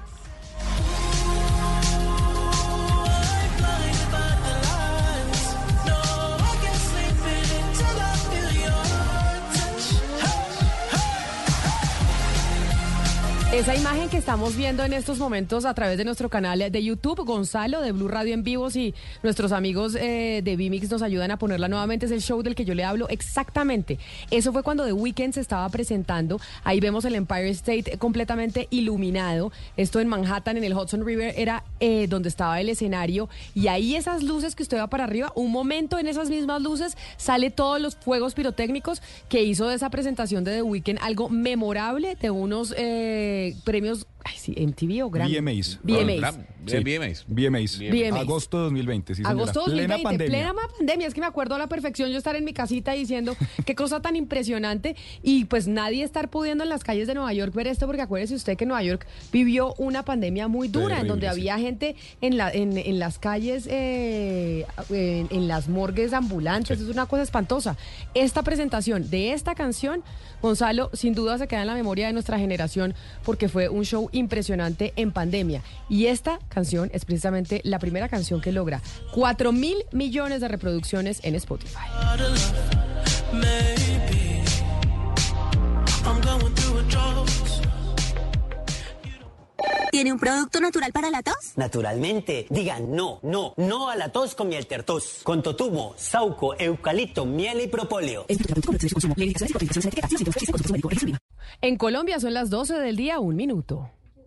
[SPEAKER 14] Esa imagen que estamos viendo en estos momentos a través de nuestro canal de YouTube, Gonzalo de Blue Radio en vivo, si nuestros amigos eh, de Vimix nos ayudan a ponerla nuevamente, es el show del que yo le hablo exactamente. Eso fue cuando The Weeknd se estaba presentando. Ahí vemos el Empire State completamente iluminado. Esto en Manhattan, en el Hudson River, era eh, donde estaba el escenario. Y ahí esas luces que usted va para arriba, un momento en esas mismas luces sale todos los fuegos pirotécnicos que hizo de esa presentación de The Weeknd algo memorable de unos eh, premios, ay, sí, MTV o Grammy.
[SPEAKER 20] VMAs.
[SPEAKER 14] VMAs.
[SPEAKER 20] Sí.
[SPEAKER 15] VMAs.
[SPEAKER 20] VMAs.
[SPEAKER 14] VMAs.
[SPEAKER 20] Agosto 2020, sí, señora.
[SPEAKER 14] Agosto
[SPEAKER 20] Plena
[SPEAKER 14] 2020,
[SPEAKER 20] pandemia.
[SPEAKER 14] plena ma- pandemia. Es que me acuerdo a la perfección yo estar en mi casita diciendo qué cosa tan impresionante y pues nadie estar pudiendo en las calles de Nueva York ver esto porque acuérdese usted que Nueva York vivió una pandemia muy dura en donde
[SPEAKER 20] sí.
[SPEAKER 14] había gente en, la, en, en las calles, eh, en, en las morgues ambulantes. Es una cosa espantosa. Esta presentación de esta canción, Gonzalo, sin duda se queda en la memoria de nuestra generación porque fue un show impresionante en pandemia. Y esta canción es precisamente la primera canción que logra 4 mil millones de reproducciones en Spotify.
[SPEAKER 21] ¿Tiene un producto natural para la tos?
[SPEAKER 22] Naturalmente, digan no, no, no a la tos con miel tertos, con totumo, sauco, eucalipto, miel y propóleo.
[SPEAKER 14] En Colombia son las 12 del día, un minuto.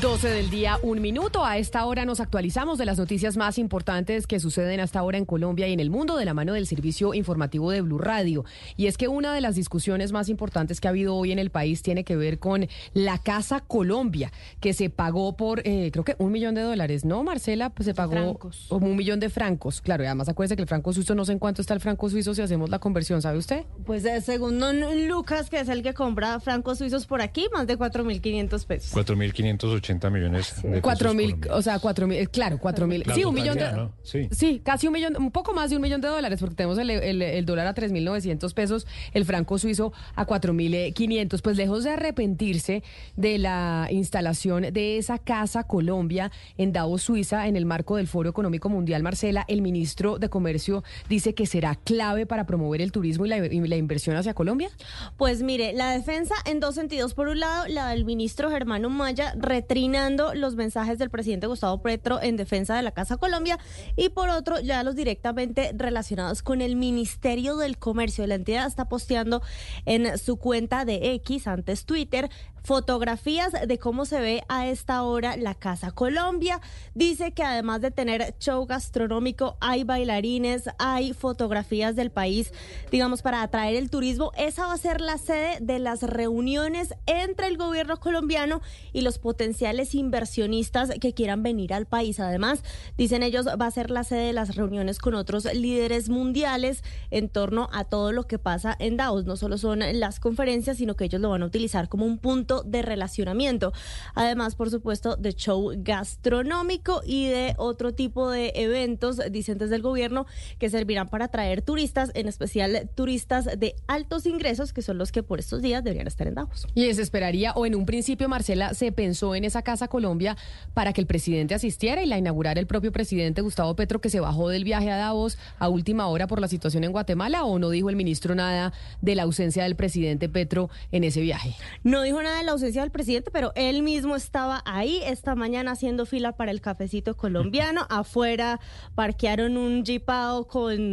[SPEAKER 14] 12 del día, un minuto. A esta hora nos actualizamos de las noticias más importantes que suceden hasta ahora en Colombia y en el mundo de la mano del servicio informativo de Blue Radio. Y es que una de las discusiones más importantes que ha habido hoy en el país tiene que ver con la Casa Colombia, que se pagó por, eh, creo que un millón de dólares, ¿no, Marcela? Pues se pagó
[SPEAKER 23] Francos.
[SPEAKER 14] como un millón de francos. Claro, y además acuérdese que el franco suizo, no sé en cuánto está el franco suizo si hacemos la conversión, ¿sabe usted?
[SPEAKER 23] Pues eh, según Lucas, que es el que compra francos suizos por aquí, más de 4.500 pesos.
[SPEAKER 8] 4.580 millones de pesos
[SPEAKER 14] mil, o sea, cuatro mil, eh, claro, cuatro mil.
[SPEAKER 8] La
[SPEAKER 14] Sí, un millón de.
[SPEAKER 8] Sí.
[SPEAKER 14] Sí, casi un millón, un poco más de un millón de dólares, porque tenemos el, el- el dólar a 3.900 pesos, el franco suizo a 4.500. Pues lejos de arrepentirse de la instalación de esa Casa Colombia en Davos, Suiza, en el marco del Foro Económico Mundial, Marcela, el ministro de Comercio dice que será clave para promover el turismo y la, y la inversión hacia Colombia.
[SPEAKER 23] Pues mire, la defensa en dos sentidos. Por un lado, la del ministro Germano Maya retrinando los mensajes del presidente Gustavo Petro en defensa de la Casa Colombia y por otro, ya los directamente relacionados con el Ministerio del Comercio. La entidad está posteando en su cuenta de X, antes Twitter, fotografías de cómo se ve a esta hora la Casa Colombia. Dice que además de tener show gastronómico, hay bailarines, hay fotografías del país, digamos, para atraer el turismo. Esa va a ser la sede de las reuniones entre el gobierno colombiano y los potenciales inversionistas que quieran venir al país. Además, dicen ellos, va a ser la sede de las reuniones con otros líderes mundiales en torno a todo lo que pasa en Davos. No solo son las conferencias, sino que ellos lo van a utilizar como un punto de relacionamiento. Además, por supuesto, de show gastronómico y de otro tipo de eventos, dicen desde el gobierno, que servirán para atraer turistas, en especial turistas de altos ingresos, que son los que por estos días deberían estar en Davos.
[SPEAKER 14] Y se esperaría, o en un principio, Marcela, se pensó en esa Casa Colombia para que el presidente asistiera y la inaugurara el propio presidente Gustavo Petro, que se bajó del viaje a Davos a última hora por la situación en Guatemala, o no dijo el ministro nada de la ausencia del presidente Petro en ese viaje.
[SPEAKER 23] No dijo nada de la ausencia del presidente, pero él mismo estaba ahí esta mañana haciendo fila para el cafecito colombiano. Afuera parquearon un jeepao con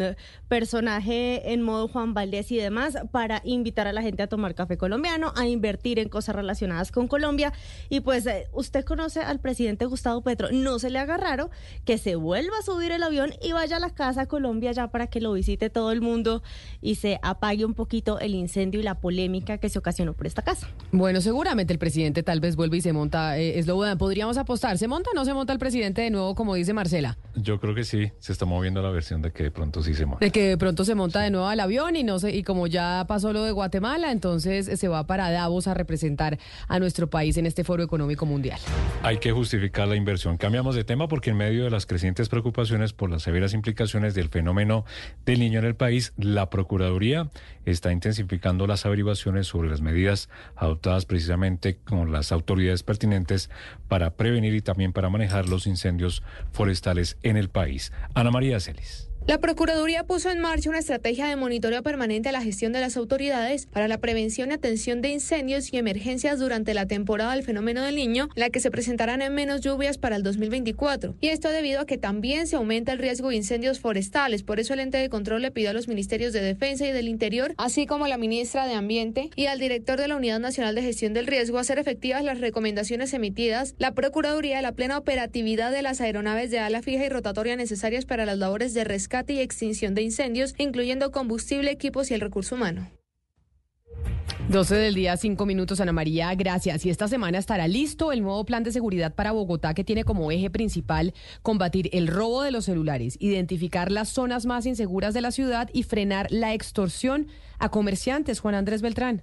[SPEAKER 23] personaje en modo Juan Valdés y demás para invitar a la gente a tomar café colombiano, a invertir en cosas relacionadas con Colombia. Y pues eh, usted conoce al presidente Gustavo Petro, no se le haga raro que se vuelva a subir el avión y vaya a la Casa Colombia ya para que lo visite todo el mundo y se apague un poquito el incendio y la polémica que se ocasionó por esta casa.
[SPEAKER 14] Bueno, seguramente el presidente tal vez vuelve y se monta. Eh, Slobodan, podríamos apostar. ¿Se monta o no se monta el presidente de nuevo, como dice Marcela?
[SPEAKER 8] Yo creo que sí, se está moviendo la versión de que de pronto sí se monta.
[SPEAKER 14] De que de pronto se monta de nuevo al avión y no sé, y como ya pasó lo de Guatemala, entonces eh, se va para Davos a representar a nuestro país en este foro económico mundial.
[SPEAKER 8] Hay que justificar la inversión. Cambiamos de tema porque en medio de las crecientes preocupaciones por las severas implicaciones del fenómeno del niño en el país, la Procuraduría está intensificando las averiguaciones sobre las medidas adoptadas precisamente con las autoridades pertinentes para prevenir y también para manejar los incendios forestales en el país. Ana María Celis.
[SPEAKER 24] La Procuraduría puso en marcha una estrategia de monitoreo permanente a la gestión de las autoridades para la prevención y atención de incendios y emergencias durante la temporada del fenómeno del niño, la que se presentarán en menos lluvias para el 2024. Y esto debido a que también se aumenta el riesgo de incendios forestales. Por eso el ente de control le pidió a los ministerios de Defensa y del Interior, así como a la ministra de Ambiente y al director de la Unidad Nacional de Gestión del Riesgo, hacer efectivas las recomendaciones emitidas. La Procuraduría, la plena operatividad de las aeronaves de ala fija y rotatoria necesarias para las labores de rescate y extinción de incendios, incluyendo combustible, equipos y el recurso humano.
[SPEAKER 14] 12 del día, 5 minutos, Ana María, gracias. Y esta semana estará listo el nuevo plan de seguridad para Bogotá que tiene como eje principal combatir el robo de los celulares, identificar las zonas más inseguras de la ciudad y frenar la extorsión a comerciantes. Juan Andrés Beltrán.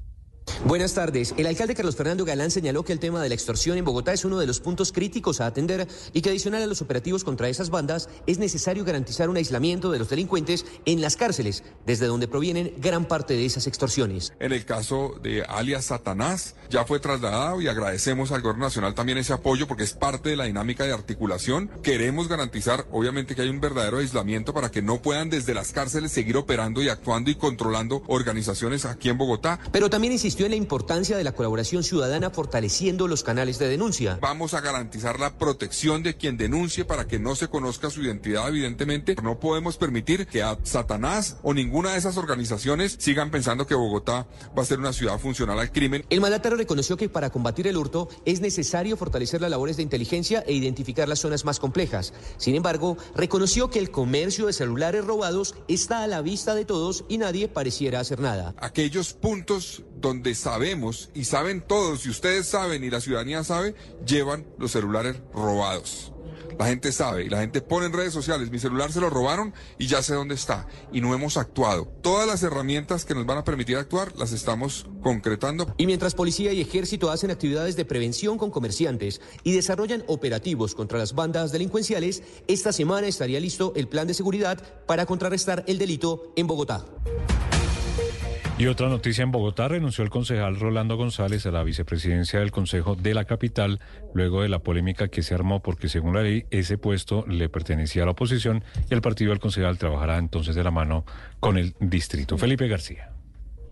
[SPEAKER 25] Buenas tardes. El alcalde Carlos Fernando Galán señaló que el tema de la extorsión en Bogotá es uno de los puntos críticos a atender y que adicional a los operativos contra esas bandas es necesario garantizar un aislamiento de los delincuentes en las cárceles, desde donde provienen gran parte de esas extorsiones.
[SPEAKER 26] En el caso de alias Satanás, ya fue trasladado y agradecemos al Gobierno Nacional también ese apoyo porque es parte de la dinámica de articulación. Queremos garantizar, obviamente, que hay un verdadero aislamiento para que no puedan desde las cárceles seguir operando y actuando y controlando organizaciones aquí en Bogotá.
[SPEAKER 25] Pero también insistió en la importancia de la colaboración ciudadana fortaleciendo los canales de denuncia.
[SPEAKER 26] Vamos a garantizar la protección de quien denuncie para que no se conozca su identidad, evidentemente. No podemos permitir que a Satanás o ninguna de esas organizaciones sigan pensando que Bogotá va a ser una ciudad funcional al crimen.
[SPEAKER 25] El mandatario reconoció que para combatir el hurto es necesario fortalecer las labores de inteligencia e identificar las zonas más complejas. Sin embargo, reconoció que el comercio de celulares robados está a la vista de todos y nadie pareciera hacer nada.
[SPEAKER 26] Aquellos puntos donde sabemos y saben todos, y ustedes saben y la ciudadanía sabe, llevan los celulares robados. La gente sabe y la gente pone en redes sociales, mi celular se lo robaron y ya sé dónde está. Y no hemos actuado. Todas las herramientas que nos van a permitir actuar las estamos concretando.
[SPEAKER 25] Y mientras policía y ejército hacen actividades de prevención con comerciantes y desarrollan operativos contra las bandas delincuenciales, esta semana estaría listo el plan de seguridad para contrarrestar el delito en Bogotá.
[SPEAKER 8] Y otra noticia en Bogotá, renunció el concejal Rolando González a la vicepresidencia del Consejo de la capital luego de la polémica que se armó porque según la ley ese puesto le pertenecía a la oposición y el partido del concejal trabajará entonces de la mano con el distrito. Felipe García.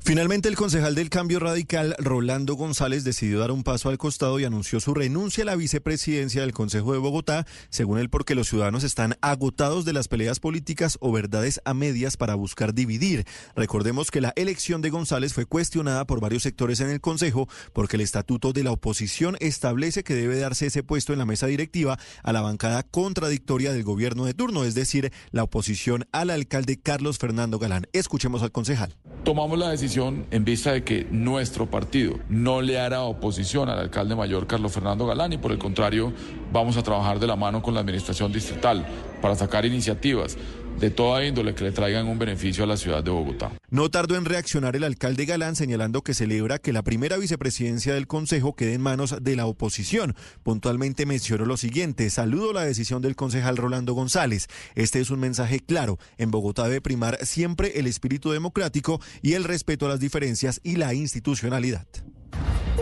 [SPEAKER 9] Finalmente, el concejal del Cambio Radical, Rolando González, decidió dar un paso al costado y anunció su renuncia a la vicepresidencia del Consejo de Bogotá, según él porque los ciudadanos están agotados de las peleas políticas o verdades a medias para buscar dividir. Recordemos que la elección de González fue cuestionada por varios sectores en el Consejo porque el estatuto de la oposición establece que debe darse ese puesto en la mesa directiva a la bancada contradictoria del gobierno de turno, es decir, la oposición al alcalde Carlos Fernando Galán. Escuchemos al concejal.
[SPEAKER 27] Tomamos la decisión en vista de que nuestro partido no le hará oposición al alcalde mayor Carlos Fernando Galán y por el contrario vamos a trabajar de la mano con la administración distrital para sacar iniciativas de toda índole que le traigan un beneficio a la ciudad de Bogotá.
[SPEAKER 9] No tardó en reaccionar el alcalde Galán señalando que celebra que la primera vicepresidencia del Consejo quede en manos de la oposición. Puntualmente mencionó lo siguiente, saludo la decisión del concejal Rolando González. Este es un mensaje claro. En Bogotá debe primar siempre el espíritu democrático y el respeto a las diferencias y la institucionalidad.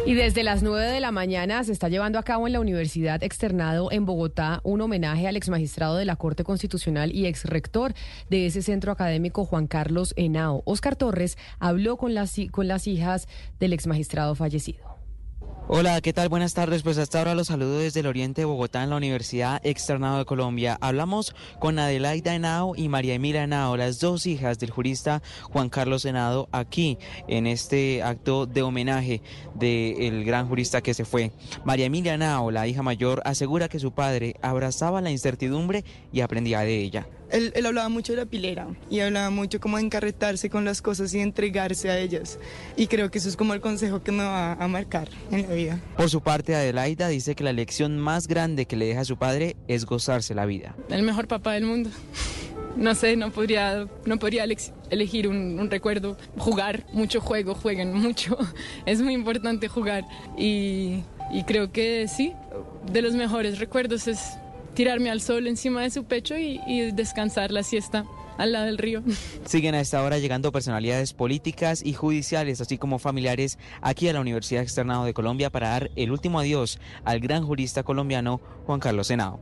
[SPEAKER 14] Y desde las 9 de la mañana se está llevando a cabo en la Universidad Externado en Bogotá un homenaje al exmagistrado de la Corte Constitucional y exrector de ese centro académico Juan Carlos Henao. Oscar Torres habló con las, con las hijas del exmagistrado fallecido.
[SPEAKER 28] Hola, ¿qué tal? Buenas tardes. Pues hasta ahora los saludo desde el oriente de Bogotá en la Universidad Externado de Colombia. Hablamos con Adelaida Henao y María Emilia Henao, las dos hijas del jurista Juan Carlos Henao, aquí en este acto de homenaje del gran jurista que se fue. María Emilia Henao, la hija mayor, asegura que su padre abrazaba la incertidumbre y aprendía de ella.
[SPEAKER 29] Él, él, hablaba mucho de la pilera y hablaba mucho como de encarretarse con las cosas y entregarse a ellas. Y creo que eso es como el consejo que me va a marcar en la vida.
[SPEAKER 28] Por su parte, Adelaida dice que la lección más grande que le deja a su padre es gozarse la vida.
[SPEAKER 29] El mejor papá del mundo. No sé, no podría, no podría elegir un, un recuerdo. Jugar, mucho juego, jueguen mucho. Es muy importante jugar. Y, y creo que sí, de los mejores recuerdos es tirarme al sol encima de su pecho y, y, descansar la siesta al lado del río.
[SPEAKER 28] Siguen a esta hora llegando personalidades políticas y judiciales, así como familiares, aquí a la Universidad Externado de Colombia para dar el último adiós al gran jurista colombiano Juan Carlos Senao.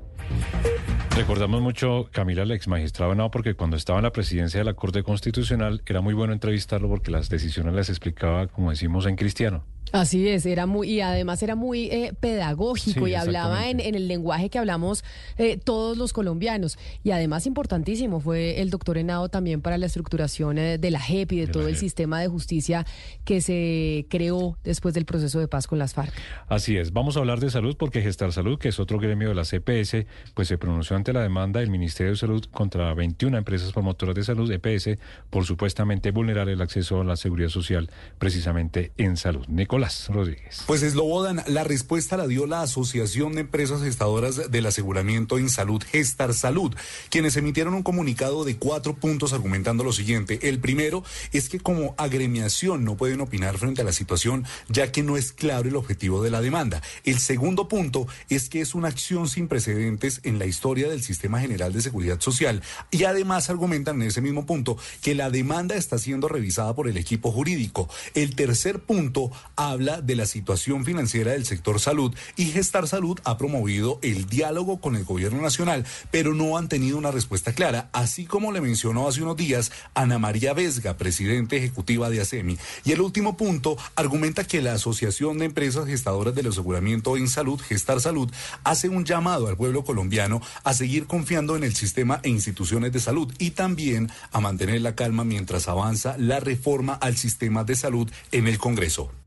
[SPEAKER 8] Recordamos mucho, Camila, el ex magistrado Henao, porque cuando estaba en la presidencia de la Corte Constitucional era muy bueno entrevistarlo porque las decisiones las explicaba, como decimos, en cristiano.
[SPEAKER 14] Así es, era muy, y además era muy eh, pedagógico
[SPEAKER 8] Sí,
[SPEAKER 14] y hablaba en el lenguaje que hablamos eh, todos los colombianos. Y además importantísimo fue el doctor Henao también para la estructuración eh, de la JEP y de, todo el sistema de justicia que se creó después del proceso de paz con las FARC.
[SPEAKER 8] Así es, vamos a hablar de salud porque Gestar Salud, que es otro gremio de la CPS, pues se pronunció ante la demanda del Ministerio de Salud contra 21 empresas promotoras de salud, EPS, por supuestamente vulnerar el acceso a la seguridad social precisamente en salud. Nicolás. Nicolás Rodríguez.
[SPEAKER 30] Pues Eslobodan, la respuesta la dio la Asociación de Empresas Gestadoras del Aseguramiento en Salud, Gestar Salud, quienes emitieron un comunicado de cuatro puntos argumentando lo siguiente. El primero es que como agremiación no pueden opinar frente a la situación, ya que no es claro el objetivo de la demanda. El segundo punto es que es una acción sin precedentes en la historia del Sistema General de Seguridad Social. Y además argumentan en ese mismo punto que la demanda está siendo revisada por el equipo jurídico. El tercer punto habla de la situación financiera del sector salud y Gestar Salud ha promovido el diálogo con el gobierno nacional, pero no han tenido una respuesta clara, así como le mencionó hace unos días Ana María Vesga, presidente ejecutiva de ASEMI. Y el último punto argumenta que la Asociación de Empresas Gestadoras del Aseguramiento en Salud, Gestar Salud, hace un llamado al pueblo colombiano a seguir confiando en el sistema e instituciones de salud y también a mantener la calma mientras avanza la reforma al sistema de salud en el Congreso.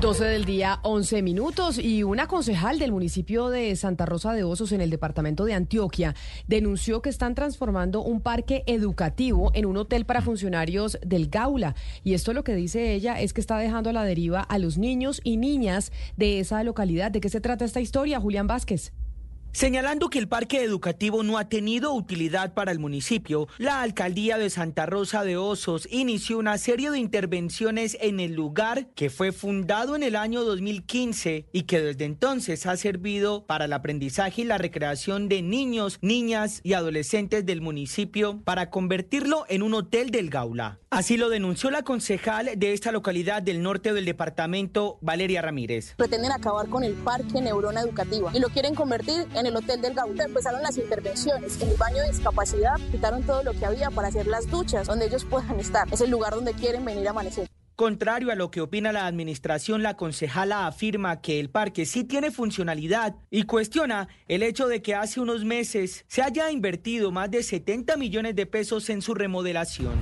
[SPEAKER 14] 12 del día, 11 minutos, y una concejal del municipio de Santa Rosa de Osos en el departamento de Antioquia denunció que están transformando un parque educativo en un hotel para funcionarios del Gaula. Y esto lo que dice ella es que está dejando a la deriva a los niños y niñas de esa localidad. ¿De qué se trata esta historia, Julián Vázquez?
[SPEAKER 31] Señalando que el parque educativo no ha tenido utilidad para el municipio, la alcaldía de Santa Rosa de Osos inició una serie de intervenciones en el lugar que fue fundado en el año 2015 y que desde entonces ha servido para el aprendizaje y la recreación de niños, niñas y adolescentes del municipio para convertirlo en un hotel del Gaula. Así lo denunció la concejal de esta localidad del norte del departamento, Valeria Ramírez.
[SPEAKER 32] Pretenden acabar con el parque Neurona Educativa y lo quieren convertir en el Hotel del Gaula. Empezaron las intervenciones en el baño de discapacidad, quitaron todo lo que había para hacer las duchas donde ellos puedan estar. Es el lugar donde quieren venir a amanecer.
[SPEAKER 31] Contrario a lo que opina la administración, la concejala afirma que el parque sí tiene funcionalidad y cuestiona el hecho de que hace unos meses se haya invertido más de 70 millones de pesos en su remodelación.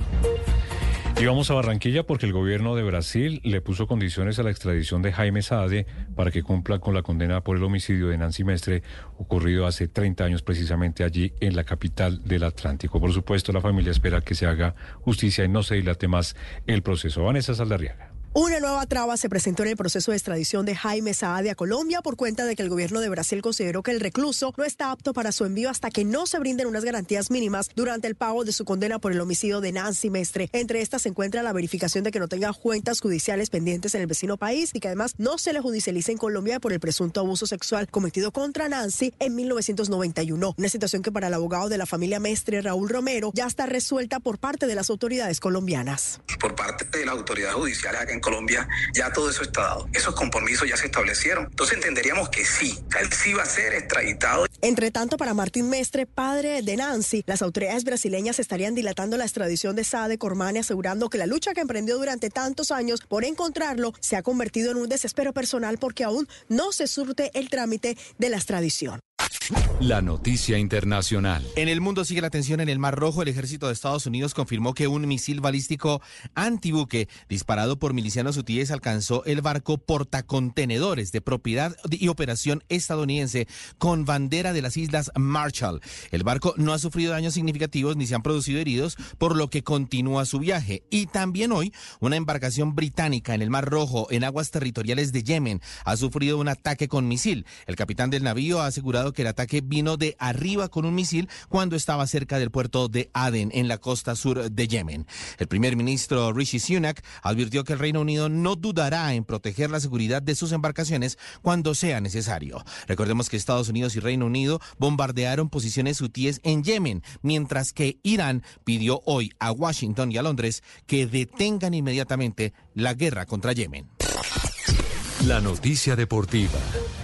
[SPEAKER 8] Y vamos a Barranquilla porque el gobierno de Brasil le puso condiciones a la extradición de Jaime Saade para que cumpla con la condena por el homicidio de Nancy Mestre ocurrido hace 30 años precisamente allí en la capital del Atlántico. Por supuesto, la familia espera que se haga justicia y no se dilate más el proceso. Vanessa Saldarriaga.
[SPEAKER 33] Una nueva traba se presentó en el proceso de extradición de Jaime Saade a Colombia por cuenta de que el gobierno de Brasil consideró que el recluso no está apto para su envío hasta que no se brinden unas garantías mínimas durante el pago de su condena por el homicidio de Nancy Mestre. Entre estas se encuentra la verificación de que no tenga cuentas judiciales pendientes en el vecino país y que además no se le judicialice en Colombia por el presunto abuso sexual cometido contra Nancy en 1991. Una situación que para el abogado de la familia Mestre, Raúl Romero, ya está resuelta por parte de las autoridades colombianas.
[SPEAKER 34] Por parte de judiciales acá en Colombia, ya todo eso está dado. Esos compromisos ya se establecieron. Entonces entenderíamos que sí, él sí va a ser extraditado.
[SPEAKER 33] Entre tanto, para Martín Mestre, padre de Nancy, las autoridades brasileñas estarían dilatando la extradición de Sade Cormani, asegurando que la lucha que emprendió durante tantos años por encontrarlo se ha convertido en un desespero personal porque aún no se surte el trámite de la extradición.
[SPEAKER 3] La noticia internacional.
[SPEAKER 35] En el mundo sigue la tensión en el Mar Rojo. El ejército de Estados Unidos confirmó que un misil balístico antibuque disparado por milicianos hutíes alcanzó el barco portacontenedores de propiedad y operación estadounidense con bandera de las Islas Marshall. El barco no ha sufrido daños significativos ni se han producido heridos, por lo que continúa su viaje. Y también hoy, una embarcación británica en el Mar Rojo, en aguas territoriales de Yemen, ha sufrido un ataque con misil. El capitán del navío ha asegurado que el ataque vino de arriba con un misil cuando estaba cerca del puerto de Aden, en la costa sur de Yemen. El primer ministro Rishi Sunak advirtió que el Reino Unido no dudará en proteger la seguridad de sus embarcaciones cuando sea necesario. Recordemos que Estados Unidos y Reino Unido bombardearon posiciones hutíes en Yemen, mientras que Irán pidió hoy a Washington y a Londres que detengan inmediatamente la guerra contra Yemen.
[SPEAKER 3] La noticia deportiva.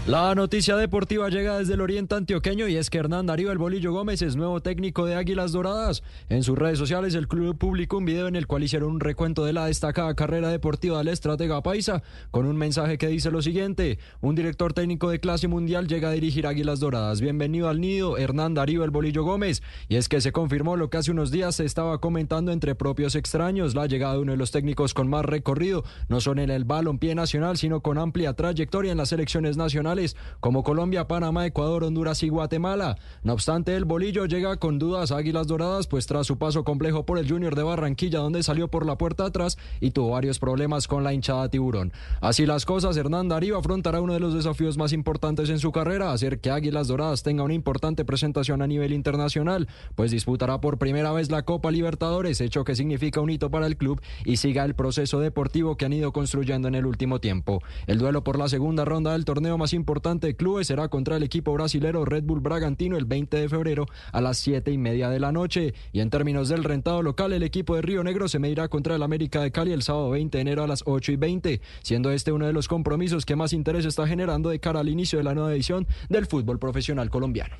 [SPEAKER 36] La noticia deportiva llega desde el oriente antioqueño y es que Hernán Darío El Bolillo Gómez es nuevo técnico de Águilas Doradas. En sus redes sociales el club publicó un video en el cual hicieron un recuento de la destacada carrera deportiva del estratega Paisa con un mensaje que dice lo siguiente. Un director técnico de clase mundial llega a dirigir Águilas Doradas. Bienvenido al nido, Hernán Darío El Bolillo Gómez. Y es que se confirmó lo que hace unos días se estaba comentando entre propios extraños, la llegada de uno de los técnicos con más recorrido, no son en el balompié nacional, sino con amplia trayectoria en las selecciones nacionales como Colombia, Panamá, Ecuador, Honduras y Guatemala. No obstante, el bolillo llega con dudas a Águilas Doradas, pues tras su paso complejo por el Junior de Barranquilla, donde salió por la puerta atrás y tuvo varios problemas con la hinchada tiburón. Así las cosas, Hernán Darío afrontará uno de los desafíos más importantes en su carrera, hacer que Águilas Doradas tenga una importante presentación a nivel internacional, pues disputará por primera vez la Copa Libertadores, hecho que significa un hito para el club y siga el proceso deportivo que han ido construyendo en el último tiempo. El duelo por la segunda ronda del torneo más importante de clubes será contra el equipo brasilero Red Bull Bragantino el 20 de febrero a las 7 y media de la noche. Y en términos del rentado local, el equipo de Río Negro se medirá contra el América de Cali el sábado 20 de enero a las 8 y 20, siendo este uno de los compromisos que más interés está generando de cara al inicio de la nueva edición del fútbol profesional colombiano.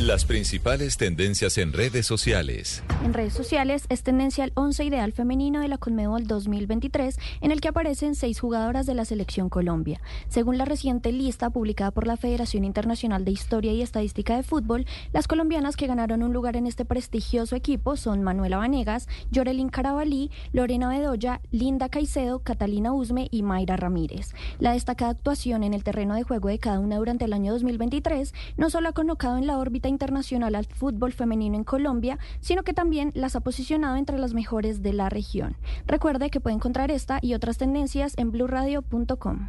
[SPEAKER 3] Las principales tendencias en redes sociales.
[SPEAKER 37] En redes sociales es tendencia el 11 ideal femenino de la Conmebol 2023, en el que aparecen seis jugadoras de la selección Colombia. Según la reciente lista publicada por la Federación Internacional de Historia y Estadística de Fútbol, las colombianas que ganaron un lugar en este prestigioso equipo son Manuela Vanegas, Yorelin Carabalí, Lorena Bedoya, Linda Caicedo, Catalina Usme y Mayra Ramírez. La destacada actuación en el terreno de juego de cada una durante el año 2023 no solo ha colocado en la órbita internacional al fútbol femenino en Colombia, sino que también las ha posicionado entre las mejores de la región. Recuerde que puede encontrar esta y otras tendencias en blurradio.com.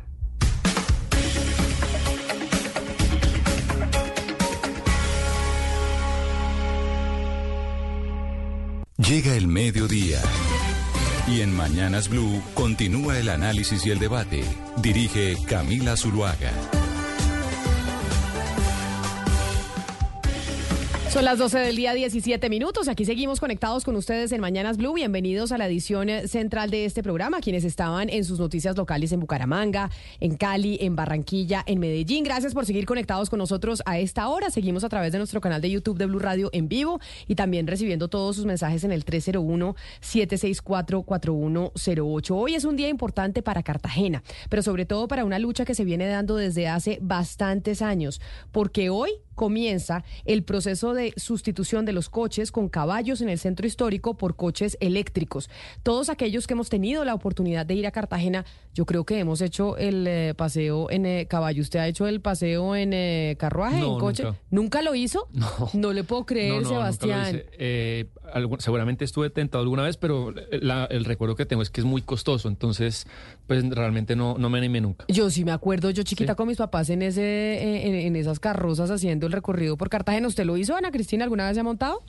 [SPEAKER 3] Llega el mediodía. Y en Mañanas Blue continúa el análisis y el debate. Dirige Camila Zuluaga.
[SPEAKER 14] Son las 12 del día, 17 minutos. Aquí seguimos conectados con ustedes en Mañanas Blue. Bienvenidos a la edición central de este programa, quienes estaban en sus noticias locales en Bucaramanga, en Cali, en Barranquilla, en Medellín. Gracias por seguir conectados con nosotros a esta hora. Seguimos a través de nuestro canal de YouTube de Blue Radio en vivo y también recibiendo todos sus mensajes en el 301-764-4108. Hoy es un día importante para Cartagena, pero sobre todo para una lucha que se viene dando desde hace bastantes años, porque hoy comienza el proceso de sustitución de los coches con caballos en el centro histórico por coches eléctricos. Todos aquellos que hemos tenido la oportunidad de ir a Cartagena, yo creo que hemos hecho el eh, paseo en eh, caballo. ¿Usted ha hecho el paseo en eh, carruaje,
[SPEAKER 16] No,
[SPEAKER 14] en coche?
[SPEAKER 16] nunca.
[SPEAKER 14] lo hizo? No. le puedo creer,
[SPEAKER 16] No, no,
[SPEAKER 14] Sebastián.
[SPEAKER 16] Seguramente estuve tentado alguna vez, pero la- el recuerdo que tengo es que es muy costoso, entonces pues realmente no, no me animé nunca.
[SPEAKER 14] Yo sí me acuerdo, yo chiquita
[SPEAKER 16] Sí.
[SPEAKER 14] con mis papás en ese, eh, en, en esas carrozas haciendo el recorrido por Cartagena. ¿Usted lo hizo, Ana Cristina? ¿Alguna vez se ha montado?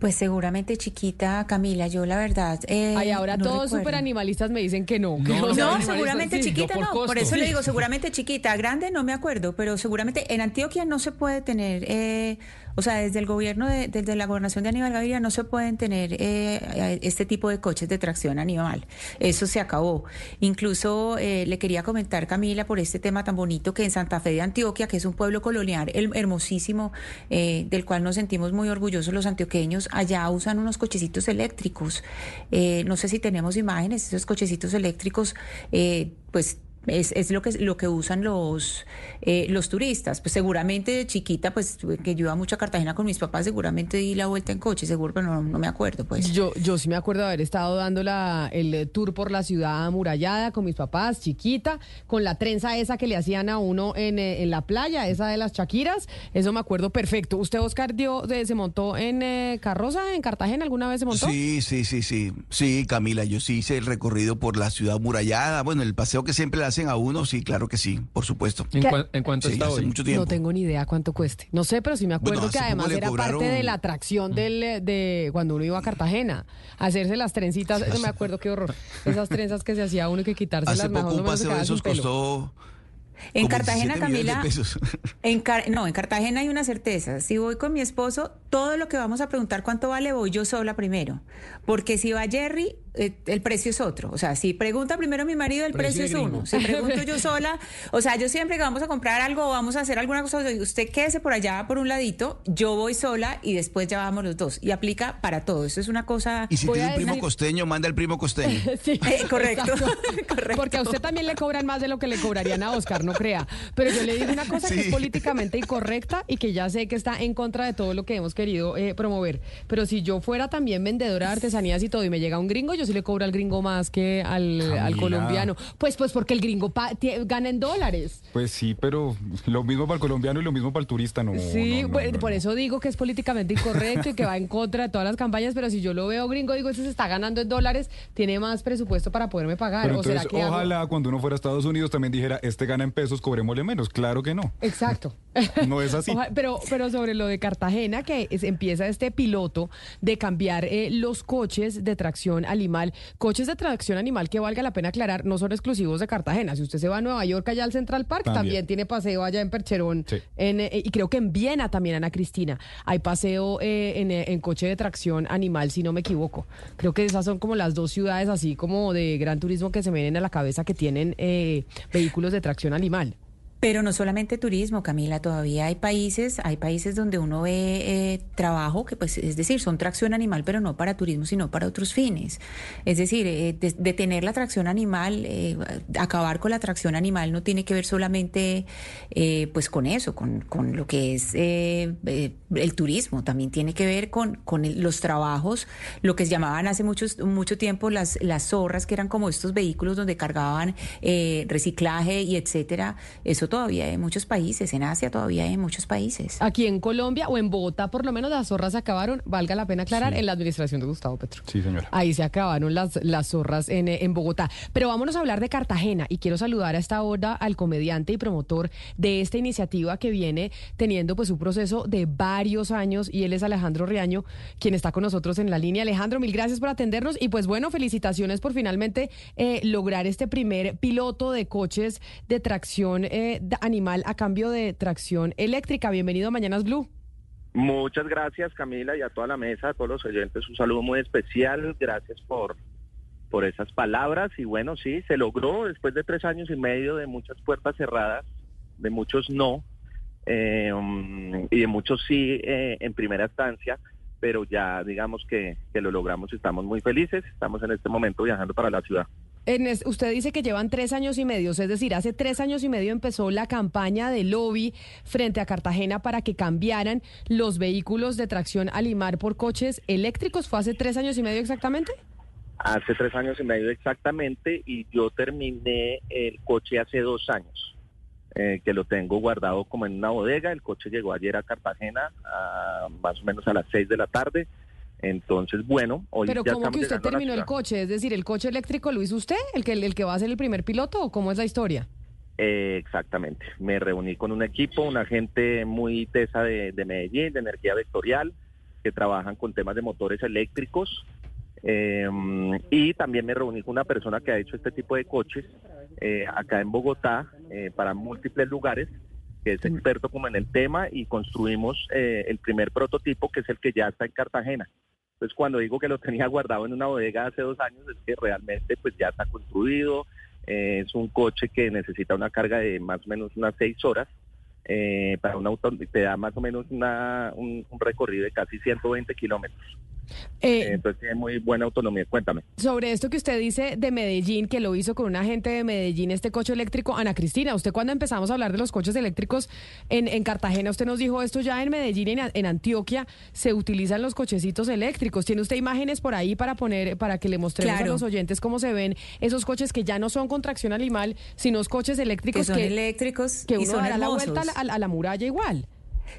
[SPEAKER 17] Pues seguramente chiquita, Camila, yo la verdad. Eh,
[SPEAKER 14] Ay, ahora
[SPEAKER 17] no
[SPEAKER 14] todos súper animalistas me dicen que no. que
[SPEAKER 17] No, seguramente
[SPEAKER 14] Sí,
[SPEAKER 17] chiquita no.
[SPEAKER 14] por
[SPEAKER 17] eso le digo, seguramente chiquita. Grande no me acuerdo, pero seguramente en Antioquia no se puede tener, eh, o sea, desde el gobierno, de, desde la gobernación de Aníbal Gaviria no se pueden tener eh, este tipo de coches de tracción animal. Eso se acabó. Incluso eh, le quería comentar, Camila, por este tema tan bonito que en Santa Fe de Antioquia, que es un pueblo colonial el- hermosísimo, eh, del cual nos sentimos muy orgullosos los antioqueños, allá usan unos cochecitos eléctricos. Eh, no sé si tenemos imágenes, esos cochecitos eléctricos, eh, pues es, es lo que lo que usan los eh, los turistas. Pues seguramente de chiquita, pues que yo iba mucho a Cartagena con mis papás, seguramente di la vuelta en coche, seguro, pero no, no me acuerdo, pues.
[SPEAKER 14] Yo, yo sí me acuerdo de haber estado dando la, el eh, tour por la ciudad amurallada con mis papás, chiquita, con la trenza esa que le hacían a uno en, eh, en la playa, esa de las Chaquiras. Eso me acuerdo perfecto. ¿Usted, Oscar, dio, de- se montó en eh, carroza en Cartagena? ¿Alguna vez se montó?
[SPEAKER 18] Sí, sí, sí, sí. Sí, Camila, yo sí hice el recorrido por la ciudad murallada. Bueno, el paseo que siempre le hacen a uno, sí, claro que sí, por supuesto.
[SPEAKER 16] ¿En, cuan- en cuánto
[SPEAKER 18] Sí,
[SPEAKER 16] está
[SPEAKER 18] hace
[SPEAKER 16] hoy?
[SPEAKER 18] mucho tiempo.
[SPEAKER 14] No tengo ni idea cuánto cueste. No sé, pero sí me acuerdo
[SPEAKER 18] Bueno,
[SPEAKER 14] que además era
[SPEAKER 18] cobraron-
[SPEAKER 14] parte de la atracción del, eh, de cuando uno iba a Cartagena. Hacerse las trencitas, eso me acuerdo qué horror. Esas trenzas que se hacía uno y que quitárselas
[SPEAKER 18] Hace
[SPEAKER 14] mejor
[SPEAKER 18] poco
[SPEAKER 14] no
[SPEAKER 18] un paseo de esos costó
[SPEAKER 17] En Cartagena,
[SPEAKER 18] 17 millones de
[SPEAKER 17] Camila,
[SPEAKER 18] pesos.
[SPEAKER 17] En Car- no, en Cartagena hay una certeza. Si voy con mi esposo, todo lo que vamos a preguntar cuánto vale, voy yo sola primero. Porque si va Jerry, eh, el precio es otro. O sea, si pregunta primero mi marido, el
[SPEAKER 38] Precio
[SPEAKER 17] precio, es uno. Si pregunto yo sola, o sea, yo siempre que vamos a comprar algo o vamos a hacer alguna cosa, usted quédese por allá por un ladito, yo voy sola y después ya vamos los dos. Y aplica para todo. Eso es una cosa.
[SPEAKER 18] Y si tiene un primo costeño, manda al primo costeño.
[SPEAKER 14] Sí,
[SPEAKER 17] Eh, correcto.
[SPEAKER 14] Exacto. Porque a usted también le cobran más de lo que le cobrarían a Oscar, no crea. Pero yo le digo una cosa que es políticamente incorrecta y que ya sé que está en contra de todo lo que hemos querido eh, promover. Pero si yo fuera también vendedora de artesanías y todo y me llega un gringo, yo yo sí le cobro al gringo más que al, al colombiano. Pues, pues porque el gringo gana en dólares.
[SPEAKER 39] Pues sí, pero lo mismo para el colombiano y lo mismo para el turista, no.
[SPEAKER 14] Sí, por eso digo que es políticamente incorrecto y que va en contra de todas las campañas, pero si yo lo veo gringo, digo, ese se está ganando en dólares, tiene más presupuesto para poderme pagar.
[SPEAKER 39] ¿O será que ojalá cuando uno fuera a Estados Unidos también dijera, este gana en pesos, cobrémosle menos. Claro que no.
[SPEAKER 14] Exacto.
[SPEAKER 39] No es así.
[SPEAKER 14] pero, pero sobre lo de Cartagena, que empieza este piloto de cambiar eh, los coches de tracción animal, coches de tracción animal que valga la pena aclarar, no son exclusivos de Cartagena. Si usted se va a Nueva York, allá al Central Park, también, tiene paseo allá en Percherón. En, eh, y creo que en Viena también, Ana Cristina, hay paseo eh, en, en, coche de tracción animal, si no me equivoco. Creo que esas son como las dos ciudades así como de gran turismo que se me vienen a la cabeza que tienen vehículos de tracción animal.
[SPEAKER 17] Pero no solamente turismo, Camila, todavía hay países, hay países donde uno ve eh, trabajo que, pues, es decir, son tracción animal, pero no para turismo, sino para otros fines. Es decir, eh, detener la tracción animal, eh, acabar con la tracción animal no tiene que ver solamente, pues, con eso, con, con lo que es el turismo, también tiene que ver con, con los trabajos, lo que se llamaban hace muchos, mucho tiempo las, las zorras, que eran como estos vehículos donde cargaban reciclaje y etcétera. Eso todavía hay en muchos países, en Asia todavía hay en muchos países.
[SPEAKER 14] Aquí en Colombia o en Bogotá, por lo menos las zorras se acabaron, valga la pena aclarar, en la administración de Gustavo Petro.
[SPEAKER 39] Sí, señora.
[SPEAKER 14] Ahí se acabaron las, las zorras en, en Bogotá. Pero vámonos a hablar de Cartagena y quiero saludar a esta hora al comediante y promotor de esta iniciativa que viene teniendo pues un proceso de varios años y él es Alejandro Riaño, quien está con nosotros en la línea. Alejandro, mil gracias por atendernos y pues bueno, felicitaciones por finalmente eh, lograr este primer piloto de coches de tracción eh, animal a cambio de tracción eléctrica. Bienvenido a Mañanas Blue.
[SPEAKER 40] Muchas gracias Camila y a toda la mesa, a todos los oyentes, un saludo muy especial. Gracias por, por esas palabras y bueno, sí, se logró después de tres años y medio de muchas puertas cerradas, de muchos no eh, y de muchos sí eh, en primera instancia, pero ya digamos que, que lo logramos y estamos muy felices. Estamos en este momento viajando para la ciudad
[SPEAKER 14] usted dice que llevan tres años y medio, es decir, hace tres años y medio empezó la campaña de lobby frente a Cartagena para que cambiaran los vehículos de tracción Alimar por coches eléctricos. ¿Fue hace tres años y medio exactamente?
[SPEAKER 40] Hace tres años y medio exactamente y yo terminé el coche hace dos años, eh, que lo tengo guardado como en una bodega. El coche llegó ayer a Cartagena más o menos a las seis de la tarde. Entonces, bueno,
[SPEAKER 14] hoy Pero ¿cómo que usted terminó el coche? Es decir, ¿el coche eléctrico lo hizo usted? ¿El que, el que va a ser el primer piloto o cómo es la historia?
[SPEAKER 40] Eh, exactamente. Me reuní con un equipo, una gente muy tesa de, Medellín, de energía vectorial, que trabajan con temas de motores eléctricos. Em, y también me reuní con una persona que ha hecho este tipo de coches eh, acá en Bogotá eh, para múltiples lugares que es experto como en el tema y construimos el primer prototipo que es el que ya está en Cartagena. Entonces, cuando digo que lo tenía guardado en una bodega hace dos años, es que realmente pues ya está construido. Eh, es un coche que necesita una carga de más o menos unas seis horas. Eh, para un auto te da más o menos una, un, un recorrido de casi 120 kilómetros. Eh, Entonces tiene muy buena autonomía. Cuéntame.
[SPEAKER 14] Sobre esto que usted dice de Medellín, que lo hizo con un agente de Medellín, este coche eléctrico. Ana Cristina, usted cuando empezamos a hablar de los coches eléctricos en, en Cartagena, usted nos dijo esto ya en Medellín, en, en, Antioquia, se utilizan los cochecitos eléctricos. ¿Tiene usted imágenes por ahí para poner, para que le mostremos a los oyentes cómo se ven esos coches que ya no son con tracción animal, sino coches eléctricos
[SPEAKER 17] que son eléctricos
[SPEAKER 14] que uno dará la vuelta a la muralla igual?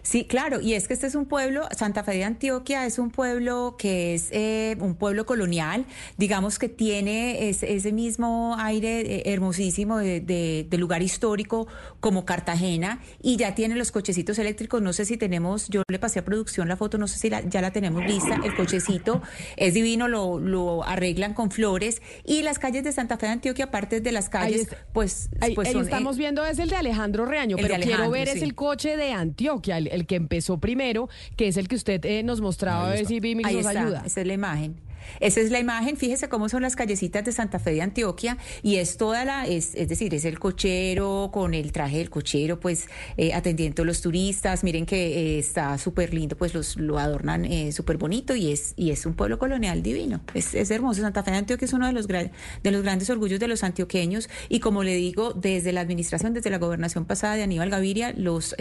[SPEAKER 17] Sí, claro, y es que este es un pueblo, Santa Fe de Antioquia es un pueblo que es eh, un pueblo colonial, digamos que tiene ese, mismo aire eh, hermosísimo de, lugar histórico como Cartagena y ya tiene los cochecitos eléctricos, no sé si tenemos, yo le pasé a producción la foto, no sé si ya la tenemos lista, el cochecito es divino, lo, arreglan con flores y las calles de Santa Fe de Antioquia, aparte de las calles, pues, pues
[SPEAKER 14] estamos viendo es el de Alejandro Reaño, pero quiero ver es el coche de Antioquia, el, que empezó primero, que es el que usted eh, nos mostraba, a ver si Vimi nos ayuda.
[SPEAKER 17] Esa es la imagen. Esa es la imagen, fíjese cómo son las callecitas de Santa Fe de Antioquia y es toda la, es, es decir, es el cochero con el traje del cochero, pues eh, atendiendo a los turistas, miren que eh, está súper lindo, pues los, lo adornan eh, súper bonito y es, y es un pueblo colonial divino, es, es, hermoso, Santa Fe de Antioquia es uno de los, de los grandes orgullos de los antioqueños y como le digo, desde la administración, desde la gobernación pasada de Aníbal Gaviria, los,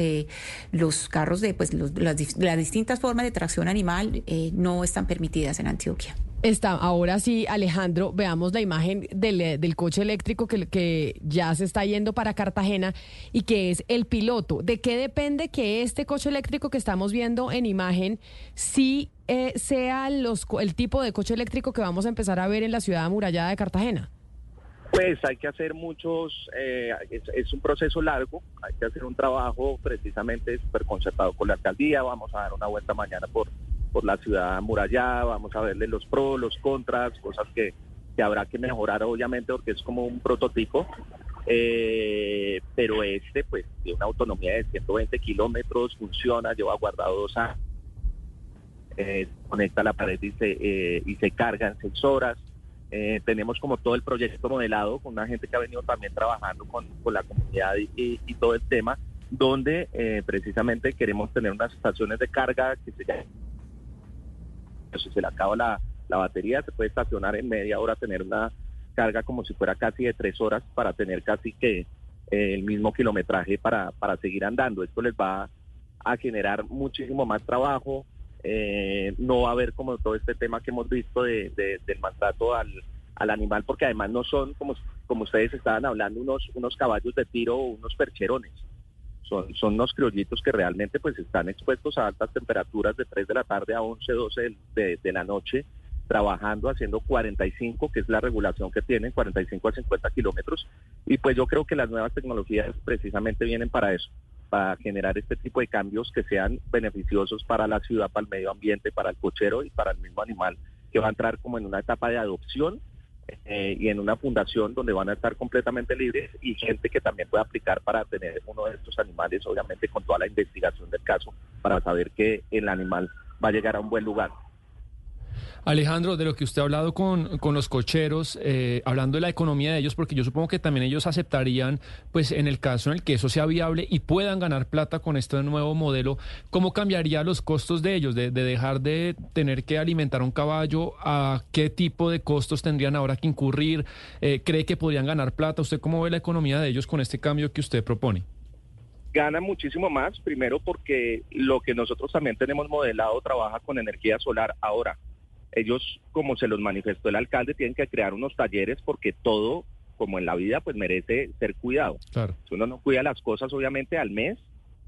[SPEAKER 17] los carros de pues las, las distintas formas de tracción animal no están permitidas en Antioquia.
[SPEAKER 14] Está, ahora sí, Alejandro, veamos la imagen del, eh, del coche eléctrico que, que, ya se está yendo para Cartagena y que es el piloto. ¿De qué depende que este coche eléctrico que estamos viendo en imagen sí eh, sea los, el tipo de coche eléctrico que vamos a empezar a ver en la ciudad amurallada de Cartagena?
[SPEAKER 40] Pues hay que hacer muchos, eh, es, es, un proceso largo, hay que hacer un trabajo precisamente súper concertado con la alcaldía, vamos a dar una vuelta mañana por por la ciudad amurallada, vamos a verle los pros, los contras, cosas que, que habrá que mejorar obviamente porque es como un prototipo, eh, pero este pues tiene una autonomía de 120 kilómetros, funciona, lleva guardado dos años, eh, conecta la pared y se, eh, y se carga en seis horas. tenemos como todo el proyecto modelado con una gente que ha venido también trabajando con, con la comunidad y, y, todo el tema, donde precisamente queremos tener unas estaciones de carga que se llaman si se le acaba la, batería, se puede estacionar en media hora, tener una carga como si fuera casi de tres horas para tener casi que eh, el mismo kilometraje para, para seguir andando. Esto les va a generar muchísimo más trabajo. Eh, no va a haber como todo este tema que hemos visto de, del maltrato al, al animal, porque además no son, como, como ustedes estaban hablando, unos, unos caballos de tiro o unos percherones son, son unos criollitos que realmente pues están expuestos a altas temperaturas de 3 de la tarde a 11, 12 de, de la noche, trabajando, haciendo 45, que es la regulación que tienen, 45 a 50 kilómetros. Y pues yo creo que las nuevas tecnologías precisamente vienen para eso, para generar este tipo de cambios que sean beneficiosos para la ciudad, para el medio ambiente, para el cochero y para el mismo animal, que va a entrar como en una etapa de adopción eh, y en una fundación donde van a estar completamente libres y gente que también puede aplicar para tener uno de estos animales, obviamente con toda la investigación del caso, para saber que el animal va a llegar a un buen lugar.
[SPEAKER 16] Alejandro, de lo que usted ha hablado con, con los cocheros, eh, hablando de la economía de ellos, porque yo supongo que también ellos aceptarían, pues en el caso en el que eso sea viable y puedan ganar plata con este nuevo modelo, ¿cómo cambiaría los costos de ellos? De, dejar de tener que alimentar un caballo, ¿a qué tipo de costos tendrían ahora que incurrir? Eh, ¿Cree que podrían ganar plata? ¿Usted cómo ve la economía de ellos con este cambio que usted propone?
[SPEAKER 40] Gana muchísimo más, primero porque lo que nosotros también tenemos modelado trabaja con energía solar ahora ellos, como se los manifestó el alcalde, tienen que crear unos talleres porque todo, como en la vida, pues merece ser cuidado. Si uno no cuida las cosas, obviamente, al mes,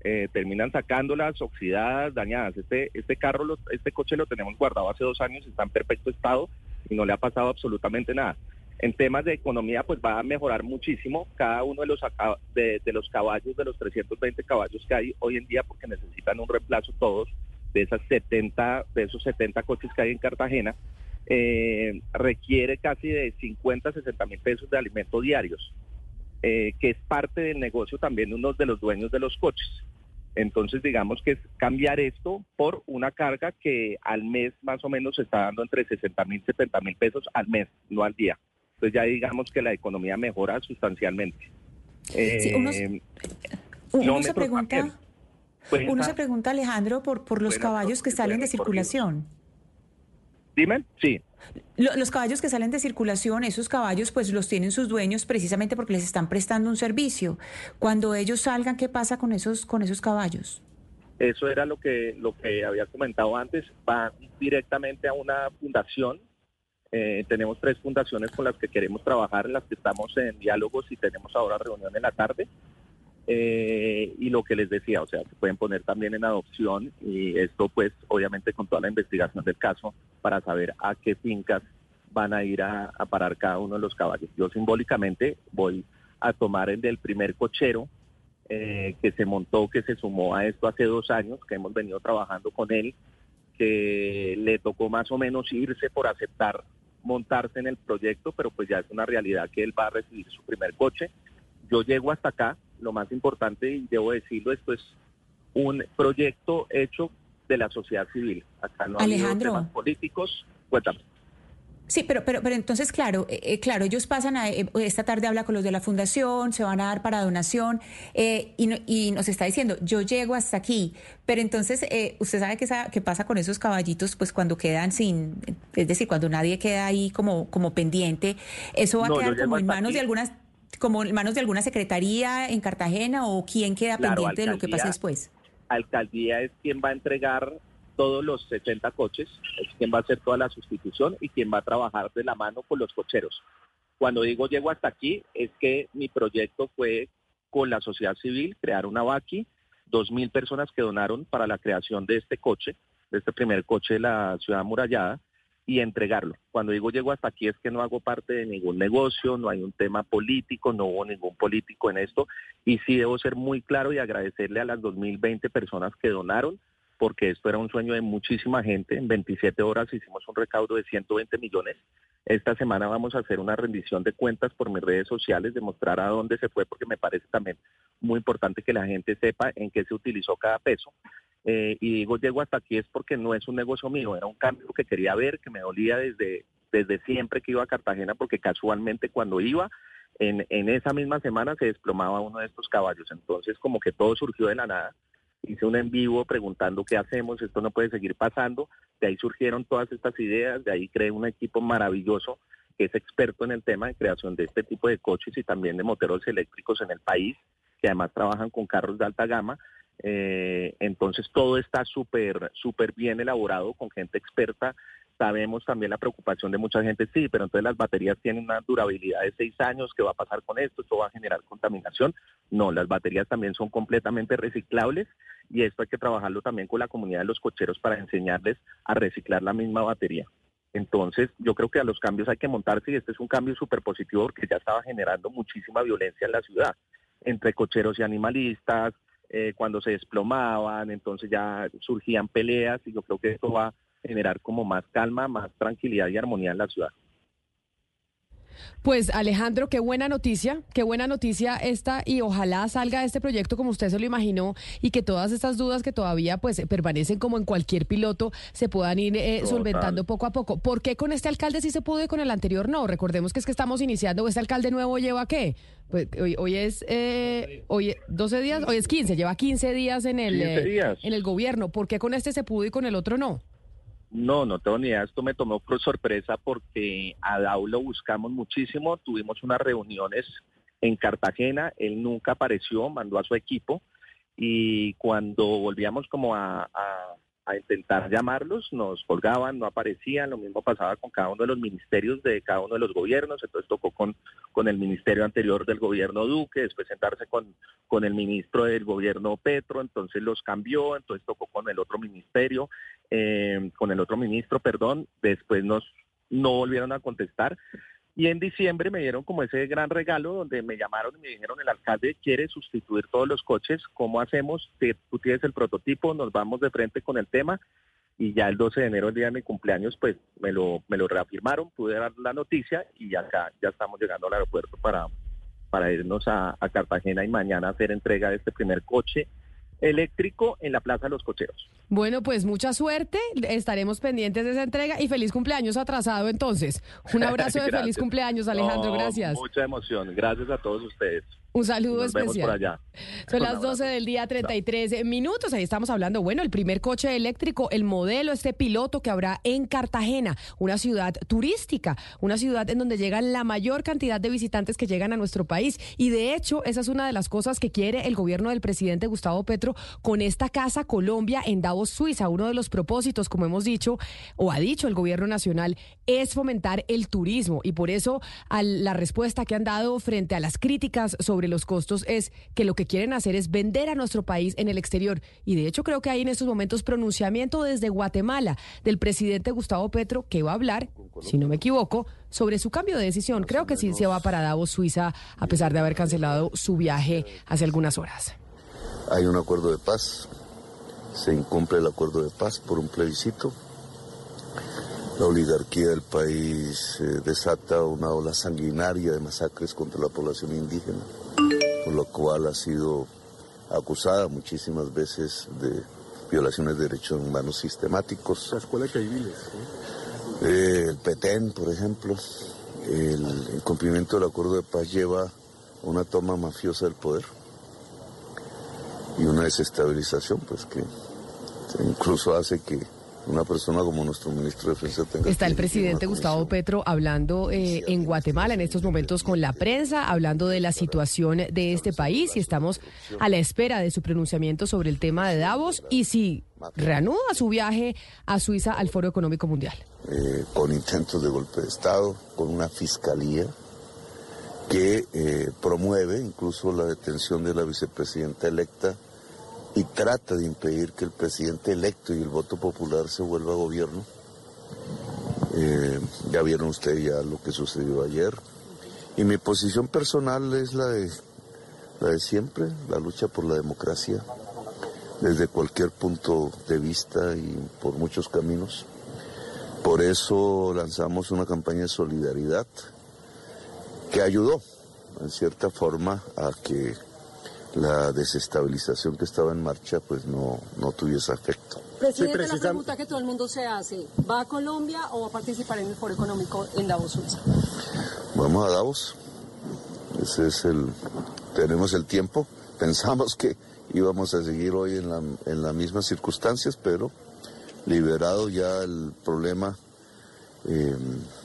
[SPEAKER 40] eh, terminan sacándolas oxidadas, dañadas. Este, este carro, este coche lo tenemos guardado hace dos años, está en perfecto estado y no le ha pasado absolutamente nada. En temas de economía, pues va a mejorar muchísimo cada uno de los, de, de los caballos, de los 320 caballos que hay hoy en día, porque necesitan un reemplazo todos de esas 70, de esos 70 coches que hay en Cartagena, eh, requiere casi de 50, 60 mil pesos de alimentos diarios, eh, que es parte del negocio también de uno de los dueños de los coches. Entonces, digamos que es cambiar esto por una carga que al mes más o menos se está dando entre 60 mil, 70 mil pesos al mes, no al día. Entonces ya digamos que la economía mejora sustancialmente.
[SPEAKER 17] uno, eh, se pregunta... Pues Uno se pregunta, Alejandro, por, por los caballos que salen de circulación.
[SPEAKER 40] Dime, sí.
[SPEAKER 17] Los caballos que salen de circulación, esos caballos pues los tienen sus dueños precisamente porque les están prestando un servicio. Cuando ellos salgan, ¿qué pasa con esos con esos caballos?
[SPEAKER 40] Eso era lo que lo que había comentado antes, van directamente a una fundación. Eh, tenemos tres fundaciones con las que queremos trabajar, en las que estamos en diálogos y tenemos ahora reunión en la tarde. Eh, y lo que les decía, o sea, se pueden poner también en adopción y esto pues obviamente con toda la investigación del caso para saber a qué fincas van a ir a, parar cada uno de los caballos. Yo simbólicamente voy a tomar el del primer cochero eh, que se montó, que se sumó a esto hace dos años, que hemos venido trabajando con él, que le tocó más o menos irse por aceptar montarse en el proyecto, pero pues ya es una realidad que él va a recibir su primer coche. Yo llego hasta acá, lo más importante, y debo decirlo, esto es un proyecto hecho de la sociedad civil. Acá no hay temas políticos. Cuéntame.
[SPEAKER 17] Sí, pero, pero, pero entonces, claro, eh, eh, claro, ellos pasan a, eh, esta tarde habla con los de la fundación, se van a dar para donación y, y, nos está diciendo, yo llego hasta aquí, pero entonces, usted sabe qué, qué pasa con esos caballitos, pues cuando quedan sin, es decir, cuando nadie queda ahí como, como pendiente, eso va a quedar como en manos de algunas como en manos de alguna secretaría en Cartagena o quién queda pendiente de lo que pase después?
[SPEAKER 40] Alcaldía es quien va a entregar todos los 60 coches, es quien va a hacer toda la sustitución y quien va a trabajar de la mano con los cocheros. Cuando digo llego hasta aquí, es que mi proyecto fue con la sociedad civil crear una VACI, dos mil personas que donaron para la creación de este coche, de este primer coche de la ciudad amurallada, y entregarlo. Cuando digo llego hasta aquí es que no hago parte de ningún negocio, no hay un tema político, no hubo ningún político en esto, y sí debo ser muy claro y agradecerle a las 2020 personas que donaron, porque esto era un sueño de muchísima gente. En 27 horas hicimos un recaudo de 120 millones. Esta semana vamos a hacer una rendición de cuentas por mis redes sociales, demostrar a dónde se fue, porque me parece también muy importante que la gente sepa en qué se utilizó cada peso. Eh, y digo, llego hasta aquí es porque no es un negocio mío, era un cambio que quería ver, que me dolía desde, desde siempre que iba a Cartagena, porque casualmente cuando iba, en, en esa misma semana se desplomaba uno de estos caballos. Entonces, como que todo surgió de la nada hice un en vivo preguntando qué hacemos, esto no puede seguir pasando. De ahí surgieron todas estas ideas, de ahí creé un equipo maravilloso que es experto en el tema de creación de este tipo de coches y también de moteros eléctricos en el país, que además trabajan con carros de alta gama. Eh, entonces todo está súper, súper bien elaborado con gente experta Sabemos también la preocupación de mucha gente, sí, pero entonces las baterías tienen una durabilidad de seis años, ¿qué va a pasar con esto? ¿Esto va a generar contaminación? No, las baterías también son completamente reciclables y esto hay que trabajarlo también con la comunidad de los cocheros para enseñarles a reciclar la misma batería. Entonces, yo creo que a los cambios hay que montarse y este es un cambio súper positivo porque ya estaba generando muchísima violencia en la ciudad, entre cocheros y animalistas, eh, cuando se desplomaban, entonces ya surgían peleas y yo creo que esto va generar como más calma, más tranquilidad y armonía en la ciudad.
[SPEAKER 14] Pues Alejandro, qué buena noticia, qué buena noticia esta y ojalá salga este proyecto como usted se lo imaginó y que todas estas dudas que todavía pues permanecen como en cualquier piloto se puedan ir eh, solventando poco a poco. ¿Por qué con este alcalde sí se pudo y con el anterior no? Recordemos que es que estamos iniciando, este alcalde nuevo lleva qué? Pues hoy, hoy es eh, hoy 12 días, hoy es 15, lleva 15 días en el eh, en el gobierno. ¿Por qué con este se pudo y con el otro no?
[SPEAKER 40] No, no tengo ni idea. Esto me tomó por sorpresa porque a Dau lo buscamos muchísimo. Tuvimos unas reuniones en Cartagena. Él nunca apareció, mandó a su equipo. Y cuando volvíamos como a, a intentar llamarlos, nos colgaban, no aparecían, lo mismo pasaba con cada uno de los ministerios de cada uno de los gobiernos, entonces tocó con, con el ministerio anterior del gobierno Duque, después sentarse con, con el ministro del gobierno Petro, entonces los cambió, entonces tocó con el otro ministerio, eh, con el otro ministro, perdón, después nos no volvieron a contestar y en diciembre me dieron como ese gran regalo donde me llamaron y me dijeron, el alcalde quiere sustituir todos los coches, ¿cómo hacemos? Tú tienes el prototipo, nos vamos de frente con el tema. Y ya el 12 de enero, el día de mi cumpleaños, pues me lo, me lo reafirmaron, pude dar la noticia y acá ya estamos llegando al aeropuerto para, para irnos a, a Cartagena y mañana hacer entrega de este primer coche eléctrico en la Plaza de los Cocheros.
[SPEAKER 14] Bueno, pues mucha suerte, estaremos pendientes de esa entrega y feliz cumpleaños atrasado entonces. Un abrazo de feliz cumpleaños, Alejandro, gracias.
[SPEAKER 40] Mucha emoción, gracias a todos ustedes.
[SPEAKER 14] Un saludo
[SPEAKER 40] Nos
[SPEAKER 14] especial.
[SPEAKER 40] Vemos por allá.
[SPEAKER 14] Son las 12 del día, 33 minutos. Ahí estamos hablando, bueno, el primer coche eléctrico, el modelo, este piloto que habrá en Cartagena, una ciudad turística, una ciudad en donde llegan la mayor cantidad de visitantes que llegan a nuestro país. Y de hecho, esa es una de las cosas que quiere el gobierno del presidente Gustavo Petro con esta Casa Colombia en Davos, Suiza. Uno de los propósitos, como hemos dicho, o ha dicho el gobierno nacional, es fomentar el turismo. Y por eso a la respuesta que han dado frente a las críticas sobre los costos es que lo que quieren hacer es vender a nuestro país en el exterior. Y de hecho creo que hay en estos momentos pronunciamiento desde Guatemala del presidente Gustavo Petro que va a hablar, si no me equivoco, sobre su cambio de decisión. Creo que sí se va para Davos, Suiza, a pesar de haber cancelado su viaje hace algunas horas.
[SPEAKER 41] Hay un acuerdo de paz, se incumple el acuerdo de paz por un plebiscito. La oligarquía del país eh, desata una ola sanguinaria de masacres contra la población indígena, por lo cual ha sido acusada muchísimas veces de violaciones de derechos humanos sistemáticos.
[SPEAKER 42] La escuela de
[SPEAKER 41] Eh, el Petén, por ejemplo, el incumplimiento del acuerdo de paz lleva a una toma mafiosa del poder y una desestabilización, pues que incluso hace que una persona como nuestro ministro de Defensa tenga
[SPEAKER 14] Está el presidente Gustavo Petro hablando eh, en Guatemala en estos momentos con la prensa, hablando de la situación de este país y estamos a la espera de su pronunciamiento sobre el tema de Davos y si reanuda su viaje a Suiza al Foro Económico Mundial.
[SPEAKER 41] eh, con intentos de golpe de Estado, con una fiscalía que eh, promueve incluso la detención de la vicepresidenta electa y trata de impedir que el presidente electo y el voto popular se vuelva a gobierno. Eh, ya vieron ustedes ya lo que sucedió ayer. Y mi posición personal es la de, la de siempre, la lucha por la democracia, desde cualquier punto de vista y por muchos caminos. Por eso lanzamos una campaña de solidaridad que ayudó, en cierta forma, a que la desestabilización que estaba en marcha pues no, no tuviese efecto.
[SPEAKER 42] Presidente, la pregunta que todo el mundo se hace, ¿va a Colombia o va a participar en el foro económico en Davos, Suiza?
[SPEAKER 41] Vamos a Davos. Ese es el. Tenemos el tiempo. Pensamos que íbamos a seguir hoy en, la, en las mismas circunstancias, pero liberado ya el problema eh,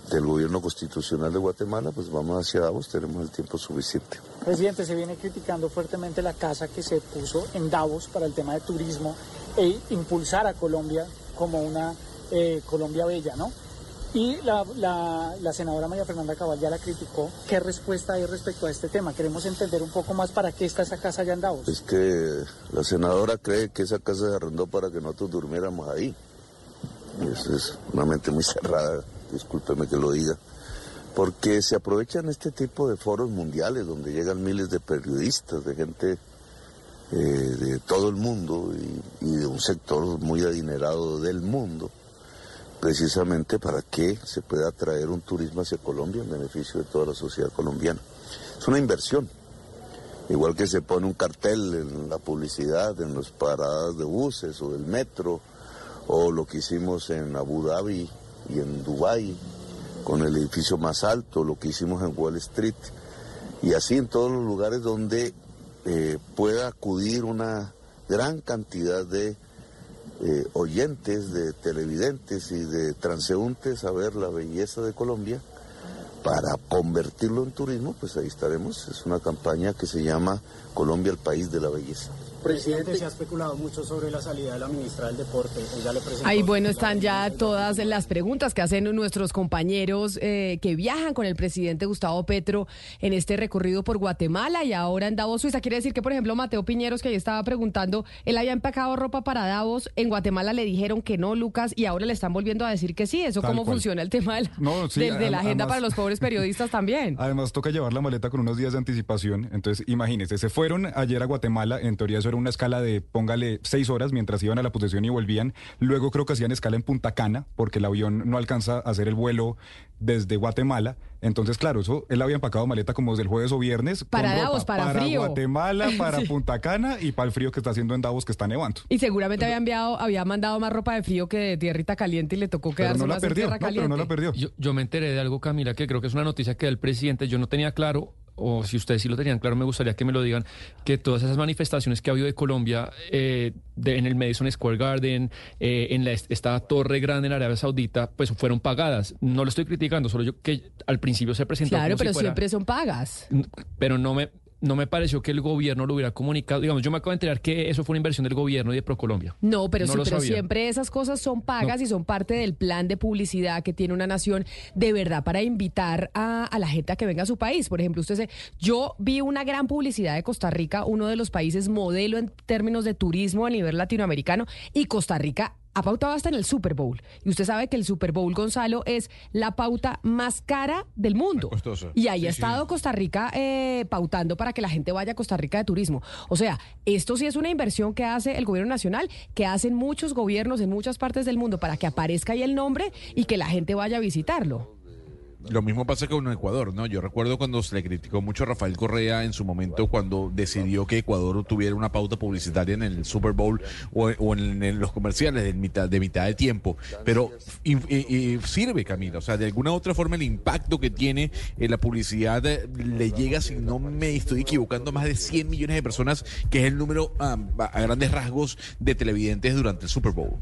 [SPEAKER 41] del gobierno constitucional de Guatemala, pues vamos hacia Davos, tenemos el tiempo suficiente.
[SPEAKER 43] Presidente, se viene criticando fuertemente la casa que se puso en Davos para el tema de turismo e impulsar a Colombia como una eh, Colombia bella, ¿no? Y la, la, la, senadora María Fernanda Cabal ya la criticó. ¿Qué respuesta hay respecto a este tema? Queremos entender un poco más para qué está esa casa allá en Davos.
[SPEAKER 41] Es que la senadora cree que esa casa se arrendó para que nosotros durmiéramos ahí. Eso es una mente muy cerrada, discúlpeme que lo diga. Porque se aprovechan este tipo de foros mundiales donde llegan miles de periodistas, de gente eh, de todo el mundo y, y de un sector muy adinerado del mundo precisamente para que se pueda atraer un turismo hacia Colombia en beneficio de toda la sociedad colombiana. Es una inversión, igual que se pone un cartel en la publicidad, en las paradas de buses o del metro, o lo que hicimos en Abu Dhabi y en Dubái, con el edificio más alto, lo que hicimos en Wall Street, y así en todos los lugares donde eh, pueda acudir una gran cantidad de eh, oyentes, de televidentes y de transeúntes a ver la belleza de Colombia para convertirlo en turismo, pues ahí estaremos. Es una campaña que se llama Colombia, el país de la belleza.
[SPEAKER 43] Presidente, se ha especulado mucho sobre la salida de la ministra del Deporte. Ella le presentó
[SPEAKER 14] Ahí, bueno, están ya todas las preguntas que hacen nuestros compañeros eh, que viajan con el presidente Gustavo Petro en este recorrido por Guatemala y ahora en Davos, Suiza. Quiere decir que, por ejemplo, Mateo Piñeros, que ahí estaba preguntando, él había empacado ropa para Davos, en Guatemala le dijeron que no, Lucas, y ahora le están volviendo a decir que sí. ¿Eso
[SPEAKER 39] Tal
[SPEAKER 14] cómo
[SPEAKER 39] cual.
[SPEAKER 14] funciona el tema de la,
[SPEAKER 39] No, sí,
[SPEAKER 14] de- de la
[SPEAKER 39] adem-
[SPEAKER 14] agenda
[SPEAKER 39] además-
[SPEAKER 14] para los pobres periodistas también?
[SPEAKER 39] Además, toca llevar la maleta con unos días de anticipación. Entonces, imagínese, se fueron ayer a Guatemala. En teoría, eso era una escala de, póngale, seis horas mientras iban a la posesión y volvían. Luego, creo que hacían escala en Punta Cana, porque el avión no alcanza a hacer el vuelo desde Guatemala. Entonces, claro, eso él había empacado maleta como desde el jueves o viernes.
[SPEAKER 14] Para
[SPEAKER 39] ropa
[SPEAKER 14] Davos, para
[SPEAKER 39] para
[SPEAKER 14] frío.
[SPEAKER 39] Guatemala, para
[SPEAKER 14] Sí.
[SPEAKER 39] Punta Cana y para el frío que está haciendo en Davos, que está nevando.
[SPEAKER 14] Y seguramente había enviado, había mandado más ropa de frío que de tierrita caliente y le tocó
[SPEAKER 39] Pero
[SPEAKER 14] quedarse
[SPEAKER 39] no la
[SPEAKER 14] más en
[SPEAKER 39] perdió,
[SPEAKER 14] tierra
[SPEAKER 39] no, pero
[SPEAKER 14] caliente.
[SPEAKER 39] no la perdió.
[SPEAKER 16] Yo, yo me enteré de algo, Camila, que creo que es una noticia que da el presidente. Yo no tenía claro, o si ustedes sí lo tenían claro, me gustaría que me lo digan, que todas esas manifestaciones que ha habido de Colombia eh, de- en el Madison Square Garden, eh, en la, esta torre grande en Arabia Saudita, pues fueron pagadas. No lo estoy criticando, solo yo que al principio se presentó
[SPEAKER 14] Claro,
[SPEAKER 16] como si
[SPEAKER 14] pero
[SPEAKER 16] fuera-
[SPEAKER 14] siempre son pagas.
[SPEAKER 16] pero no me no me pareció que el gobierno lo hubiera comunicado. Digamos, yo me acabo de enterar que eso fue una inversión del gobierno y de ProColombia.
[SPEAKER 14] No, pero,
[SPEAKER 16] No
[SPEAKER 14] sí, pero siempre esas cosas son pagas y son parte del plan de publicidad que tiene una nación de verdad para invitar a, a la gente a que venga a su país. Por ejemplo, usted se, yo vi una gran publicidad de Costa Rica, uno de los países modelo en términos de turismo a nivel latinoamericano, y Costa Rica ha pautado hasta en el Super Bowl. Y usted sabe que el Super Bowl, Gonzalo, es la pauta más cara del mundo. Y ahí
[SPEAKER 15] Sí,
[SPEAKER 14] ha
[SPEAKER 15] sí.
[SPEAKER 14] estado Costa Rica eh, pautando para que la gente vaya a Costa Rica de turismo. O sea, esto sí es una inversión que hace el gobierno nacional, que hacen muchos gobiernos en muchas partes del mundo para que aparezca ahí el nombre y que la gente vaya a visitarlo.
[SPEAKER 15] Lo mismo pasa con Ecuador, ¿no? Yo recuerdo cuando se le criticó mucho a Rafael Correa en su momento cuando decidió que Ecuador tuviera una pauta publicitaria en el Super Bowl o, en, en los comerciales de mitad, de mitad de tiempo. Pero y- sirve, Camila. O sea, de alguna u otra forma el impacto que tiene eh, la publicidad eh, le llega, si no me estoy equivocando, a más de 100 millones de personas, que es el número a grandes rasgos de televidentes durante el Super Bowl.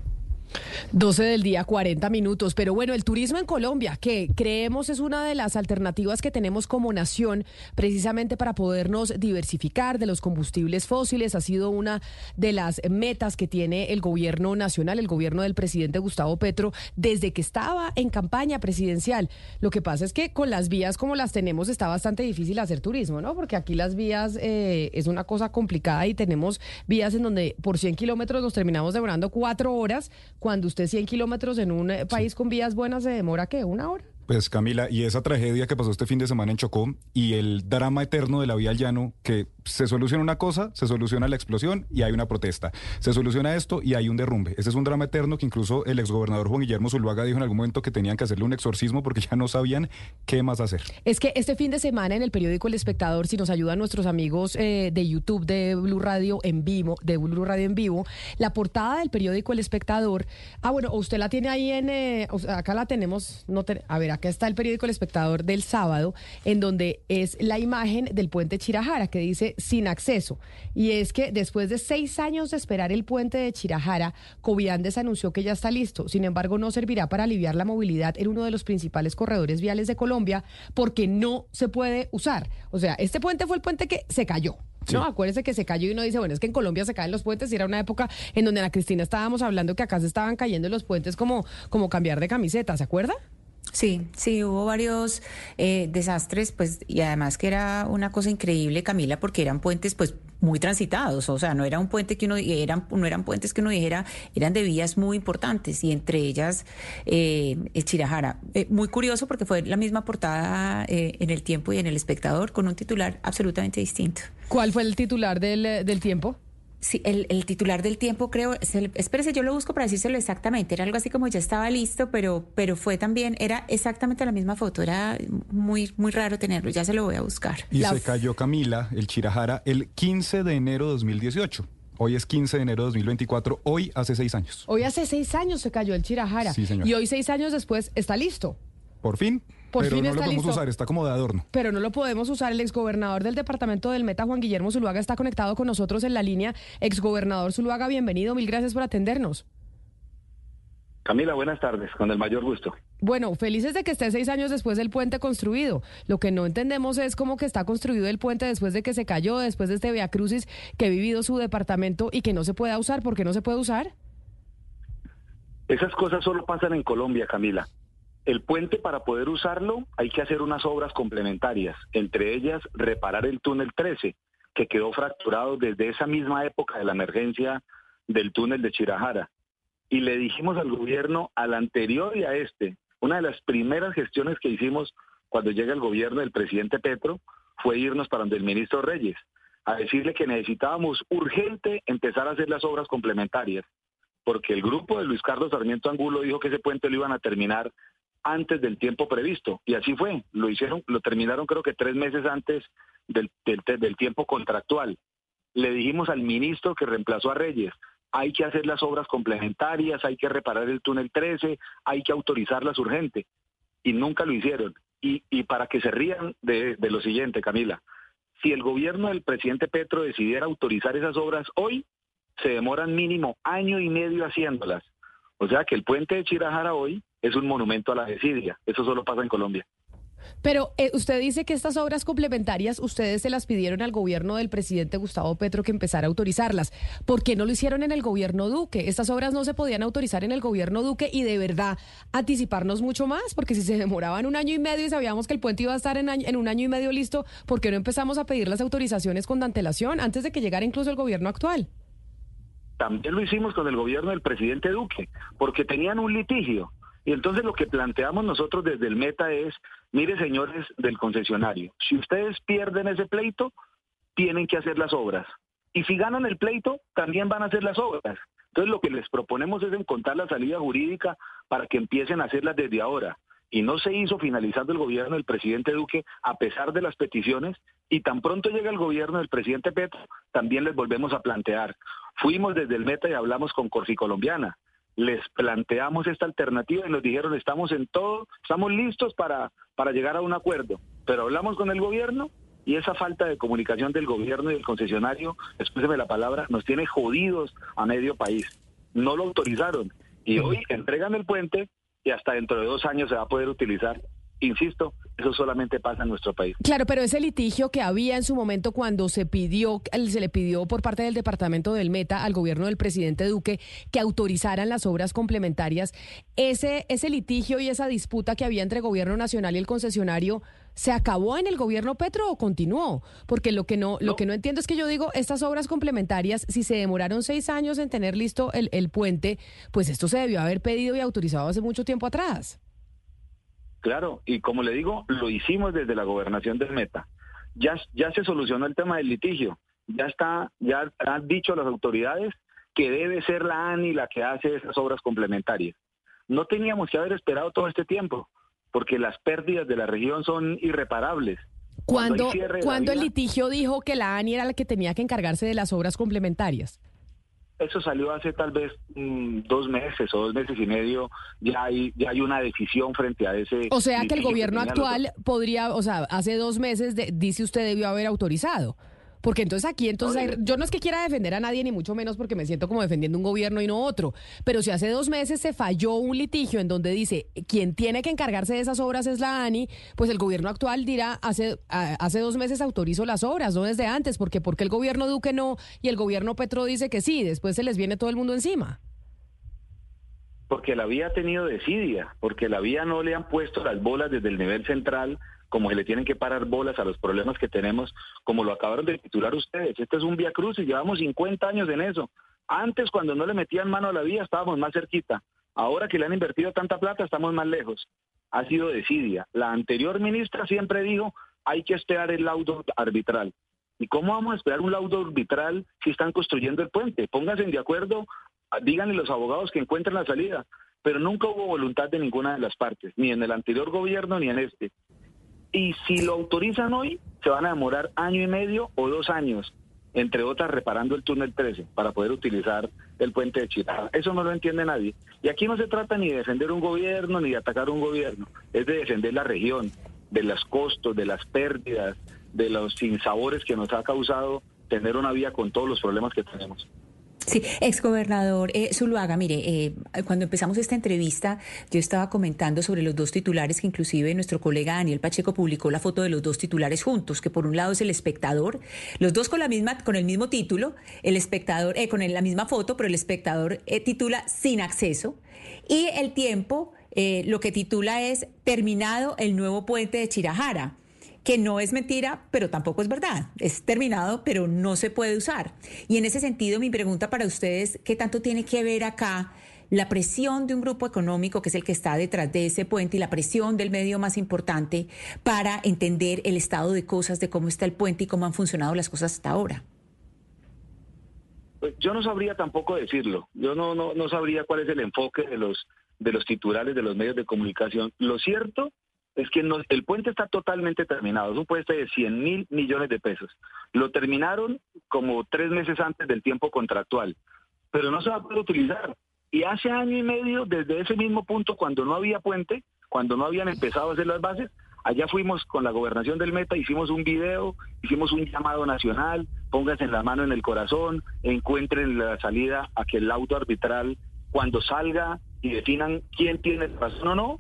[SPEAKER 14] 12 del día, 40 minutos. Pero bueno, el turismo en Colombia, que creemos es una de las alternativas que tenemos como nación, precisamente para podernos diversificar de los combustibles fósiles, ha sido una de las metas que tiene el gobierno nacional, el gobierno del presidente Gustavo Petro, desde que estaba en campaña presidencial. Lo que pasa es que con las vías como las tenemos está bastante difícil hacer turismo, ¿no? Porque aquí las vías eh, es una cosa complicada y tenemos vías en donde por 100 kilómetros nos terminamos demorando cuatro horas cuando usted 100 kilómetros en un eh, país con vías buenas se demora, ¿qué? ¿Una hora?
[SPEAKER 39] Pues Camila, y esa tragedia que pasó este fin de semana en Chocó y el drama eterno de la vía al llano, que se soluciona una cosa, se soluciona la explosión y hay una protesta. Se soluciona esto y hay un derrumbe. Ese es un drama eterno que incluso el exgobernador Juan Guillermo Zuluaga dijo en algún momento que tenían que hacerle un exorcismo porque ya no sabían qué más hacer.
[SPEAKER 14] Es que este fin de semana en el periódico El Espectador, si nos ayudan nuestros amigos eh, de YouTube de Blue Radio en vivo, de Blue Radio en vivo, la portada del periódico El Espectador, ah bueno, usted la tiene ahí en, eh, acá la tenemos, no a ver, acá está el periódico El Espectador del sábado, en donde es la imagen del puente Chirajara, que dice sin acceso. Y es que después de seis años de esperar el puente de Chirajara, Coviandes anunció que ya está listo. Sin embargo, no servirá para aliviar la movilidad en uno de los principales corredores viales de Colombia, porque no se puede usar. O sea, este puente fue el puente que se cayó. No, acuérdese que se cayó y uno dice, bueno, es que en Colombia se caen los puentes y era una época en donde Ana Cristina estábamos hablando que acá se estaban cayendo los puentes como, como cambiar de camiseta, ¿se acuerda?
[SPEAKER 44] Sí, sí, hubo varios eh, desastres, pues, y además que era una cosa increíble, Camila, porque eran puentes, pues, muy transitados, o sea, no era un puente que uno, eran, no eran puentes que uno dijera, eran de vías muy importantes, y entre ellas, eh, Chirajara. Eh, muy curioso porque fue la misma portada eh, en el tiempo y en el espectador, con un titular absolutamente distinto.
[SPEAKER 14] ¿Cuál fue el titular del, del tiempo?
[SPEAKER 44] Sí, el, el, titular del tiempo creo, espérese, yo lo busco para decírselo exactamente, era algo así como ya estaba listo, pero, pero fue también, era exactamente la misma foto, era muy, muy raro tenerlo, ya se lo voy a buscar.
[SPEAKER 39] Y se cayó Camila, el Chirajara, el 15 de enero de 2018. Hoy es 15 de enero de 2024, hoy hace seis años.
[SPEAKER 14] Hoy hace seis años se cayó el Chirajara.
[SPEAKER 39] Sí, señor.
[SPEAKER 14] Y hoy seis años después está listo.
[SPEAKER 39] Por fin.
[SPEAKER 14] Por
[SPEAKER 39] pero
[SPEAKER 14] fin
[SPEAKER 39] no
[SPEAKER 14] está
[SPEAKER 39] lo podemos
[SPEAKER 14] listo.
[SPEAKER 39] usar, está como de adorno.
[SPEAKER 14] Pero no lo podemos usar. El exgobernador del departamento del Meta, Juan Guillermo Zuluaga, está conectado con nosotros en la línea. Exgobernador Zuluaga, bienvenido. Mil gracias por atendernos.
[SPEAKER 45] Camila, buenas tardes, con el mayor gusto.
[SPEAKER 14] Bueno, felices de que esté seis años después del puente construido. Lo que no entendemos es cómo que está construido el puente después de que se cayó, después de este Via Crucis que ha vivido su departamento y que no se pueda usar. ¿Por qué no se puede usar?
[SPEAKER 45] Esas cosas solo pasan en Colombia, Camila. El puente, para poder usarlo, hay que hacer unas obras complementarias, entre ellas reparar el túnel 13, que quedó fracturado desde esa misma época de la emergencia del túnel de Chirajara. Y le dijimos al gobierno, al anterior y a este, una de las primeras gestiones que hicimos cuando llega el gobierno del presidente Petro fue irnos para donde el ministro Reyes, a decirle que necesitábamos urgente empezar a hacer las obras complementarias, porque el grupo de Luis Carlos Sarmiento Angulo dijo que ese puente lo iban a terminar antes del tiempo previsto. Y así fue. Lo hicieron, lo terminaron creo que tres meses antes del, del, del, tiempo contractual. Le dijimos al ministro que reemplazó a Reyes, hay que hacer las obras complementarias, hay que reparar el túnel 13, hay que autorizarlas urgente. Y nunca lo hicieron. Y, y para que se rían de, de lo siguiente, Camila, si el gobierno del presidente Petro decidiera autorizar esas obras hoy, se demoran mínimo año y medio haciéndolas. O sea que el puente de Chirajara hoy es un monumento a la desidia. Eso solo pasa en Colombia.
[SPEAKER 14] Pero eh, usted dice que estas obras complementarias ustedes se las pidieron al gobierno del presidente Gustavo Petro que empezara a autorizarlas. ¿Por qué no lo hicieron en el gobierno Duque? Estas obras no se podían autorizar en el gobierno Duque y de verdad anticiparnos mucho más, porque si se demoraban un año y medio y sabíamos que el puente iba a estar en, año, en un año y medio listo, ¿por qué no empezamos a pedir las autorizaciones con antelación antes de que llegara incluso el gobierno actual?
[SPEAKER 45] También lo hicimos con el gobierno del presidente Duque, porque tenían un litigio. Y entonces lo que planteamos nosotros desde el Meta es, mire señores del concesionario, si ustedes pierden ese pleito, tienen que hacer las obras. Y si ganan el pleito, también van a hacer las obras. Entonces lo que les proponemos es encontrar la salida jurídica para que empiecen a hacerlas desde ahora. Y no se hizo finalizando el gobierno del presidente Duque a pesar de las peticiones y tan pronto llega el gobierno del presidente Petro, también les volvemos a plantear. Fuimos desde el Meta y hablamos con Corsi Colombiana les planteamos esta alternativa y nos dijeron estamos en todo, estamos listos para, para llegar a un acuerdo. Pero hablamos con el gobierno y esa falta de comunicación del gobierno y del concesionario, escúcheme la palabra, nos tiene jodidos a medio país. No lo autorizaron. Y hoy entregan el puente y hasta dentro de dos años se va a poder utilizar. Insisto, eso solamente pasa en nuestro país.
[SPEAKER 14] Claro, pero ese litigio que había en su momento cuando se pidió, se le pidió por parte del departamento del Meta al gobierno del presidente Duque que autorizaran las obras complementarias, ese, ese litigio y esa disputa que había entre el gobierno nacional y el concesionario, ¿se acabó en el gobierno Petro o continuó? Porque lo que no, lo que no entiendo es que yo digo, estas obras complementarias, si se demoraron seis años en tener listo el, el puente, pues esto se debió haber pedido y autorizado hace mucho tiempo atrás.
[SPEAKER 45] Claro, y como le digo, lo hicimos desde la gobernación del Meta. Ya, ya se solucionó el tema del litigio. Ya está, ya han dicho las autoridades que debe ser la ANI la que hace esas obras complementarias. No teníamos que haber esperado todo este tiempo, porque las pérdidas de la región son irreparables.
[SPEAKER 14] Cuando,
[SPEAKER 45] Cuando
[SPEAKER 14] el litigio dijo que la ANI era la que tenía que encargarse de las obras complementarias.
[SPEAKER 45] Eso salió hace tal vez mm, dos meses o dos meses y medio. Ya hay, ya hay una decisión frente a ese.
[SPEAKER 14] O sea que el gobierno actual podría, o sea, hace dos meses de- dice usted debió haber autorizado. Porque entonces aquí, entonces, hay- yo no es que quiera defender a nadie, ni mucho menos porque me siento como defendiendo un gobierno y no otro. Pero si hace dos meses se falló un litigio en donde dice quien tiene que encargarse de esas obras es la ANI, pues el gobierno actual dirá hace, a- hace dos meses autorizo las obras, no desde antes, porque porque el gobierno Duque no y el gobierno Petro dice que sí, después se les viene todo el mundo encima.
[SPEAKER 45] porque la vía ha tenido desidia, porque la vía no le han puesto las bolas desde el nivel central, como se le tienen que parar bolas a los problemas que tenemos, como lo acabaron de titular ustedes. Este es un vía cruz y llevamos 50 años en eso. Antes, cuando no le metían mano a la vía, estábamos más cerquita. Ahora que le han invertido tanta plata, estamos más lejos. Ha sido desidia. La anterior ministra siempre dijo, hay que esperar el laudo arbitral. ¿Y cómo vamos a esperar un laudo arbitral si están construyendo el puente? Pónganse de acuerdo, díganle a los abogados que encuentren la salida. Pero nunca hubo voluntad de ninguna de las partes, ni en el anterior gobierno ni en este. Y si lo autorizan hoy, se van a demorar año y medio o dos años, entre otras reparando el túnel 13 para poder utilizar el puente de Chirá. Eso no lo entiende nadie. Y aquí no se trata ni de defender un gobierno ni de atacar un gobierno, es de defender la región, de los costos, de las pérdidas, de los sinsabores que nos ha causado tener una vía con todos los problemas que tenemos.
[SPEAKER 44] Sí, exgobernador eh, Zuluaga, mire, eh, cuando empezamos esta entrevista, yo estaba comentando sobre los dos titulares que inclusive nuestro colega Daniel Pacheco publicó la foto de los dos titulares juntos, que por un lado es el espectador, los dos con la misma, con el mismo título, el espectador, eh, con la misma foto, pero el espectador eh, titula sin acceso, y el tiempo eh, lo que titula es terminado el nuevo puente de Chirajara que no es mentira, pero tampoco es verdad. Es terminado, pero no se puede usar. Y en ese sentido, mi pregunta para ustedes, ¿qué tanto tiene que ver acá la presión de un grupo económico que es el que está detrás de ese puente y la presión del medio más importante para entender el estado de cosas, de cómo está el puente y cómo han funcionado las cosas hasta ahora?
[SPEAKER 45] Pues Yo no sabría tampoco decirlo. Yo no, no, no sabría cuál es el enfoque de los, de los titulares de los medios de comunicación. Lo cierto es que el puente está totalmente terminado. Es un puente de 100 mil millones de pesos. Lo terminaron como tres meses antes del tiempo contractual, pero no se va a poder utilizar. Y hace año y medio, desde ese mismo punto, cuando no había puente, cuando no habían empezado a hacer las bases, allá fuimos con la gobernación del Meta, hicimos un video, hicimos un llamado nacional, pónganse la mano en el corazón, encuentren la salida a que el auto arbitral, cuando salga y definan quién tiene razón o no,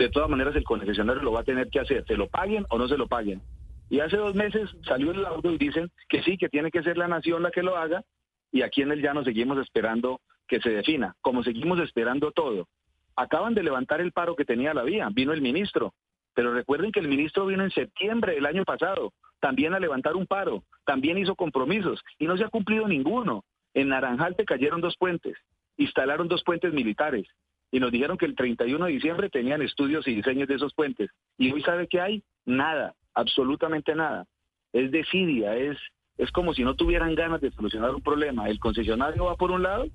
[SPEAKER 45] de todas maneras el concesionario lo va a tener que hacer, se lo paguen o no se lo paguen. Y hace dos meses salió el laudo y dicen que sí, que tiene que ser la nación la que lo haga, y aquí en el llano seguimos esperando que se defina, como seguimos esperando todo. Acaban de levantar el paro que tenía la vía, vino el ministro, pero recuerden que el ministro vino en septiembre del año pasado, también a levantar un paro, también hizo compromisos y no se ha cumplido ninguno. En Naranjal te cayeron dos puentes, instalaron dos puentes militares y nos dijeron que el 31 de diciembre tenían estudios y diseños de esos puentes. Y hoy sabe que hay nada, absolutamente nada. Es desidia, es, es como si no tuvieran ganas de solucionar un problema. El concesionario va por un lado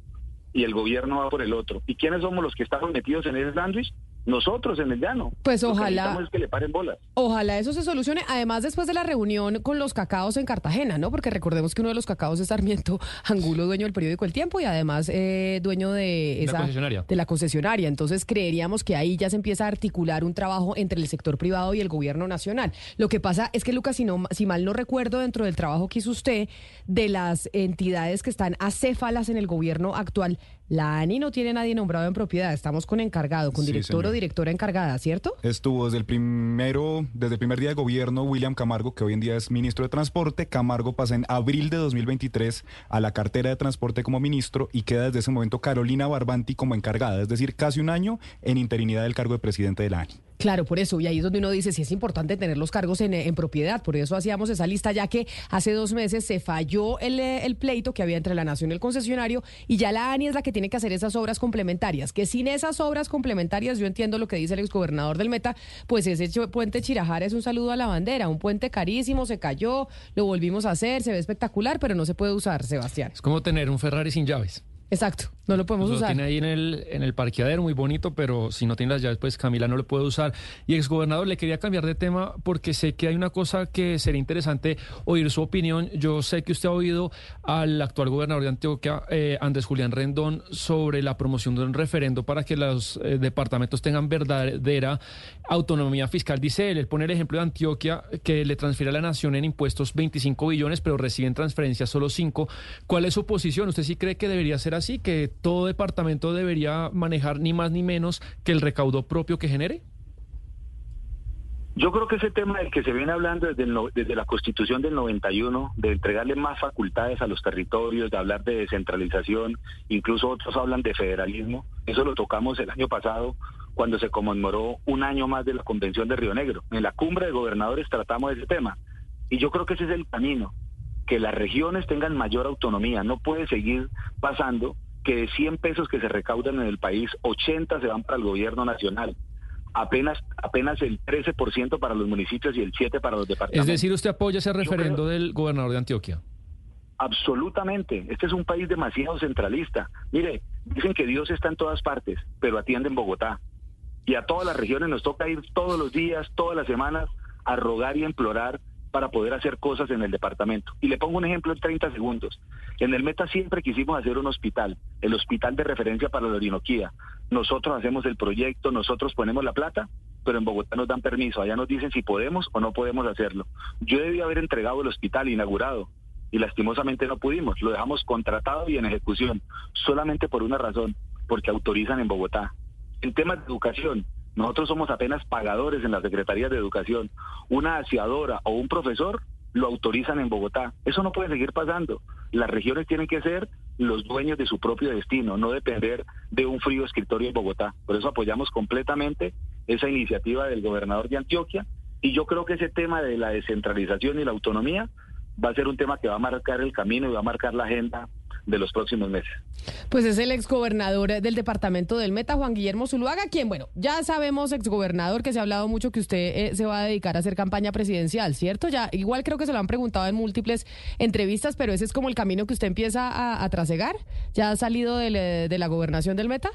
[SPEAKER 45] y el gobierno va por el otro. ¿Y quiénes somos los que estamos metidos en ese sándwich? Nosotros en el llano.
[SPEAKER 14] Pues
[SPEAKER 45] Lo que
[SPEAKER 14] ojalá-
[SPEAKER 45] es que le paren bolas.
[SPEAKER 14] Ojalá eso se solucione, además después de la reunión con los cacaos en Cartagena, ¿no? Porque recordemos que uno de los cacaos es Sarmiento Angulo, dueño del periódico El Tiempo y además eh, dueño de
[SPEAKER 46] La
[SPEAKER 14] esa
[SPEAKER 46] concesionaria.
[SPEAKER 14] de la concesionaria. Entonces creeríamos que ahí ya se empieza a articular un trabajo entre el sector privado y el gobierno nacional. Lo que pasa es que Lucas, si, no, si mal no recuerdo, dentro del trabajo que hizo usted de las entidades que están acéfalas en el gobierno actual, la ANI no tiene nadie nombrado en propiedad, estamos con encargado, con
[SPEAKER 39] Sí,
[SPEAKER 14] director o directora encargada, ¿cierto?
[SPEAKER 39] Estuvo desde el primero, desde el primer día de gobierno William Camargo, que hoy en día es ministro de Transporte. Camargo pasa en abril de 2023 a la cartera de Transporte como ministro y queda desde ese momento Carolina Barbanti como encargada, es decir, casi un año en interinidad del cargo de presidente de la ANI.
[SPEAKER 14] Claro, por eso, y ahí es donde uno dice si es importante tener los cargos en, en propiedad, por eso hacíamos esa lista, ya que hace dos meses se falló el, eh, el pleito que había entre la Nación y el concesionario, y ya la ANI es la que tiene que hacer esas obras complementarias, que sin esas obras complementarias, yo entiendo lo que dice el exgobernador del Meta, pues ese puente Chirajara es un saludo a la bandera, un puente carísimo, se cayó, lo volvimos a hacer, se ve espectacular, pero no se puede usar, Sebastián.
[SPEAKER 46] Es como tener un Ferrari sin llaves.
[SPEAKER 14] Exacto, no lo podemos
[SPEAKER 46] Lo
[SPEAKER 14] usar.
[SPEAKER 46] tiene ahí en el, en el parqueadero, muy bonito, pero si no tiene las llaves, pues Camila no lo puede usar. Y exgobernador, le quería cambiar de tema porque sé que hay una cosa que sería interesante oír su opinión. Yo sé que usted ha oído al actual gobernador de Antioquia, eh, Andrés Julián Rendón, sobre la promoción de un referendo para que los eh, departamentos tengan verdadera autonomía fiscal. Dice él, él pone el ejemplo de Antioquia, que le transfiere a la nación en impuestos 25 billones, pero reciben transferencias solo 5. ¿Cuál es su posición? ¿Usted sí cree que debería ser así, que todo departamento debería manejar ni más ni menos que el recaudo propio que genere?
[SPEAKER 45] Yo creo que ese tema del que se viene hablando desde, el desde la Constitución del 91, de entregarle más facultades a los territorios, de hablar de descentralización, incluso otros hablan de federalismo, eso lo tocamos el año pasado cuando se conmemoró un año más de la Convención de Río Negro. En la cumbre de gobernadores tratamos ese tema y yo creo que ese es el camino, que las regiones tengan mayor autonomía. No puede seguir pasando que de 100 pesos que se recaudan en el país, 80 se van para el gobierno nacional apenas apenas el 13% para los municipios y el 7% para los
[SPEAKER 46] Es
[SPEAKER 45] departamentos.
[SPEAKER 46] decir, usted apoya ese referendo del gobernador de Antioquia.
[SPEAKER 45] Absolutamente. Este es un país demasiado centralista. Mire, dicen que Dios está en todas partes, pero atiende en Bogotá. Y a todas las regiones nos toca ir todos los días, todas las semanas, a rogar y a implorar para poder hacer cosas en el departamento. Y le pongo un ejemplo en 30 segundos. En el Meta siempre quisimos hacer un hospital, el hospital de referencia para la Orinoquía. Nosotros hacemos el proyecto, nosotros ponemos la plata, pero en Bogotá nos dan permiso. Allá nos dicen si podemos o no podemos hacerlo. Yo debí haber entregado el hospital inaugurado y lastimosamente no pudimos. Lo dejamos contratado y en ejecución, solamente por una razón, porque autorizan en Bogotá. En temas de educación, nosotros somos apenas pagadores en las secretarías de educación. Una aseadora o un profesor lo autorizan en Bogotá. Eso no puede seguir pasando. Las regiones tienen que ser los dueños de su propio destino, no depender de un frío escritorio en Bogotá. Por eso apoyamos completamente esa iniciativa del gobernador de Antioquia y yo creo que ese tema de la descentralización y la autonomía va a ser un tema que va a marcar el camino y va a marcar la agenda de los próximos meses.
[SPEAKER 14] Pues es el exgobernador del departamento del Meta, Juan Guillermo Zuluaga, quien, bueno, ya sabemos, exgobernador, que se ha hablado mucho que usted eh, se va a dedicar a hacer campaña presidencial, ¿cierto? Ya, igual creo que se lo han preguntado en múltiples entrevistas, pero ese es como el camino que usted empieza a, a trasegar. ¿Ya ha salido eh, de la gobernación del Meta?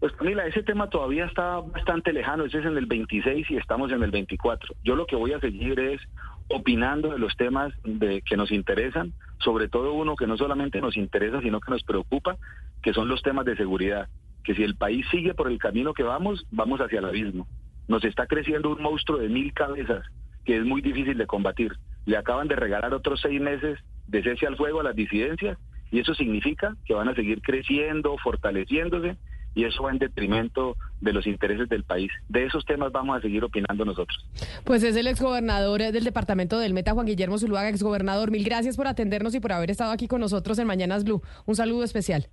[SPEAKER 45] Pues Camila, ese tema todavía está bastante lejano, ese es en el 26 y estamos en el 24. Yo lo que voy a seguir es opinando de los temas de, que nos interesan, sobre todo uno que no solamente nos interesa, sino que nos preocupa, que son los temas de seguridad. Que si el país sigue por el camino que vamos, vamos hacia el abismo. Nos está creciendo un monstruo de mil cabezas que es muy difícil de combatir. Le acaban de regalar otros seis meses de cese al fuego a las disidencias y eso significa que van a seguir creciendo, fortaleciéndose y eso va en detrimento de los intereses del país. De esos temas vamos a seguir opinando nosotros.
[SPEAKER 14] Pues es el exgobernador eh, del departamento del Meta, Juan Guillermo Zuluaga, exgobernador. Mil gracias por atendernos y por haber estado aquí con nosotros en Mañanas Blue. Un saludo especial.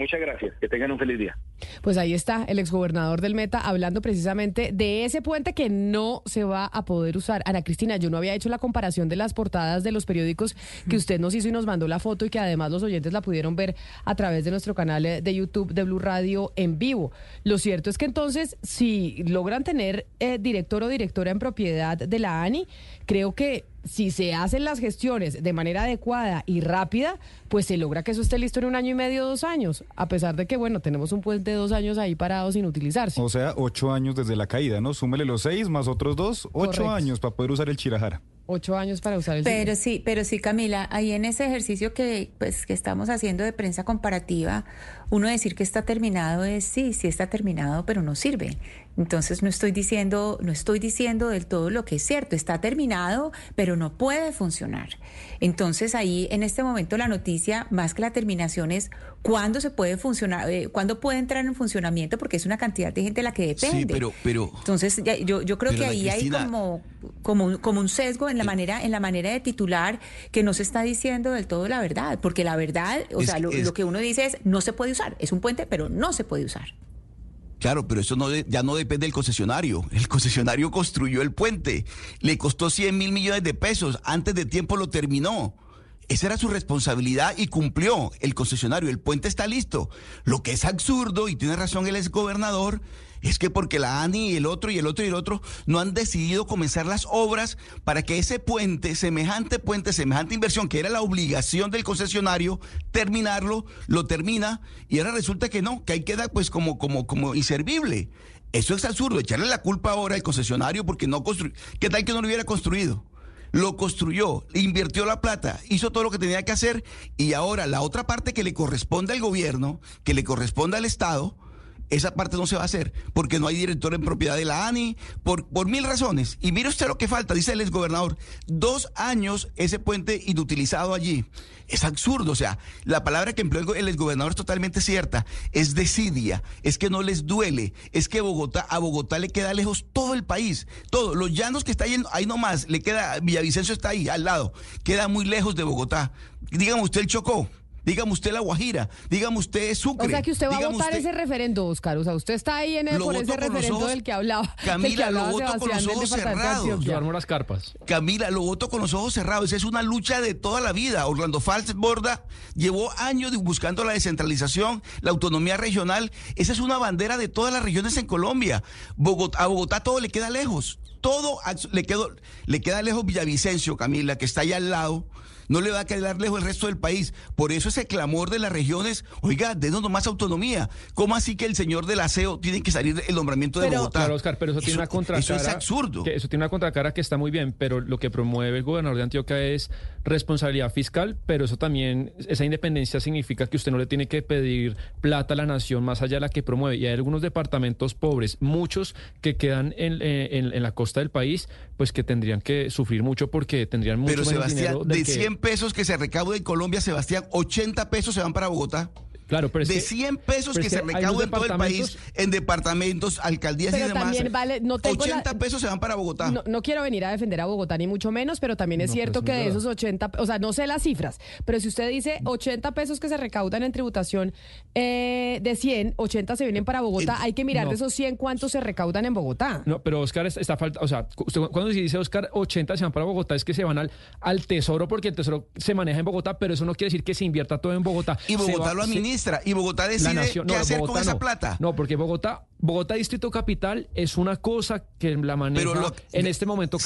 [SPEAKER 45] Muchas gracias, que tengan un feliz día.
[SPEAKER 14] Pues ahí está el exgobernador del Meta hablando precisamente de ese puente que no se va a poder usar. Ana Cristina, yo no había hecho la comparación de las portadas de los periódicos que usted nos hizo y nos mandó la foto y que además los oyentes la pudieron ver a través de nuestro canal eh, de YouTube de Blue Radio en vivo. Lo cierto es que entonces, si logran tener eh, director o directora en propiedad de la ANI, creo que si se hacen las gestiones de manera adecuada y rápida, pues se logra que eso esté listo en un año y medio, dos años, a pesar de que, bueno, tenemos un puente de dos años ahí parado sin utilizarse.
[SPEAKER 39] O sea, ocho años desde la caída, ¿no? Súmele los seis más otros dos, ocho
[SPEAKER 14] Correcto.
[SPEAKER 39] años para poder usar el Chirajara.
[SPEAKER 14] Ocho años para usar el
[SPEAKER 17] Pero sí, pero sí, Camila, ahí en ese ejercicio que, pues, que estamos haciendo de prensa comparativa, uno decir que está terminado es sí, sí está terminado, pero no sirve. Entonces no estoy diciendo, no estoy diciendo del todo lo que es cierto, está terminado, pero no puede funcionar. Entonces ahí en este momento la noticia, más que la terminación, es cuándo se puede funcionar, eh, cuándo puede entrar en funcionamiento, porque es una cantidad de gente la que depende.
[SPEAKER 18] Sí, pero, pero
[SPEAKER 17] entonces yo, yo creo que ahí hay como, como, un, como un sesgo en la manera, en la manera de titular que no se está diciendo del todo la verdad, porque la verdad, o sea, lo, lo que uno dice es no se puede usar, es un puente, pero no se puede usar.
[SPEAKER 18] Claro, pero eso no ya no depende del concesionario. El concesionario construyó el puente. Le costó 100 mil millones de pesos. Antes de tiempo lo terminó. Esa era su responsabilidad y cumplió el concesionario. El puente está listo. Lo que es absurdo, y tiene razón el exgobernador, es que porque la ANI y el otro y el otro y el otro no han decidido comenzar las obras para que ese puente, semejante puente, semejante inversión, que era la obligación del concesionario, terminarlo, lo termina y ahora resulta que no, que ahí queda pues como, como, como inservible. Eso es absurdo, echarle la culpa ahora al concesionario porque no construyó. ¿Qué tal que no lo hubiera construido? Lo construyó, invirtió la plata, hizo todo lo que tenía que hacer y ahora la otra parte que le corresponde al gobierno, que le corresponde al Estado, esa parte no se va a hacer porque no hay director en propiedad de la ANI, por, por mil razones. Y mire usted lo que falta, dice el exgobernador, dos años ese puente inutilizado allí. Es absurdo, o sea, la palabra que empleó el exgobernador es totalmente cierta, es desidia, es que no les duele, es que Bogotá, a Bogotá le queda lejos todo el país, todo, los llanos que está ahí, ahí nomás, le queda, Villavicencio está ahí, al lado, queda muy lejos de Bogotá. Dígame usted el Chocó, Dígame usted La Guajira, dígame usted Sucre.
[SPEAKER 14] O sea que usted va a votar ese referendo, Oscar. O sea, usted está ahí en el, por ese referendo del que hablaba.
[SPEAKER 18] Camila, lo voto con los ojos cerrados.
[SPEAKER 16] Yo armo las carpas.
[SPEAKER 18] Camila, lo voto con los ojos cerrados. Es una lucha de toda la vida. Orlando Falz Borda llevó años buscando la descentralización, la autonomía regional. Esa es una bandera de todas las regiones en Colombia. a Bogotá todo le queda lejos. Todo le, quedó, le queda lejos Villavicencio, Camila, que está allá al lado no le va a quedar lejos el resto del país. Por eso ese clamor de las regiones, oiga, denos más autonomía. ¿Cómo así que el señor del aseo tiene que salir el nombramiento de Bogotá?
[SPEAKER 16] Claro, Oscar, pero eso, tiene una contracara.
[SPEAKER 18] Eso es absurdo.
[SPEAKER 16] eso tiene una contracara que está muy bien, pero lo que promueve el gobernador de Antioquia es responsabilidad fiscal, pero eso también, esa independencia significa que usted no le tiene que pedir plata a la nación más allá de la que promueve. Y hay algunos departamentos pobres, muchos que quedan en, en, la costa del país, pues que tendrían que sufrir mucho porque tendrían mucho
[SPEAKER 18] pero, Sebastián, de 100 pesos que se recauda en Colombia, Sebastián, 80 pesos se van para Bogotá.
[SPEAKER 16] Claro, pero
[SPEAKER 18] de 100 pesos que, se recaudan en todo el país, en departamentos, alcaldías y demás.
[SPEAKER 14] También vale, no
[SPEAKER 18] 80 pesos se van para Bogotá.
[SPEAKER 14] No, quiero venir a defender a Bogotá, ni mucho menos, pero también es cierto pues, que de esos 80, o sea, no sé las cifras, pero si usted dice 80 pesos que se recaudan en tributación eh, de 100, 80 se vienen para Bogotá, hay que mirar de esos 100 cuántos se recaudan en Bogotá.
[SPEAKER 16] No, pero Oscar está falta, o sea, usted, cuando dice Oscar 80 se van para Bogotá, es que se van al, al tesoro porque el tesoro se maneja en Bogotá, pero eso no quiere decir que se invierta todo en Bogotá.
[SPEAKER 18] Y Bogotá lo administra, y Bogotá decide qué hacer con esa plata.
[SPEAKER 16] No, porque Bogotá, Bogotá Distrito Capital es una cosa que la maneja en este momento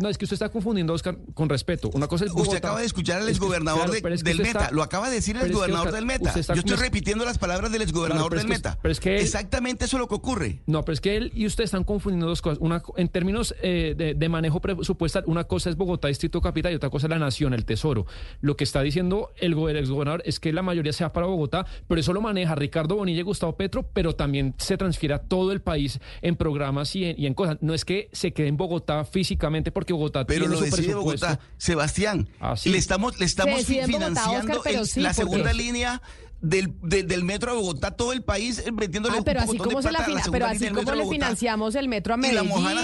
[SPEAKER 16] No, es que usted está confundiendo, Oscar, con respeto. Una cosa es Bogotá.
[SPEAKER 18] Usted acaba de escuchar al exgobernador del Meta. lo acaba de decir el exgobernador del Meta. Yo estoy repitiendo las palabras del exgobernador del Meta.
[SPEAKER 16] Pero es que
[SPEAKER 18] Exactamente eso es lo que ocurre.
[SPEAKER 16] No, pero es que él y usted están confundiendo dos cosas. Una, en términos eh, de, de, manejo presupuestal, una cosa es Bogotá Distrito Capital y otra cosa es la Nación, el Tesoro. Lo que está diciendo el, el exgobernador es que la mayoría sea para Bogotá, pero eso lo maneja Ricardo Bonilla y Gustavo Petro, pero también se transfiere a todo el país en programas y en, cosas. No es que se quede en Bogotá físicamente porque Bogotá
[SPEAKER 18] pero
[SPEAKER 16] tiene
[SPEAKER 18] lo
[SPEAKER 16] su decide
[SPEAKER 18] Bogotá. Sebastián, ah, le estamos, le estamos financiando la segunda línea del, del metro a Bogotá, todo el país eh, metiéndole
[SPEAKER 14] ah, pero así como se la, pero así como le financiamos el metro a Medellín,
[SPEAKER 18] y la Mojana,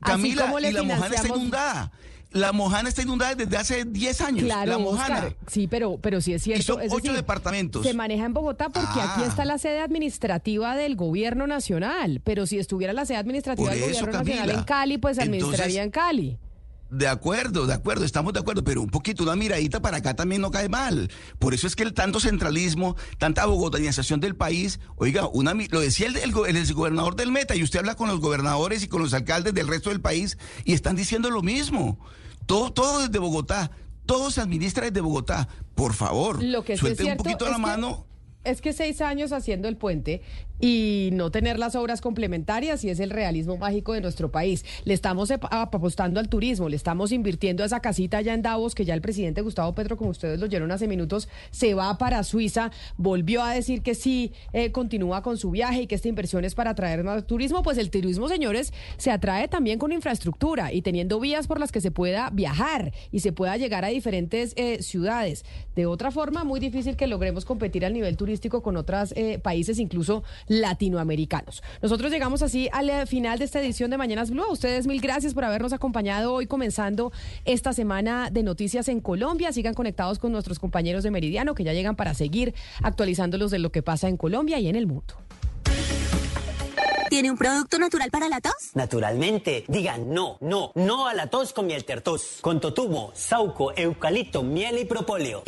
[SPEAKER 18] Camila, y la Mojana está inundada. La Mojana está inundada desde hace 10 años.
[SPEAKER 14] Claro,
[SPEAKER 18] la Mojana.
[SPEAKER 14] sí, pero, pero sí es cierto. Y
[SPEAKER 18] son ocho departamentos.
[SPEAKER 14] Se maneja en Bogotá porque aquí está la sede administrativa del gobierno nacional. Pero si estuviera la sede administrativa del gobierno nacional en Cali, pues administraría en Cali.
[SPEAKER 18] De acuerdo, de acuerdo, estamos de acuerdo, pero un poquito, una miradita para acá también no cae mal. Por eso es que el tanto centralismo, tanta bogotanización del país, oiga, una, lo decía el, el, el, gobernador del Meta, y usted habla con los gobernadores y con los alcaldes del resto del país, y están diciendo lo mismo. Todo, todo desde Bogotá, todo se administra desde Bogotá. Por favor,
[SPEAKER 14] lo que
[SPEAKER 18] suelte un poquito la mano
[SPEAKER 14] es que seis años haciendo el puente y no tener las obras complementarias y es el realismo mágico de nuestro país. Le estamos apostando al turismo, le estamos invirtiendo a esa casita allá en Davos que ya el presidente Gustavo Petro, como ustedes lo oyeron hace minutos, se va para Suiza, volvió a decir que sí eh, continúa con su viaje y que esta inversión es para atraer más turismo. Pues el turismo, señores, se atrae también con infraestructura y teniendo vías por las que se pueda viajar y se pueda llegar a diferentes eh, ciudades. De otra forma, muy difícil que logremos competir al nivel turístico con otros eh, países, incluso latinoamericanos. Nosotros llegamos así al eh, final de esta edición de Mañanas Blue. A ustedes mil gracias por habernos acompañado hoy comenzando esta semana de noticias en Colombia. Sigan conectados con nuestros compañeros de Meridiano que ya llegan para seguir actualizándolos de lo que pasa en Colombia y en el mundo.
[SPEAKER 47] ¿Tiene un producto natural para la tos?
[SPEAKER 48] Naturalmente. Digan no, no, no a la tos con miel tertos. Con totumo, sauco, eucalipto, miel y propóleo.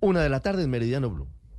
[SPEAKER 49] Una de la tarde en Meridiano Blue.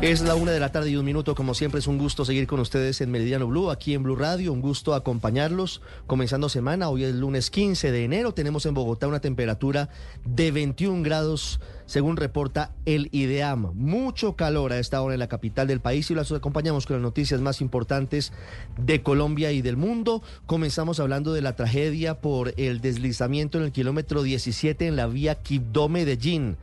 [SPEAKER 49] Es la una de la tarde y un minuto. Como siempre, es un gusto seguir con ustedes en Meridiano Blue, aquí en Blue Radio. Un gusto acompañarlos. Comenzando semana, hoy es lunes 15 de enero. Tenemos en Bogotá una temperatura de 21 grados, según reporta el IDEAM. Mucho calor a esta hora en la capital del país y los acompañamos con las noticias más importantes de Colombia y del mundo. Comenzamos hablando de la tragedia por el deslizamiento en el kilómetro 17 en la vía Quibdó-Medellín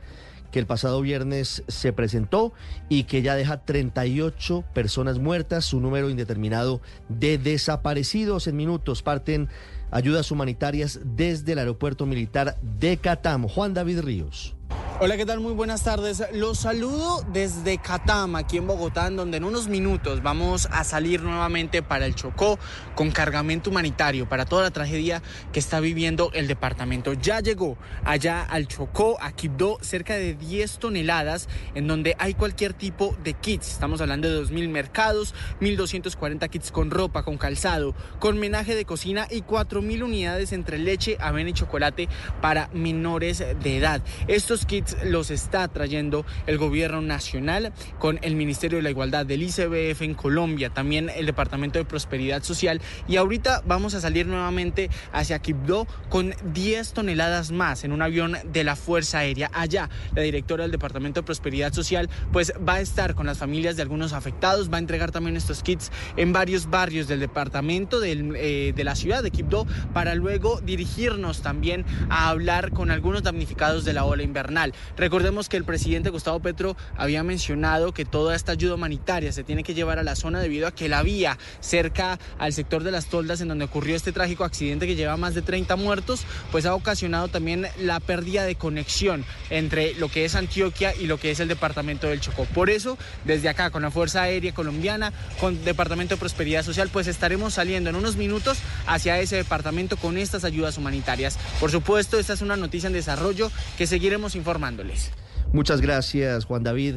[SPEAKER 49] que el pasado viernes se presentó y que ya deja 38 personas muertas, su número indeterminado de desaparecidos. En minutos parten ayudas humanitarias desde el aeropuerto militar de Catam. Juan David Ríos.
[SPEAKER 50] Hola, ¿qué tal? Muy buenas tardes. Los saludo desde Catam, aquí en Bogotá, en donde en unos minutos vamos a salir nuevamente para el Chocó con cargamento humanitario para toda la tragedia que está viviendo el departamento. Ya llegó allá al Chocó, a Quibdó, cerca de 10 toneladas, en donde hay cualquier tipo de kits. Estamos hablando de 2.000 mercados, 1.240 kits con ropa, con calzado, con menaje de cocina y 4.000 unidades entre leche, avena y chocolate para menores de edad. Estos kits los está trayendo el gobierno nacional con el Ministerio de la Igualdad del ICBF en Colombia, también el Departamento de Prosperidad Social y ahorita vamos a salir nuevamente hacia Quibdó con 10 toneladas más en un avión de la Fuerza Aérea. Allá, la directora del Departamento de Prosperidad Social pues va a estar con las familias de algunos afectados, va a entregar también estos kits en varios barrios del departamento eh, de la ciudad de Quibdó para luego dirigirnos también a hablar con algunos damnificados de la ola invernal. Recordemos que el presidente Gustavo Petro había mencionado que toda esta ayuda humanitaria se tiene que llevar a la zona debido a que la vía cerca al sector de las toldas en donde ocurrió este trágico accidente que lleva más de 30 muertos, pues ha ocasionado también la pérdida de conexión entre lo que es Antioquia y lo que es el departamento del Chocó. Por eso, desde acá, con la Fuerza Aérea Colombiana, con Departamento de Prosperidad Social, pues estaremos saliendo en unos minutos hacia ese departamento con estas ayudas humanitarias. Por supuesto, esta es una noticia en desarrollo que seguiremos informándoles.
[SPEAKER 49] Muchas gracias, Juan David.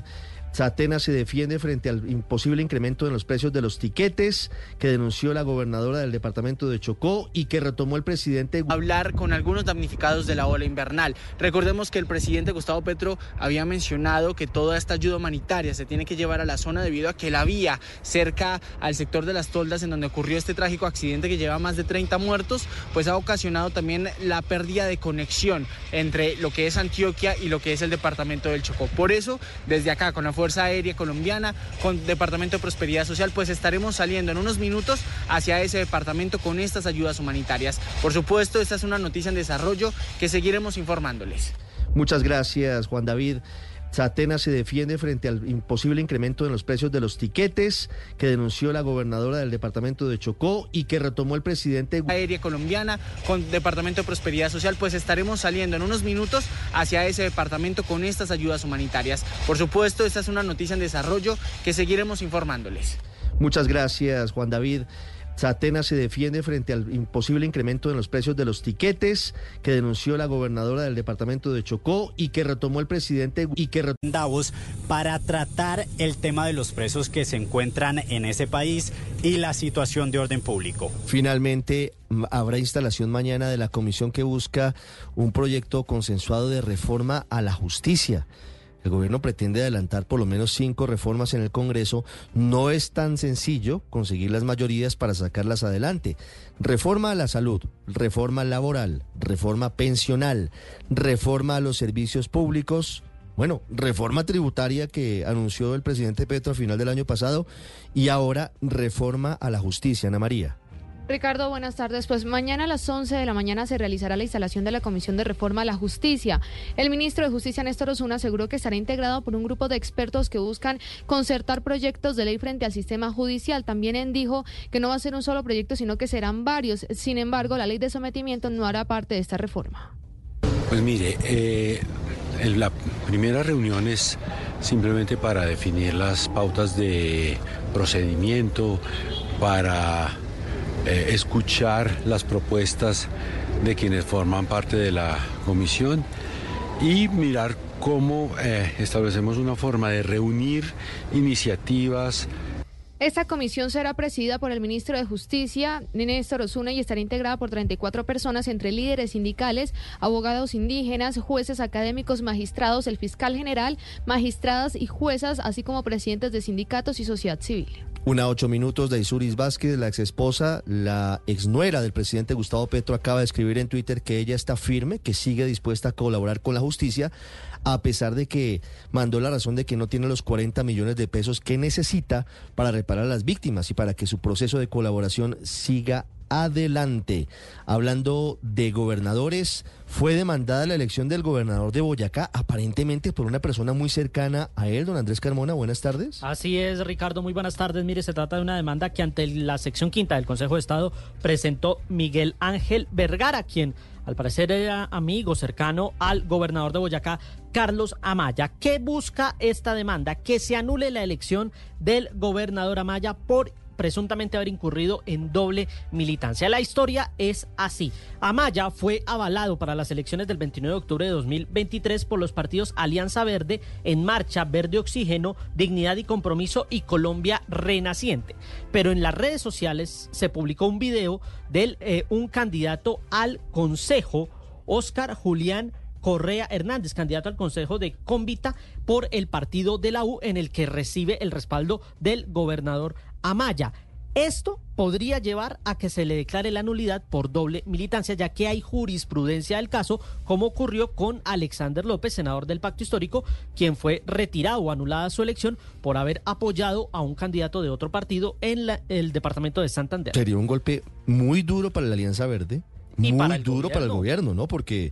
[SPEAKER 49] Satena se defiende frente al imposible incremento en los precios de los tiquetes que denunció la gobernadora del departamento de Chocó y que retomó el presidente.
[SPEAKER 50] Hablar con algunos damnificados de la ola invernal. Recordemos que el presidente Gustavo Petro había mencionado que toda esta ayuda humanitaria se tiene que llevar a la zona debido a que la vía cerca al sector de las toldas en donde ocurrió este trágico accidente que lleva más de 30 muertos, pues ha ocasionado también la pérdida de conexión entre lo que es Antioquia y lo que es el departamento del Chocó. Por eso, desde acá con la Fuerza Aérea Colombiana, con Departamento de Prosperidad Social, pues estaremos saliendo en unos minutos hacia ese departamento con estas ayudas humanitarias. Por supuesto, esta es una noticia en desarrollo que seguiremos informándoles.
[SPEAKER 49] Muchas gracias, Juan David. Satena se defiende frente al imposible incremento en los precios de los tiquetes que denunció la gobernadora del departamento de Chocó y que retomó el presidente.
[SPEAKER 50] Aérea colombiana con Departamento de Prosperidad Social, pues estaremos saliendo en unos minutos hacia ese departamento con estas ayudas humanitarias. Por supuesto, esta es una noticia en desarrollo que seguiremos informándoles.
[SPEAKER 49] Muchas gracias, Juan David. Satena se defiende frente al imposible incremento en los precios de los tiquetes que denunció la gobernadora del departamento de Chocó y que retomó el presidente y que
[SPEAKER 51] Davos para tratar el tema de los presos que se encuentran en ese país y la situación de orden público.
[SPEAKER 49] Finalmente, habrá instalación mañana de la comisión que busca un proyecto consensuado de reforma a la justicia. El gobierno pretende adelantar por lo menos cinco reformas en el Congreso. No es tan sencillo conseguir las mayorías para sacarlas adelante. Reforma a la salud, reforma laboral, reforma pensional, reforma a los servicios públicos. Bueno, reforma tributaria que anunció el presidente Petro a final del año pasado y ahora reforma a la justicia, Ana María.
[SPEAKER 52] Ricardo, buenas tardes. Pues mañana a las 11 de la mañana se realizará la instalación de la Comisión de Reforma a la Justicia. El ministro de Justicia, Néstor Osuna, aseguró que estará integrado por un grupo de expertos que buscan concertar proyectos de ley frente al sistema judicial. También dijo que no va a ser un solo proyecto, sino que serán varios. Sin embargo, la ley de sometimiento no hará parte de esta reforma.
[SPEAKER 53] Pues mire, eh, la primera reunión es simplemente para definir las pautas de procedimiento, para eh, escuchar las propuestas de quienes forman parte de la comisión y mirar cómo eh, establecemos una forma de reunir iniciativas,
[SPEAKER 52] esta comisión será presidida por el ministro de Justicia, Néstor Osuna, y estará integrada por 34 personas, entre líderes sindicales, abogados indígenas, jueces académicos, magistrados, el fiscal general, magistradas y juezas, así como presidentes de sindicatos y sociedad civil.
[SPEAKER 49] Una ocho minutos de Isuris Vázquez, la ex esposa, la exnuera del presidente Gustavo Petro, acaba de escribir en Twitter que ella está firme, que sigue dispuesta a colaborar con la justicia, a pesar de que mandó la razón de que no tiene los 40 millones de pesos que necesita para reparar a las víctimas y para que su proceso de colaboración siga adelante. Hablando de gobernadores, fue demandada la elección del gobernador de Boyacá, aparentemente por una persona muy cercana a él, don Andrés Carmona. Buenas tardes.
[SPEAKER 54] Así es, Ricardo, muy buenas tardes. Mire, se trata de una demanda que ante la sección quinta del Consejo de Estado presentó Miguel Ángel Vergara, quien al parecer era amigo cercano al gobernador de Boyacá, Carlos Amaya. ¿Qué busca esta demanda? Que se anule la elección del gobernador Amaya por presuntamente haber incurrido en doble militancia. La historia es así. Amaya fue avalado para las elecciones del 29 de octubre de 2023 por los partidos Alianza Verde, En Marcha, Verde Oxígeno, Dignidad y Compromiso y Colombia Renaciente. Pero en las redes sociales se publicó un video de eh, un candidato al Consejo, Oscar Julián Correa Hernández, candidato al Consejo de Cómbita por el partido de la U, en el que recibe el respaldo del gobernador Amaya. Esto podría llevar a que se le declare la nulidad por doble militancia, ya que hay jurisprudencia del caso, como ocurrió con Alexander López, senador del Pacto Histórico, quien fue retirado o anulada su elección por haber apoyado a un candidato de otro partido en el departamento de Santander.
[SPEAKER 49] Sería un golpe muy duro para la Alianza Verde muy duro para el gobierno, ¿no? Porque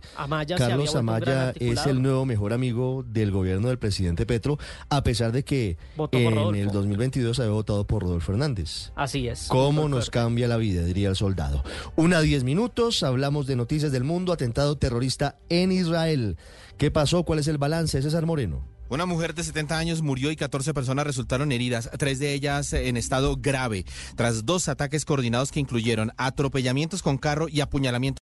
[SPEAKER 49] Carlos Amaya es el nuevo mejor amigo del gobierno del presidente Petro, a pesar de que en el 2022 había votado por Rodolfo Hernández.
[SPEAKER 54] Así es.
[SPEAKER 49] ¿Cómo nos cambia la vida? Diría el soldado. Una diez minutos, hablamos de noticias del mundo, atentado terrorista en Israel. ¿Qué pasó? ¿Cuál es el balance? César Moreno.
[SPEAKER 55] Una mujer de 70 años murió y 14 personas resultaron heridas, tres de ellas en estado grave, tras dos ataques coordinados que incluyeron atropellamientos con carro y apuñalamientos.